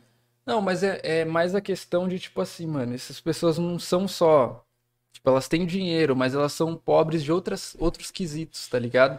Não, mas é, é mais a questão de, tipo assim, mano, essas pessoas não são só. Tipo, elas têm dinheiro, mas elas são pobres de outras, outros quesitos, tá ligado?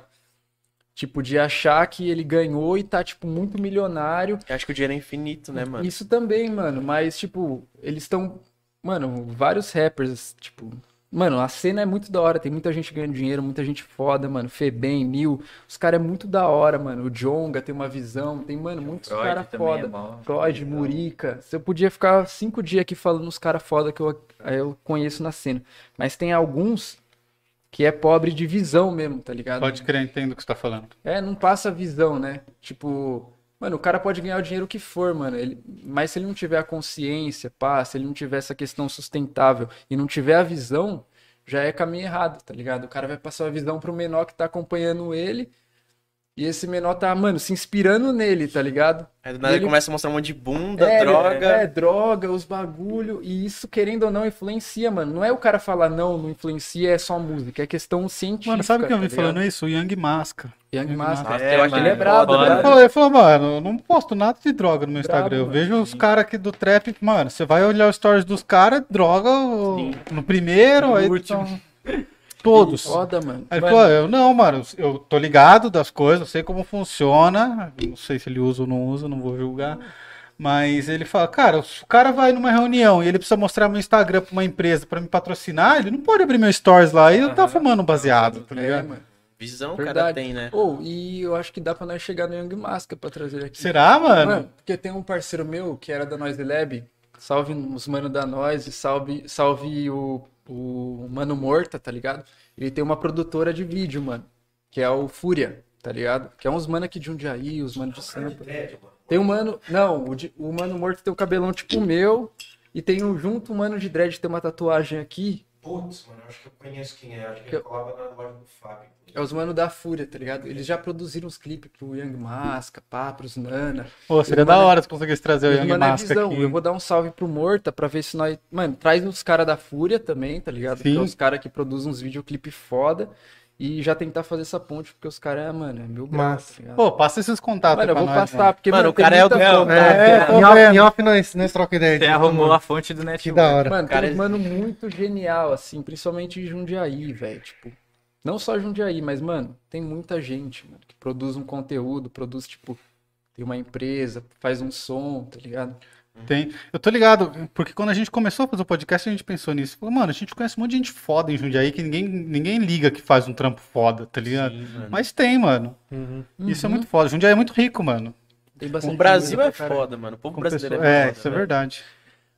Tipo, de achar que ele ganhou e tá, tipo, muito milionário. Eu acho que o dinheiro é infinito, né, mano? Isso também, mano, mas, tipo, eles estão. Mano, vários rappers, tipo. Mano, a cena é muito da hora, tem muita gente ganhando dinheiro, muita gente foda, mano. Febem, Nil, os caras é muito da hora, mano. O Jonga tem uma visão, tem, mano, muitos caras é foda. bom. Freud, Murica. Se eu podia ficar cinco dias aqui falando os caras foda que eu, eu conheço na cena. Mas tem alguns que é pobre de visão mesmo, tá ligado? Pode crer, entendo o que você tá falando. É, não passa visão, né? Tipo, mano, o cara pode ganhar o dinheiro que for, mano. Ele... Mas se ele não tiver a consciência, pá, se ele não tiver essa questão sustentável e não tiver a visão, já é caminho errado, tá ligado? O cara vai passar a visão pro menor que tá acompanhando ele. E esse menor tá, mano, se inspirando nele, tá ligado? Aí do nada ele Ele- começa a mostrar um monte de bunda, É, droga. É, droga, os bagulho. E isso, querendo ou não, influencia, mano. Não é o cara falar, não, não influencia, é só música. É questão científica. Mano, sabe quem eu vi tá falando ligado? isso? O Young Masca. Young. Nossa, É, eu acho que ele é brabo, né? Ele falou, mano, eu não posto nada de droga no meu Brabo, Instagram. Eu mano. vejo os caras aqui do trap, mano, você vai olhar os stories dos caras, droga o- no primeiro, No aí último. tão- todos. Foda, mano. Aí ele falou, eu não, mano, eu tô ligado das coisas, eu sei como funciona. Não sei se ele usa ou não usa, não vou julgar. Mas ele fala, cara, se o cara vai numa reunião e ele precisa mostrar meu Instagram pra uma empresa pra me patrocinar, ele não pode abrir meu stories lá e eu tá fumando um baseado, tá é, ligado? mano. Visão o cara tem, né? Ou, e eu acho que dá pra nós chegar no Young Maska pra trazer aqui. Será, mano? Mano, porque tem um parceiro meu que era da Noise Lab. Salve os mano da Noise, salve, salve o, o Mano Morta, tá ligado? Ele tem uma produtora de vídeo, mano. Que é o Fúria, tá ligado? Que é uns mano aqui de Jundiaí, os mano de Sampa. Tem um mano. Não, o, de- o Mano Morto tem o cabelão tipo o meu. E tem um junto, um mano de dread que tem uma tatuagem aqui. Putz, mano, eu acho que eu conheço quem é. Acho que Que ele colava na loja do Fábio. É os mano da Fúria, tá ligado? Eles já produziram os clipes pro Young Masca, pá, pros Nana. Pô, seria da mano- hora se conseguisse trazer o Young mano é Mask visão. aqui. Eu vou dar um salve pro Morta pra ver se nós. Mano, traz os caras da Fúria também, tá ligado? Que Sim. é os caras que produzem uns videoclipes foda. E já tentar fazer essa ponte, porque os caras, mano, é mil graus, tá ligado? Pô, passa esses contatos mano, eu vou nós, passar, porque, Mano, mano, o cara é o do contato. foda. É, tô em off, nós, nós troca ideia. Você arrumou a fonte do network. Que da hora. Mano, Cara, tem uns mano muito genial, assim, principalmente em Jundiaí, velho. Tipo, não só Jundiaí, mas, mano, tem muita gente, mano, que produz um conteúdo, produz, tipo, tem uma empresa, faz um som, tá ligado? Tem. Eu tô ligado, porque quando a gente começou a fazer o podcast, a gente pensou nisso. Falou, mano, a gente conhece um monte de gente foda em Jundiaí que ninguém, ninguém liga que faz um trampo foda, tá ligado? Sim. Mas tem, mano. Uhum. Isso é muito foda. Jundiaí é muito rico, mano. Tem bastante O Brasil é foda, mano. O povo Com brasileiro pessoa- é É, foda. isso é velho. verdade.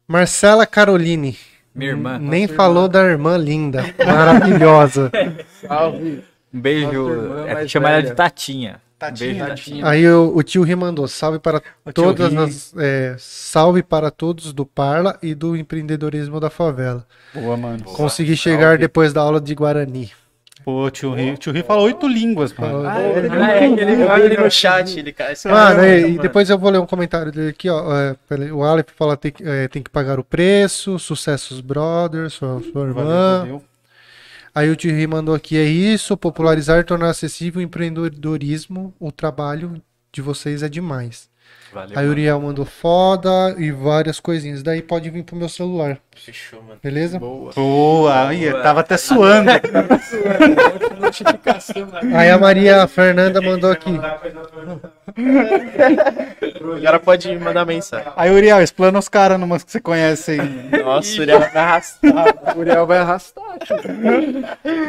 Marcela Caroline. Minha irmã. Nem Nossa falou irmã. da irmã linda. Maravilhosa. Salve. Um beijo. É, mais chama ela de Tatinha. Tatinha. Beijo, Tatinha. Aí o, o tio Ri mandou salve para O todas as. é, salve para todos do Parla e do empreendedorismo da favela. Boa, mano. Consegui chegar depois da aula de Guarani. Pô, tio Ri, tio Ri falou oito línguas, mano. Ah, ele Ah, é eu vi ele no chat, ele cara Mano, é e, e depois eu vou ler um comentário dele aqui, ó. é, o Aleph fala tem, que- é, tem que pagar o preço, sucessos brothers, sua, sua irmã. Valeu, valeu. Aí o Thierry mandou aqui, é isso, popularizar e tornar acessível o empreendedorismo, o trabalho de vocês é demais. Valeu. Aí o Uriel mandou foda e várias coisinhas. Daí pode vir pro meu celular, Fechou, mano. beleza? Boa. Boa, aí, Boa. tava até suando. Notificação. Aí a Maria Fernanda mandou aqui. Agora pode mandar mensagem. Aí, Uriel, explana os caras numas que você conhece aí. Nossa, o Uriel vai arrastar. O Uriel vai arrastar.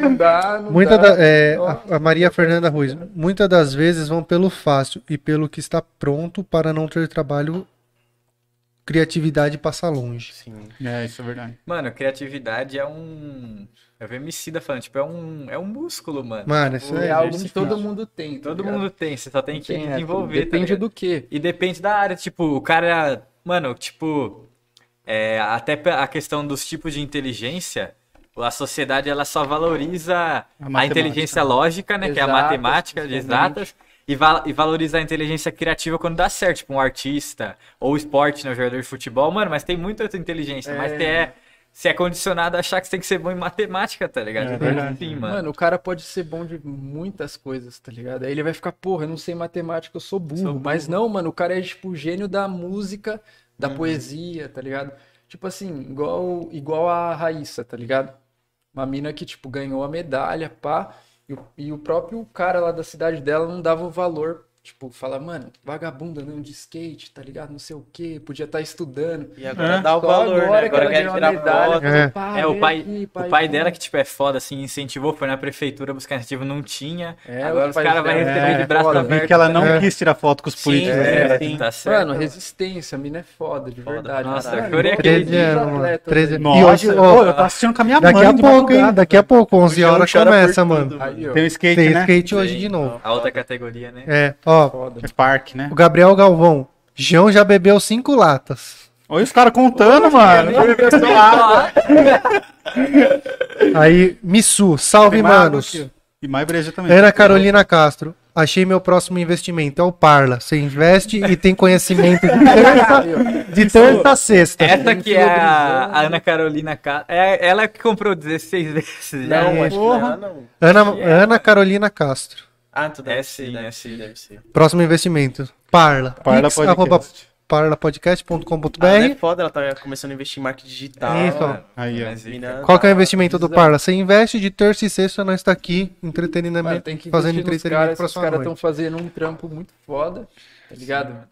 Não dá, não Muita dá. da- é, a, a Maria Fernanda Ruiz. Muitas das vezes vão pelo fácil e pelo que está pronto para não ter trabalho. Criatividade passa longe. Sim. É, isso é verdade. Mano, criatividade é um. Eu vi Emicida falando, tipo, é um, é um músculo, mano. Mano, isso É é. algo que todo mundo tem. tá Todo ligado? mundo tem, você só tem que Tem, é, desenvolver. tá Depende ligado? do quê? E depende da área, tipo, o cara. Mano, tipo. é, até a questão dos tipos de inteligência, a sociedade ela só valoriza a, matemática. inteligência lógica, né? que é a Exatas, matemática, de exatas, e, val- e valoriza a inteligência criativa quando dá certo, tipo um artista, ou esporte, né? Um jogador de futebol, mano, mas tem muita outra inteligência, mas É. é, você é condicionado a achar que você tem que ser bom em matemática, tá ligado? É verdade. Sim, mano. Mano, o cara pode ser bom de muitas coisas, tá ligado? Aí ele vai ficar, porra, eu não sei matemática, eu sou burro. Sou burro. Mas não, mano, o cara é tipo o gênio da música, da Uhum. poesia, tá ligado? Tipo assim, igual, igual a Raíssa, tá ligado? Uma mina que, tipo, ganhou a medalha, pá, e o, e o próprio cara lá da cidade dela não dava o valor. Tipo, fala, mano, vagabunda andando de skate, tá ligado? Não sei o quê, podia estar estudando. E agora É. dá o Só valor, né? agora que Agora quer a tirar medalha, foto. É. "Pá, É, o pai, aqui, o pai dela vamos." que, tipo, é foda, assim, incentivou, foi na prefeitura buscar incentivo, não tinha. É, Agora os pai caras vão receber é de braço foda. Eu vi aberto. que ela não É. quis tirar foto com os Sim, políticos. é, né? sim. Tá certo. Mano, resistência, a mina é foda, de Foda verdade. Nossa, caralho. eu chorei igual aquele todos os dia, mano. atletas 13 aí. Nossa, E hoje, ó, eu tava assistindo com a minha Daqui mãe a de pouco, hein? Daqui a pouco, 11 Chão horas começa, mano. Tem o skate, Tem né? skate hoje de novo. A outra categoria, né? É, ó, foda. É parque, né? o Gabriel Galvão. João já bebeu cinco latas. Olha os caras contando, mano. Aí, Missu, salve, Tem manos. aqui, ó. E mais breja também. Ana Carolina Castro. Achei meu próximo investimento. É o Parla. Você investe e tem conhecimento de terça, de terça a sexta. Essa que é a, a Ana Carolina Ca- é ela que comprou 16 vezes. Não, acho que Porra. não, não. Ana, Ana Carolina Castro. Ah, tu deve É ser, sim, deve é ser, sim. deve ser. Próximo investimento. Parla. Parla Pix, arroba Podcast. parlapodcast.com.br. Ah, ela é foda, ela tá começando a investir em marketing digital. Isso, ó. mano. Aí, ó. Mina- Qual que é o investimento do Parla? Você investe de terça e sexta, nós tá aqui Mano, entretenimento, tem que fazendo entretenimento esses sua caras estão fazendo um trampo muito foda, tá ligado?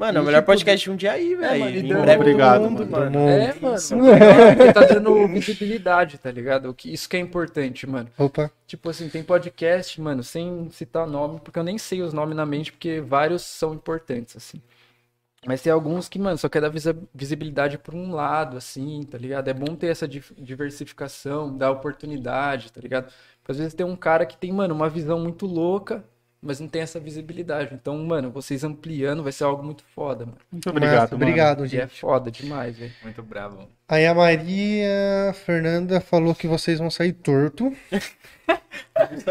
Mano, é o melhor tipo, podcast de um dia aí, mano, e velho. Em breve Obrigado, mundo, mano. mano. É, mano. Porque tá dando visibilidade, tá ligado? O que- Isso que é importante, mano. Opa. Tipo assim, tem podcast, mano, sem citar nome, porque eu nem sei os nomes na mente, porque vários são importantes, assim. Mas tem alguns que, mano, só quer dar visibilidade por um lado, assim, tá ligado? É bom ter essa diversificação, dar oportunidade, tá ligado? Porque às vezes tem um cara que tem, mano, uma visão muito louca, mas não tem essa visibilidade. Então, mano, vocês ampliando vai ser algo muito foda, mano. Muito obrigado, mano. Obrigado, E gente. é foda demais, velho. Muito bravo. Aí a Maria Fernanda falou que vocês vão sair torto.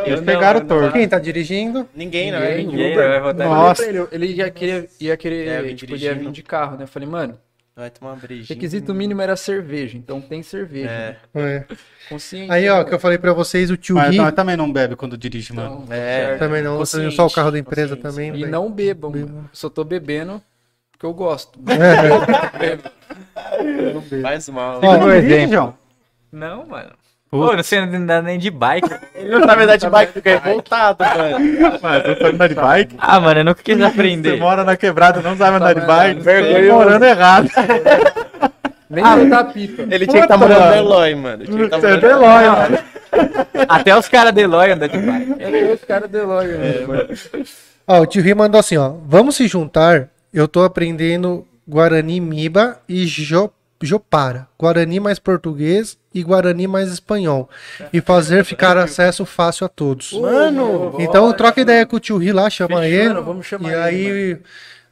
Eles pegaram o torto. Quem tá dirigindo? Ninguém, não é? Ninguém, Ninguém Uber. vai votar Eu Nossa. ele, ele ia querer, ia querer, É, eu vim tipo, ele ia vir dirigindo. de carro, né? Eu falei, mano, Vai tomar uma brejinha. requisito mínimo era cerveja, então tem cerveja. É. né? É. Consciente. Aí, ó, né, que eu falei pra vocês, o tio Mas Ri não, também não bebe quando dirige, mano. Então, É. certo. também não, Consciente, só o carro da empresa também. E não bebam, Bebo. mano. Só tô bebendo porque eu gosto. É. Faz mal. Não dirige, João? Não, mano. Pô, não sei andar nem de bike. Ele não sabe andar de bike, fica revoltado, mano. Mas eu sabe andar de bike? Ah, mano, eu nunca quis Você aprender. mora na quebrada, não sabe andar de bike? Vergonhoso. Tá morando errado. Nem soltar pipa. Ele tinha que estar Puta, morando no mano. Eloy, mano. Tinha que tá Você é morando- Deloia, mano. Até os caras de Eloy andam de bike. É os caras de logo, né, mano. Ó, o tio Rio mandou assim, ó. Vamos se juntar. Eu tô aprendendo Guarani Miba e Jo- Jopara. Guarani mais português e Guarani mais espanhol. E fazer ficar acesso fácil a todos. Mano, Então troca ideia com o tio Ri lá, chama ele. vamos chamar e ele, aí,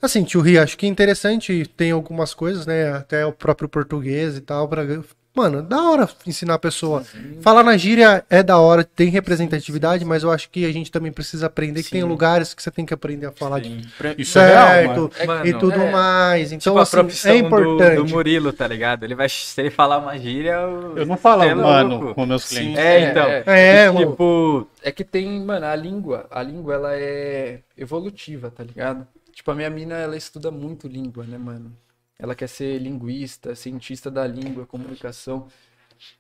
assim, tio Ri, acho que é interessante, tem algumas coisas, né? Até o próprio português e tal. Pra... Mano, da hora ensinar a pessoa. Falar na gíria é da hora, tem representatividade, mas eu acho que a gente também precisa aprender que tem lugares que você tem que aprender a falar de Isso é real, mano. certo Mano, e tudo é. mais. Então, Tipo, a assim, profissão é do, importante. do Murilo, tá ligado? Ele vai, se ele falar uma gíria, eu, Eu não falo, é mano, louco. com meus clientes. É, então. É, É, mano. Tipo, É que tem, mano, a língua, a língua ela é evolutiva, tá ligado? Tipo, a minha mina, ela estuda muito língua, né, mano? Ela quer ser linguista, cientista da língua, comunicação.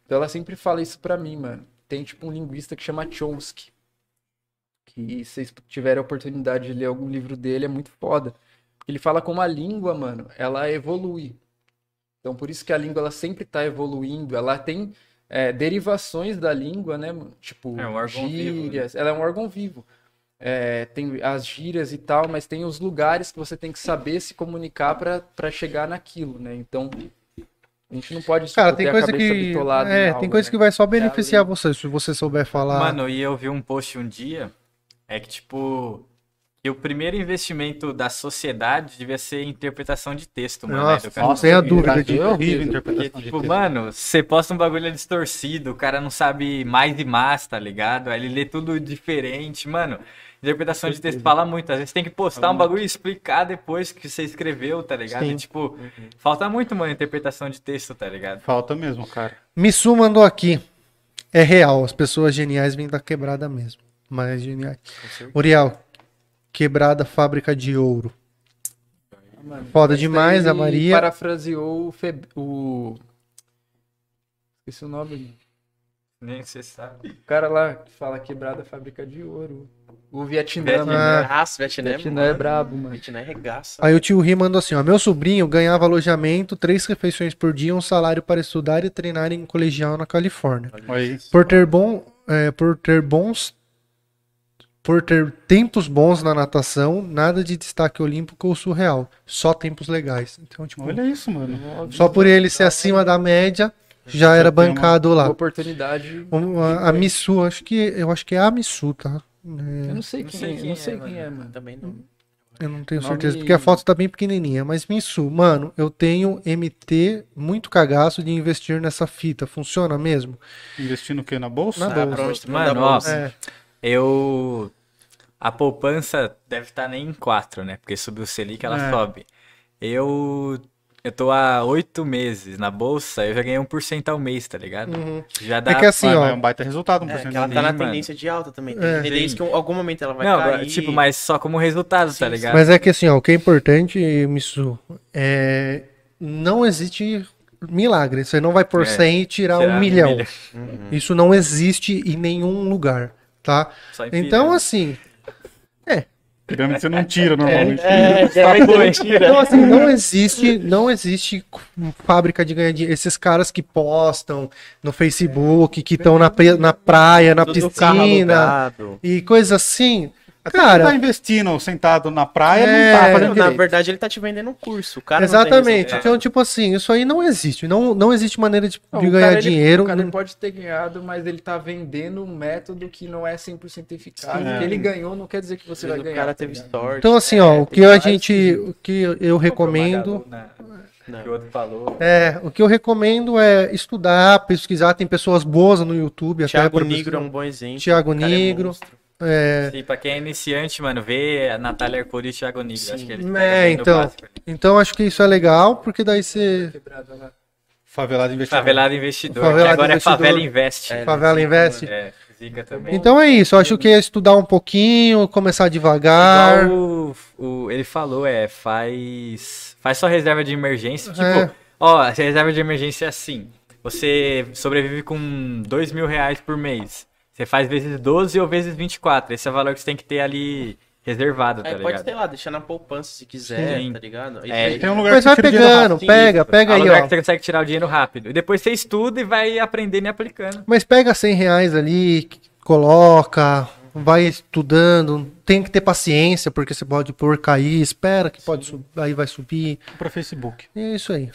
Então ela sempre fala isso pra mim, mano. Tem tipo um linguista que chama Chomsky. Que se vocês tiverem a oportunidade de ler algum livro dele, é muito foda. Ele fala como a língua, mano, ela evolui. Então por isso que a língua ela sempre tá evoluindo, ela tem é, derivações da língua, né? Tipo, É um órgão vivo, né? gírias. Ela é um órgão vivo. É, tem as gírias e tal, mas tem os lugares que você tem que saber se comunicar pra pra chegar naquilo, né? Então, a gente não pode Cara, tem coisa cabeça que. É, algo, tem coisa né? que vai só beneficiar você, se você souber falar. mano, e eu vi um post um dia, é que tipo, que o primeiro investimento da sociedade devia ser interpretação de texto, mano. Nossa, sem a dúvida de. Horrível a Porque, interpretação de tipo, texto. mano, você posta um bagulho distorcido, o cara não sabe mais e mais, tá ligado? Aí ele lê tudo diferente, mano. Interpretação de texto fala muito. Às vezes tem que postar um bagulho e explicar depois que você escreveu, tá ligado? E, tipo, falta muito, mano, interpretação de texto, tá ligado? Falta mesmo, cara. Missu mandou aqui. É real, as pessoas geniais vêm da quebrada mesmo. Mais geniais. Uriel, quebrada fábrica de ouro. Mano, Foda demais, a Maria. parafraseou o, Feb... o... Esqueci o nome. Nem você sabe. O cara lá que fala quebrada fábrica de ouro. O Vietnã, Vietnã. mano. Ah. Nossa, Vietnã, Vietnã é brabo, mano. Vietnã é regaça. Aí o tio Ri mandou assim, ó. Meu sobrinho ganhava alojamento, três refeições por dia, um salário para estudar e treinar em colegial na Califórnia. Olha isso. Por ter bom, é, por ter bons, por ter tempos bons na natação, nada de destaque olímpico ou surreal, só tempos legais. Então, tipo, Olha isso, mano. só por ele ser acima da média, já era uma- bancado Uma lá. oportunidade. Um, A, a Missu, acho que eu acho que é a Missu, tá? Eu não sei Não quem, sei é, quem não é, sei mano. quem é, mano. Também não. Eu não tenho Nome- certeza, porque a foto tá bem pequenininha. Mas Missu, mano, eu tenho MT muito cagaço de investir nessa fita. Funciona mesmo? Investir no quê? Na bolsa? Na Ah, bolsa. tu Mano, bolsa? É. Eu. A poupança deve estar nem em 4, né? Porque subiu o Selic, ela É. sobe. Eu. Eu tô há oito meses na bolsa, eu já ganhei 1% ao mês, tá ligado? Já dá. É que assim, ó. é um baita resultado, um É, porcento que ela tá na mano. tendência de alta também. Tem É. tendência que em algum momento ela vai Não, cair. tipo, mas só como resultado, tá ligado? Mas é que assim, ó, o que é importante, Missu, é. Não existe milagre. Você não vai por É, 100 e tirar tirar um um milhão. milhão. Isso não existe em nenhum lugar, tá? Só em Então, assim. Pirâmide você não tira normalmente. É, é mentira. Então, assim, não existe, não existe fábrica de ganhar dinheiro. Esses caras que postam no Facebook, que estão na, na praia, na Tudo piscina e coisa assim. Até quem tá Cara, investindo sentado na praia, É, não tá fazendo Na direito. verdade, ele tá te vendendo um curso. O cara não tem exatamente. Então, tipo assim, isso aí não existe. Não, não existe maneira de, Não, de o ganhar cara, ele- dinheiro. o cara pode ter ganhado, mas ele tá vendendo um método que não é 100% eficaz. Sim. O que ele ganhou não quer dizer que você vai o ganhar. cara tá teve sorte. Então, assim, ó, o que a gente. O que eu recomendo. Né? Não. Que o outro falou. É, o que eu recomendo é estudar, pesquisar. Tem pessoas boas no YouTube. até Thiago pra Negro é um bom exemplo. O cara é Negro. monstro. É, Sim, pra quem é iniciante, mano, vê a Natália Arcuri e o Thiago Negro. Acho que eles É, então. básico. então acho que isso é legal, porque daí você. Lá. Favelado investidor. Favelado Investidor, Favelado que agora Investidor. é Favela Investe. É, Favela investe. É, também. Então é isso, eu acho que é estudar um pouquinho, começar devagar. Igual o, o- ele falou, é, faz. Faz só reserva de emergência. Tipo, É. ó, a reserva de emergência é assim. você sobrevive com dois mil reais por mês. Você faz vezes 12 ou vezes 24. Esse é o valor que você tem que ter ali reservado, tá Aí pode, sei lá, deixar na poupança se quiser, Sim. tá ligado? Aí É, tem- um lugar Mas que vai você dinheiro pegando, rápido. pega, pega É um aí, lugar ó. que você consegue tirar o dinheiro rápido. E depois você estuda e vai aprendendo e aplicando. Mas pega 100 reais ali, coloca, vai estudando. Tem que ter paciência, porque você pode pôr cair, espera que pode subir, aí vai subir. pra Facebook. É isso aí.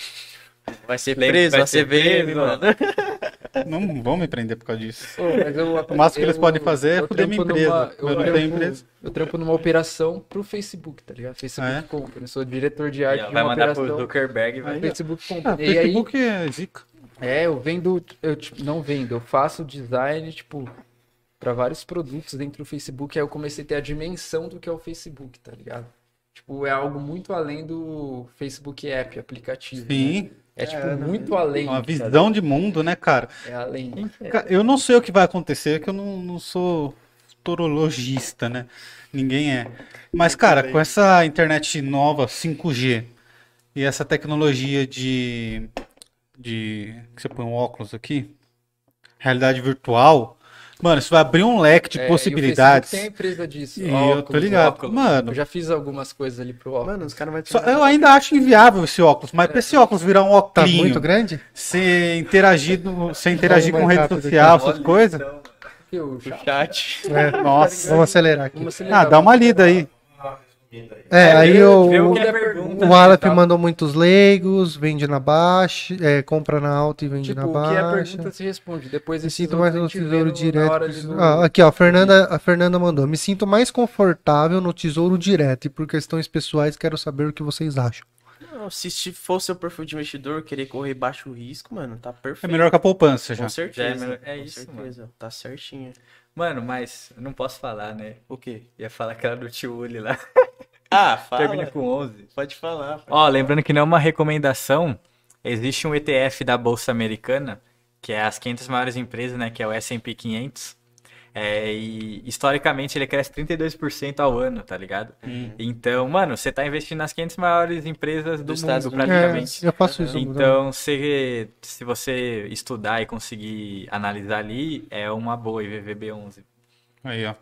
Vai ser Lembra- preso, vai vai ser preso, mano. Não vão me prender por causa disso. Pô, mas eu- O máximo que eles eu- podem fazer é eu fuder minha empresa. numa- Eu não trampo- tenho empresa. Eu trampo numa operação pro Facebook, tá ligado? Facebook é? compra. Eu sou diretor de arte vai mandar pro operação. Zuckerberg e vai. O Facebook compra. Ah, e aí, Facebook é zica. é, eu vendo, eu tipo, não vendo, eu faço design, tipo, pra vários produtos dentro do Facebook. Aí eu comecei a ter a dimensão do que é o Facebook, tá ligado? Tipo, é algo muito além do Facebook App, aplicativo. né? É, tipo, muito além. Uma visão de mundo, né, cara? É além. Ca- Eu não sei o que vai acontecer, que eu não, não sou torologista, né? Ninguém é. Mas, cara, com essa internet nova, 5G, e essa tecnologia de. de. que você põe um óculos aqui, realidade virtual, mano, isso vai abrir um leque de É, possibilidades. Tem empresa disso. E eu tô ligado. óculos. Mano, Eu já fiz algumas coisas ali pro óculos. Mano, os caras vão só- eu ainda acho inviável esse óculos, mas pra esse óculos virar um Tá óculos, muito grande? ser interagido, ser interagir mais com rede social, essas coisas. Porque o chat- chat. É, Nossa. Vamos acelerar aqui. Vamos acelerar, Ah, dá uma lida aí. É, aí vê- o, o o, é pergunta. o Aleph mandou muitos leigos, vende na baixa, é, compra na alta e vende Tipo, na o que é a baixa. pergunta se responde. Depois Me sinto mais no tesouro direto. no- Ah, aqui, ó, a Fernanda, a Fernanda mandou. Me sinto mais confortável no tesouro direto e por questões pessoais quero saber o que vocês acham. Não, se se for seu perfil de investidor, querer correr baixo risco, mano, tá É perfeito. melhor que a poupança já. Com certeza. É melhor- é com isso, certeza. Tá certinho. Mano, mas eu não posso falar, né? O quê? Ia falar aquela do tio Uli lá. Ah, fala. Termina com 11. Pode falar. pode Ó, lembrando que não é uma recomendação, existe um ETF da Bolsa Americana, que é as 500 maiores empresas, né, que é o S&P 500. É, e historicamente ele cresce 32% ao ano, tá ligado? Então, mano, você tá investindo nas 500 maiores empresas do Dos mundo, Estados praticamente. É, eu faço isso. Então, se, se você estudar e conseguir analisar ali, é uma boa IVVB11. Aí, ó.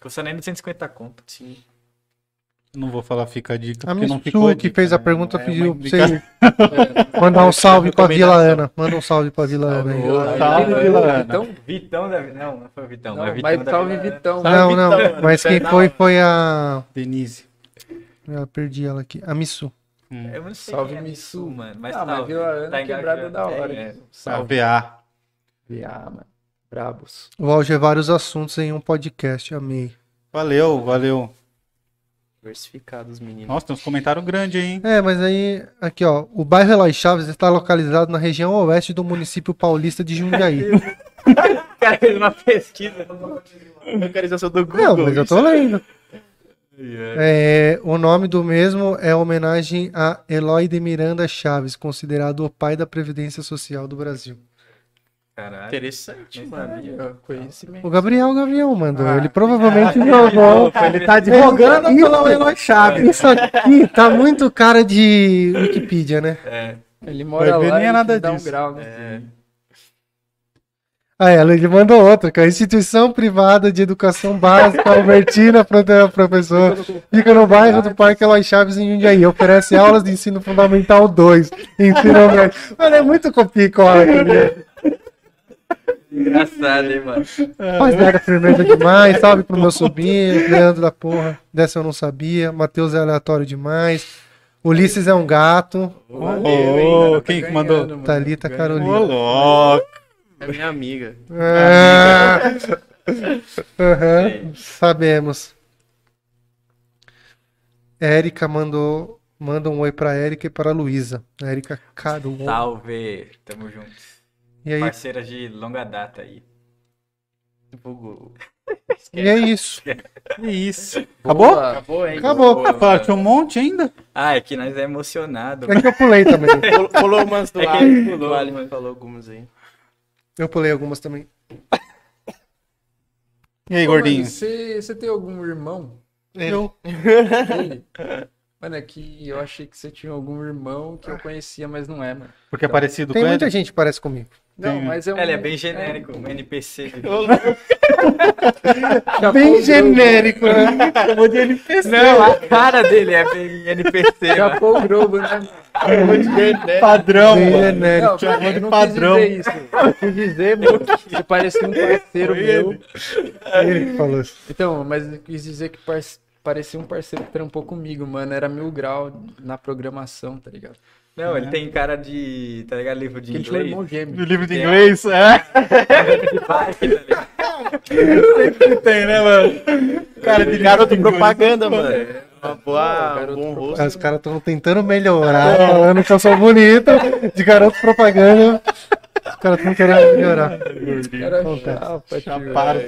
Custa nem 250 conto. Sim. Não vou falar fica a dica, A porque não ficou a Missu que dica, fez a né? pergunta Não é pediu pra você mandar um salve pra Vila Ana. Manda um salve pra Vila Ana aí. Salve, Salve, Vila Ana. Então, Vitão da... Não, não foi o Vitão, não, mas Vitão mas da salve Vila- Vitão. Não, não, Vitão, mas quem não. foi foi a. Denise. Eu perdi ela aqui. A Missu. Eu não sei Salve quem é Missu. Missu, mano. Mas Ah, mas. Vila Ana Tá quebrada da hora. É, é. A Salve. VA. VA, mano. Brabos. Vou alger vários assuntos em um podcast. Amei. Valeu, valeu. Diversificados, meninos. Nossa, tem uns comentários grandes aí, hein? É, mas aí, aqui ó, o bairro Eloy Chaves está localizado na região oeste do município paulista de Jundiaí. Cara fez uma pesquisa. Localização do Não, mas eu tô lendo. É, o nome do mesmo é homenagem a Eloy de Miranda Chaves, considerado o pai da Previdência Social do Brasil. Caralho. Interessante, mano. Ó, Conhecimento. O Gabriel Gabriel mandou. Ah, ele provavelmente jogou. Ele tá advogando Isso- pelo Eloy Chaves. Isso aqui tá muito cara de Wikipedia, né? É. Ele mora Vai ver, lá nem é e nada dá um disso. grau, né? É. Ah, ela ele mandou outra, que é a instituição privada de educação básica Albertina Fronteira Professor. Fica no bairro do Parque Eloy Chaves em Jundiaí. Oferece aulas de ensino fundamental 2. Ensino médio. Mano, é muito copia e cola aqui, né? Engraçado, hein, mano. Faz merda firmeza demais. Salve pro meu sobrinho, Leandro da porra. Dessa eu não sabia. Matheus é aleatório demais. Ulisses é um gato. Ô, quem que mandou? ganhando, mano. Thalita Ô, Carolina. louco. É minha amiga. Ah. Aham, sabemos. Érica mandou manda um oi pra Érica e para a Luísa. Érica Caru. Salve. Tamo junto. E aí, Parceiras de longa data aí. Bugou. e é isso. Que isso. Acabou? Boa. Acabou, hein? Acabou. Ah, que tinha um monte ainda. Ah, é que nós é emocionado. É que eu pulei também. Pulou- umas do É que Ali. ele pulou, Do Ali falou algumas aí. Eu pulei algumas também. E aí, Ô, gordinho? Você você tem algum irmão? Eu. Ele? Mano, é que eu achei que você tinha algum irmão que eu conhecia, mas não é, mano. Porque é parecido Tem com muita ele? gente que parece comigo. Não, mas é um... Ele é bem genérico, um NPC. Bem genérico, né? Chamou de NPC. Não, a cara dele é bem NPC, mano. Chapou o Globo, né? Padrão, Bem genérico. Não, chamou eu de não padrão. quis dizer isso. Eu quis dizer, mano, que você parecia um parceiro Foi meu. ele. Ele que falou isso. Então, mas eu quis dizer que parecia um parceiro que trampou comigo, mano. Era mil grau na programação, tá ligado? Não, ele tem cara de, tá ligado, livro de Que ele um inglês. irmão gêmeo. No livro de inglês, é. Sempre tem, né, mano? Cara de Garoto propaganda, mano. Uma boa, garoto um bom rosto. Os caras estão tentando melhorar, falando que eu sou bonito, de garoto propaganda. Os caras estão querendo melhorar. Acontece. chapa, tio. Chaparam.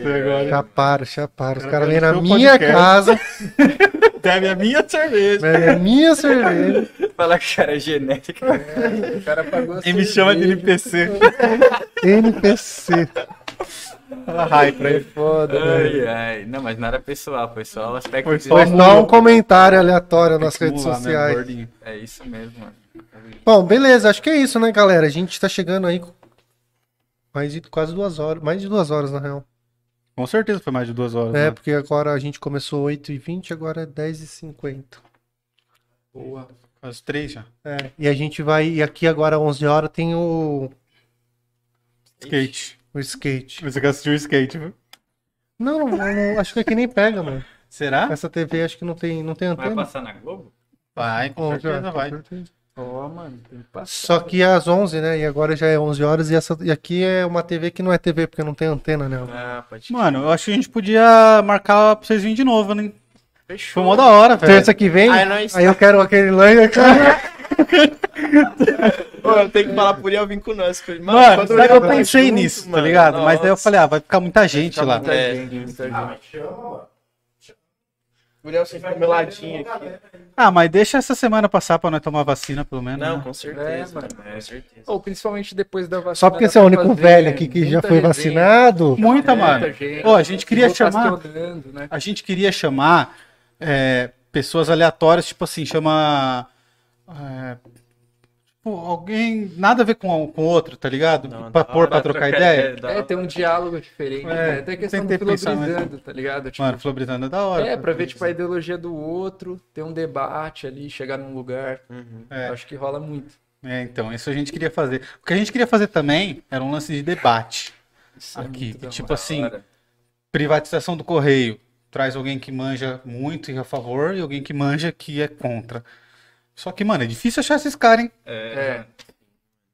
Chaparam, chaparam. Os Cara, caras vêm na seu minha podcast. casa, Bebe a minha cerveja. bebem a minha cerveja. Falar que o cara é genérico. O cara pagou a E me chama de. NPC. NPC. Fala pra É ele. foda, velho. Ai, ai. Não, mas não era pessoal, foi só o aspecto Foi de- só- Foi só um comentário aleatório nas redes né, sociais. É isso mesmo, mano. Bom, beleza, acho que é isso, né, galera? A gente tá chegando aí mais de quase duas horas. Mais de duas horas, na real. Com certeza foi mais de duas horas. É, né? porque agora a gente começou 8h20, agora é 10h50. Boa. Quase três já. É, e a gente vai. E aqui agora, 11 horas, tem o, Skate. o skate. Você quer assistir o skate, viu? Não, não, não, acho que aqui nem pega, mano. Será? Essa TV acho que não tem, não tem Vai antena. passar na Globo? Vai, com Bom, certeza já, com vai. certeza. Ó, mano, tem que passar. Só que é às 11, né? E agora já é 11 horas. E, essa, e aqui é uma TV que não é TV, porque não tem antena, né? Ah, pode Mano, eu acho que a gente podia marcar pra vocês virem de novo, né? Foi Fechou. mó da hora, velho. Terça que vem, Aí nós- aí eu quero aquele lanche, cara. Ô, eu tenho que falar por ele, eu vim com nós. Mano, que eu jogar pensei junto, nisso, tá mano, ligado? Mas daí eu falei, ah, vai ficar muita gente lá. Muita É. gente, muita Ah, gente. mas chama, mano. O Léo sempre do meu ladinho aqui. Ah, mas deixa essa semana passar pra nós tomar vacina, pelo menos. Não, né? com certeza, É, mano. Com certeza. Ou principalmente depois da vacina. Só porque você é o único velho aqui que já foi resenha, vacinado. Muita, muita mano. gente, Ô, a gente queria ficou chamar. né? A gente queria chamar é, pessoas aleatórias, tipo assim, chama. é, tipo, alguém. Nada a ver com o outro, tá ligado? Não, pra pôr, pra trocar ideia. da É, tem um diálogo diferente. É, né? Até questão sem do filobrizando, tá ligado? Tipo, Mano, Flobrizando é da hora. é, pra ver tipo, a ideologia do outro, ter um debate ali, chegar num lugar. Uhum. É. Acho que rola muito. É, então, isso a gente queria fazer. O que a gente queria fazer também era um lance de debate. Isso é Aqui, da tipo assim, hora. privatização do correio. Traz alguém que manja muito e a favor e alguém que manja que é contra. Só que, mano, é difícil achar esses caras, hein? É.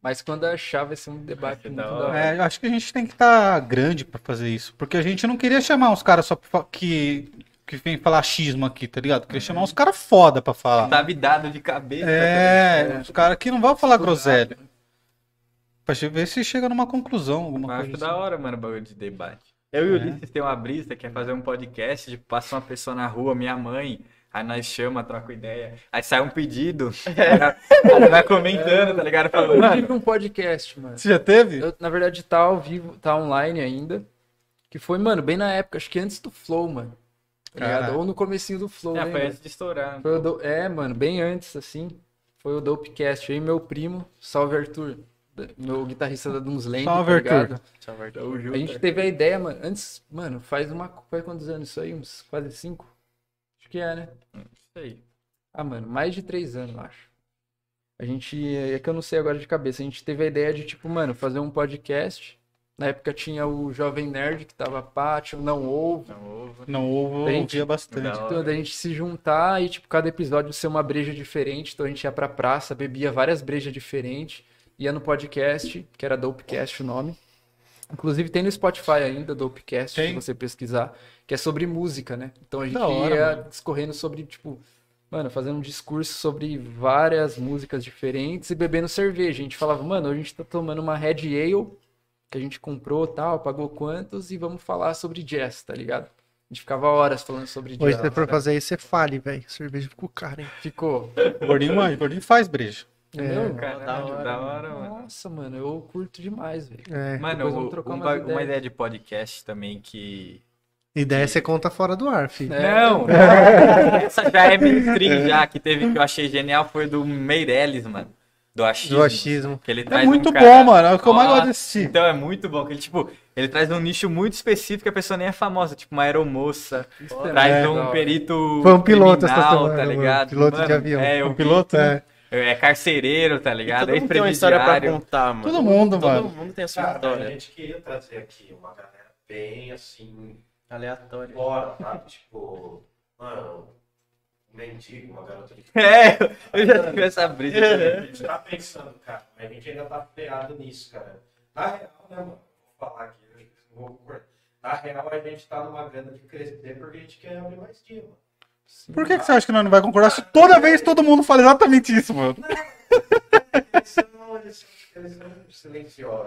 Mas quando achar, vai ser um debate ser muito da hora. É, eu acho que a gente tem que estar grande pra fazer isso. Porque a gente não queria chamar uns caras só que, que vem falar achismo aqui, tá ligado? Queria chamar uns caras foda pra falar. Tá vidado de cabeça. É, os caras que não vão falar groselha. Pra gente ver se chega numa conclusão, alguma Mas coisa acho assim. da hora, mano, o bagulho de debate. Eu e o Ulisses tem uma brisa, quer fazer um podcast, tipo, passa uma pessoa na rua, minha mãe, aí nós chama, troca ideia, aí sai um pedido, aí vai comentando, tá ligado? Falando, Eu mano, tive um podcast, mano. Você já teve? Eu, na verdade, tá ao vivo, tá online ainda. Que foi, mano, bem na época, acho que antes do Flow, mano. Tá. Ou no comecinho do Flow, é, lembra? foi antes de estourar. Foi o do... É, mano, bem antes, assim. Foi o Dopecast. E meu primo, Salve Arthur. Meu guitarrista da Dunsland, Salve, tá Arthur. Tamo junto. A gente teve a ideia, mano, antes, mano, faz uma. Faz quantos anos isso aí? Uns quase cinco? Que é, né? Isso aí. Ah, mano, mais de três anos, eu acho. A gente. É que eu não sei agora de cabeça. A gente teve a ideia de, tipo, mano, fazer um podcast. Na época tinha o Jovem Nerd que tava pátio, não ouve. Não ovo. Não, eu ouvia bastante. Então, da gente se juntar e, tipo, cada episódio ser uma breja diferente. Então a gente ia pra praça, bebia várias brejas diferentes. Ia no podcast, que era Dopecast o nome. Inclusive tem no Spotify ainda, Dopecast, Tem? se você pesquisar, que é sobre música, né? Então a gente Da hora, ia mano. discorrendo sobre, tipo, mano, fazendo um discurso sobre várias músicas diferentes e bebendo cerveja. A gente falava, mano, hoje a gente tá tomando uma Red Ale, que a gente comprou tal, pagou quantos, e vamos falar sobre jazz, tá ligado? A gente ficava horas falando sobre Hoje, jazz. se for fazer isso, você fale, velho. Cerveja ficou cara, hein? Ficou. O Gordinho, manja, o Gordinho faz breja. Entendeu? Caralho, da hora, mano. Nossa, mano, eu curto demais, velho. É. Mano, um ideias. uma ideia de podcast também que Ideia você conta fora do ar, filho. Não, essa já é mainstream já, que teve que eu achei genial foi do Meirelles, mano. Do achismo. Do achismo. Que ele É traz muito um bom, cara- mano. É o que eu mais gosto de assistir. Então é muito bom, que ele, tipo, ele traz um nicho muito específico, a pessoa nem é famosa, tipo uma aeromoça, traz É, um da hora. perito Foi um piloto essa criminal, semana, tá mano, ligado? piloto de avião. É, Um piloto? É. É carcereiro, tá ligado? Todo mundo tem uma história pra contar, mano. Todo mundo, Todo mano. mundo tem a sua Cara, a história. gente queria trazer aqui uma galera bem assim, Aleatória. fora, sabe? Tipo, mano, um mendigo, uma garota de. É, eu já tive essa brisa. A também. gente tá pensando, cara, mas a gente ainda tá ferrado nisso, cara. Na real, né, mano? Vou falar aqui, eu concordar. Na real, a gente tá numa grana de crescer porque a gente quer abrir mais dia, mano. Por que, que você acha que nós não vai concordar se toda vez todo mundo fala exatamente isso, mano? Eles são, eles são, eles são silenciosos.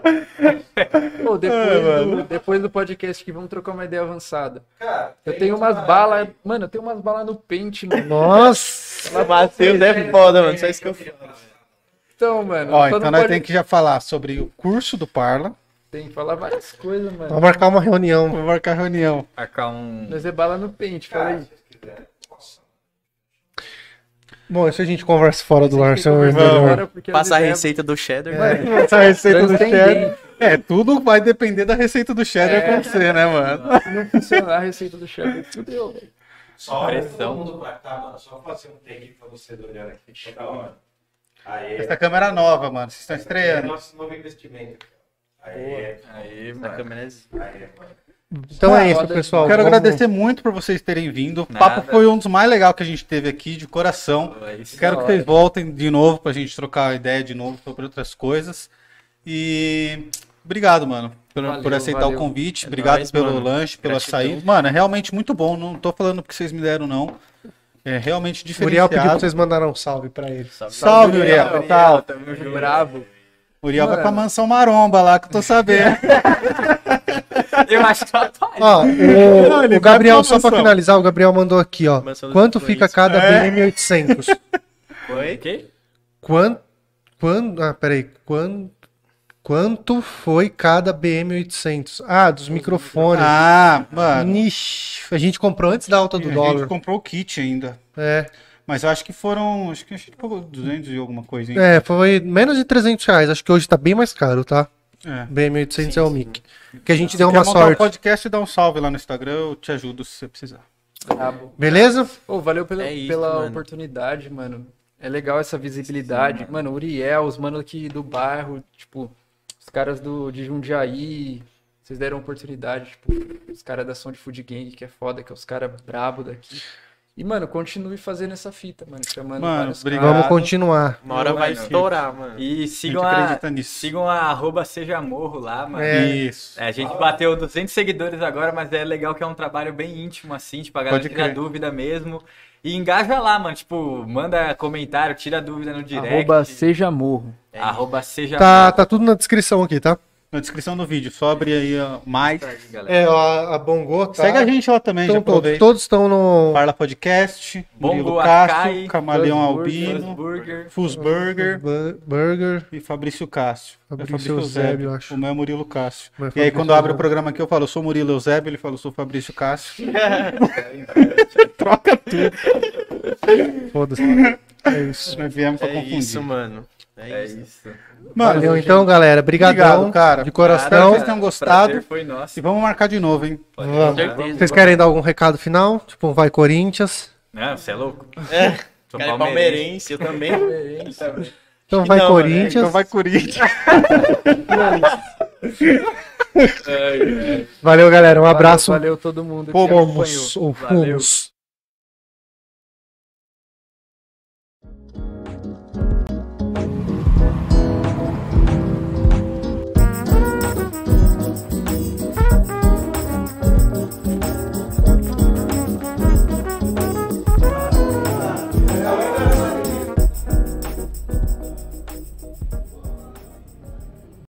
Pô, depois, É, do, depois do podcast aqui, vamos trocar uma ideia avançada. Cara, Eu tenho umas balas. Mano, eu tenho umas balas no pente, mano. Nossa! Matheus é foda, mano. Só isso que eu falo. Então, mano. Ó, então nós pode- temos que já falar sobre o curso do Parla. Tem que falar várias coisas, mano. Vamos marcar uma reunião. Vou marcar reunião. Marcar um. Nós é bala no pente, fala aí. Se. Nossa. Bom, isso a gente conversa fora do ar, Tem que senhor. conversar melhor. agora, porque as Passa a receita do cheddar. Essa receita do cheddar. É, tudo vai depender da receita do cheddar É. acontecer, né, mano? Se não funcionar a receita do chefe, fudeu, velho. Só Pressão. todo mundo pra cá, mano. Só fazer um take pra vocês olharem aqui. que tá da hora. Aê. Essa câmera nova, mano. Vocês estão É estreando. nosso novo investimento. Aê. Aí, Essa mano. câmera é Aê, mano. Então é isso, pessoal. Quero Vamos- agradecer muito por vocês terem vindo. O papo foi um dos mais legais que a gente teve aqui, de coração. É isso. Quero Da que vocês voltem de novo pra gente trocar ideia de novo sobre outras coisas. E obrigado, mano, por, Valeu, por aceitar valeu. o convite. É obrigado nóis, pelo mano. lanche, Gratidão. açaí. Mano, é realmente muito bom. Não tô falando porque vocês me deram, não. É realmente O Uriel pediu pra diferenciado. vocês mandarem um salve pra ele. Salve, Uriel. Tal. Tamo junto. Bravo. Uriel vai pra mansão maromba lá, que eu tô sabendo. Eu acho que ela tá. Ó, o, Não, ele o Gabriel, vai pra só pra mansão. finalizar, o Gabriel mandou aqui, ó. Mansão dos Quanto fica cada É. BM800? Oi? Ok? Quanto, quando, ah, peraí, quando, quanto foi cada BM800? Ah, dos microfones. Ah, mano. Nish, a gente comprou antes da alta do a dólar. gente comprou o kit ainda. É, Mas eu acho que foram. Acho que a gente pagou 200 e alguma coisa, hein? é, foi menos de 300 reais. Acho que hoje tá bem mais caro, tá? É. BM800 é o mic. Que a gente Se deu uma sorte. um podcast, dá um salve lá no Instagram, eu te ajudo se você precisar. Brabo. Beleza? Ô, valeu pela, É isso, pela mano. oportunidade, mano. É legal essa visibilidade. mano. Uriel, os manos aqui do bairro, tipo, os caras do, de Jundiaí, vocês deram oportunidade, tipo, os caras da Som de Food Gang, que é foda, que é os caras brabo daqui. E, mano, continue fazendo essa fita, mano. Chamando Mano, obrigado. Vamos continuar. Uma hora vai Mano. estourar, mano. E sigam a gente a, sigam a arroba Seja Morro lá, mano. É. Isso. É, a gente bateu 200 seguidores agora, mas é legal que é um trabalho bem íntimo, assim, tipo, a galera Pode tira crer. dúvida mesmo. E engaja lá, mano, tipo, manda comentário, tira dúvida no direct. Arroba Seja Morro. Arroba Seja Tá, Morro. tá tudo na descrição aqui, tá? Na descrição do vídeo, só abre aí mais. É, ó, a Bongo tá. Segue a gente lá também, já Então, todos, aproveita. todos estão no. Parla Podcast, Murilo Bongo Akai, Camaleão Albino, Burger. Fusburger Bu- Burger. e Fabrício Cássio. É Fabrício Eusébio, eu acho. O meu é Murilo Cássio. Mas E aí, Fabrício quando abre o programa aqui, eu falo, eu sou Murilo Eusébio, ele fala, eu sou Fabrício Cássio. Troca tudo. Foda-se. É isso. Nós viemos pra É confundir. isso, mano. É, É isso. Mano, Valeu então, galera. Brigadão, Obrigado, cara. De Espero coração. que vocês tenham gostado. Foi nosso. E vamos marcar de novo, hein? Vamos. certeza. Vocês querem dar algum recado final? Tipo, um vai Corinthians. Não, você é louco? É. Sou Cara, palmeirense. palmeirense, eu também. Então vai Não, Corinthians. Então vai Corinthians. Valeu, galera. Um abraço. Valeu, valeu todo mundo que acompanhou. Fomos fomos.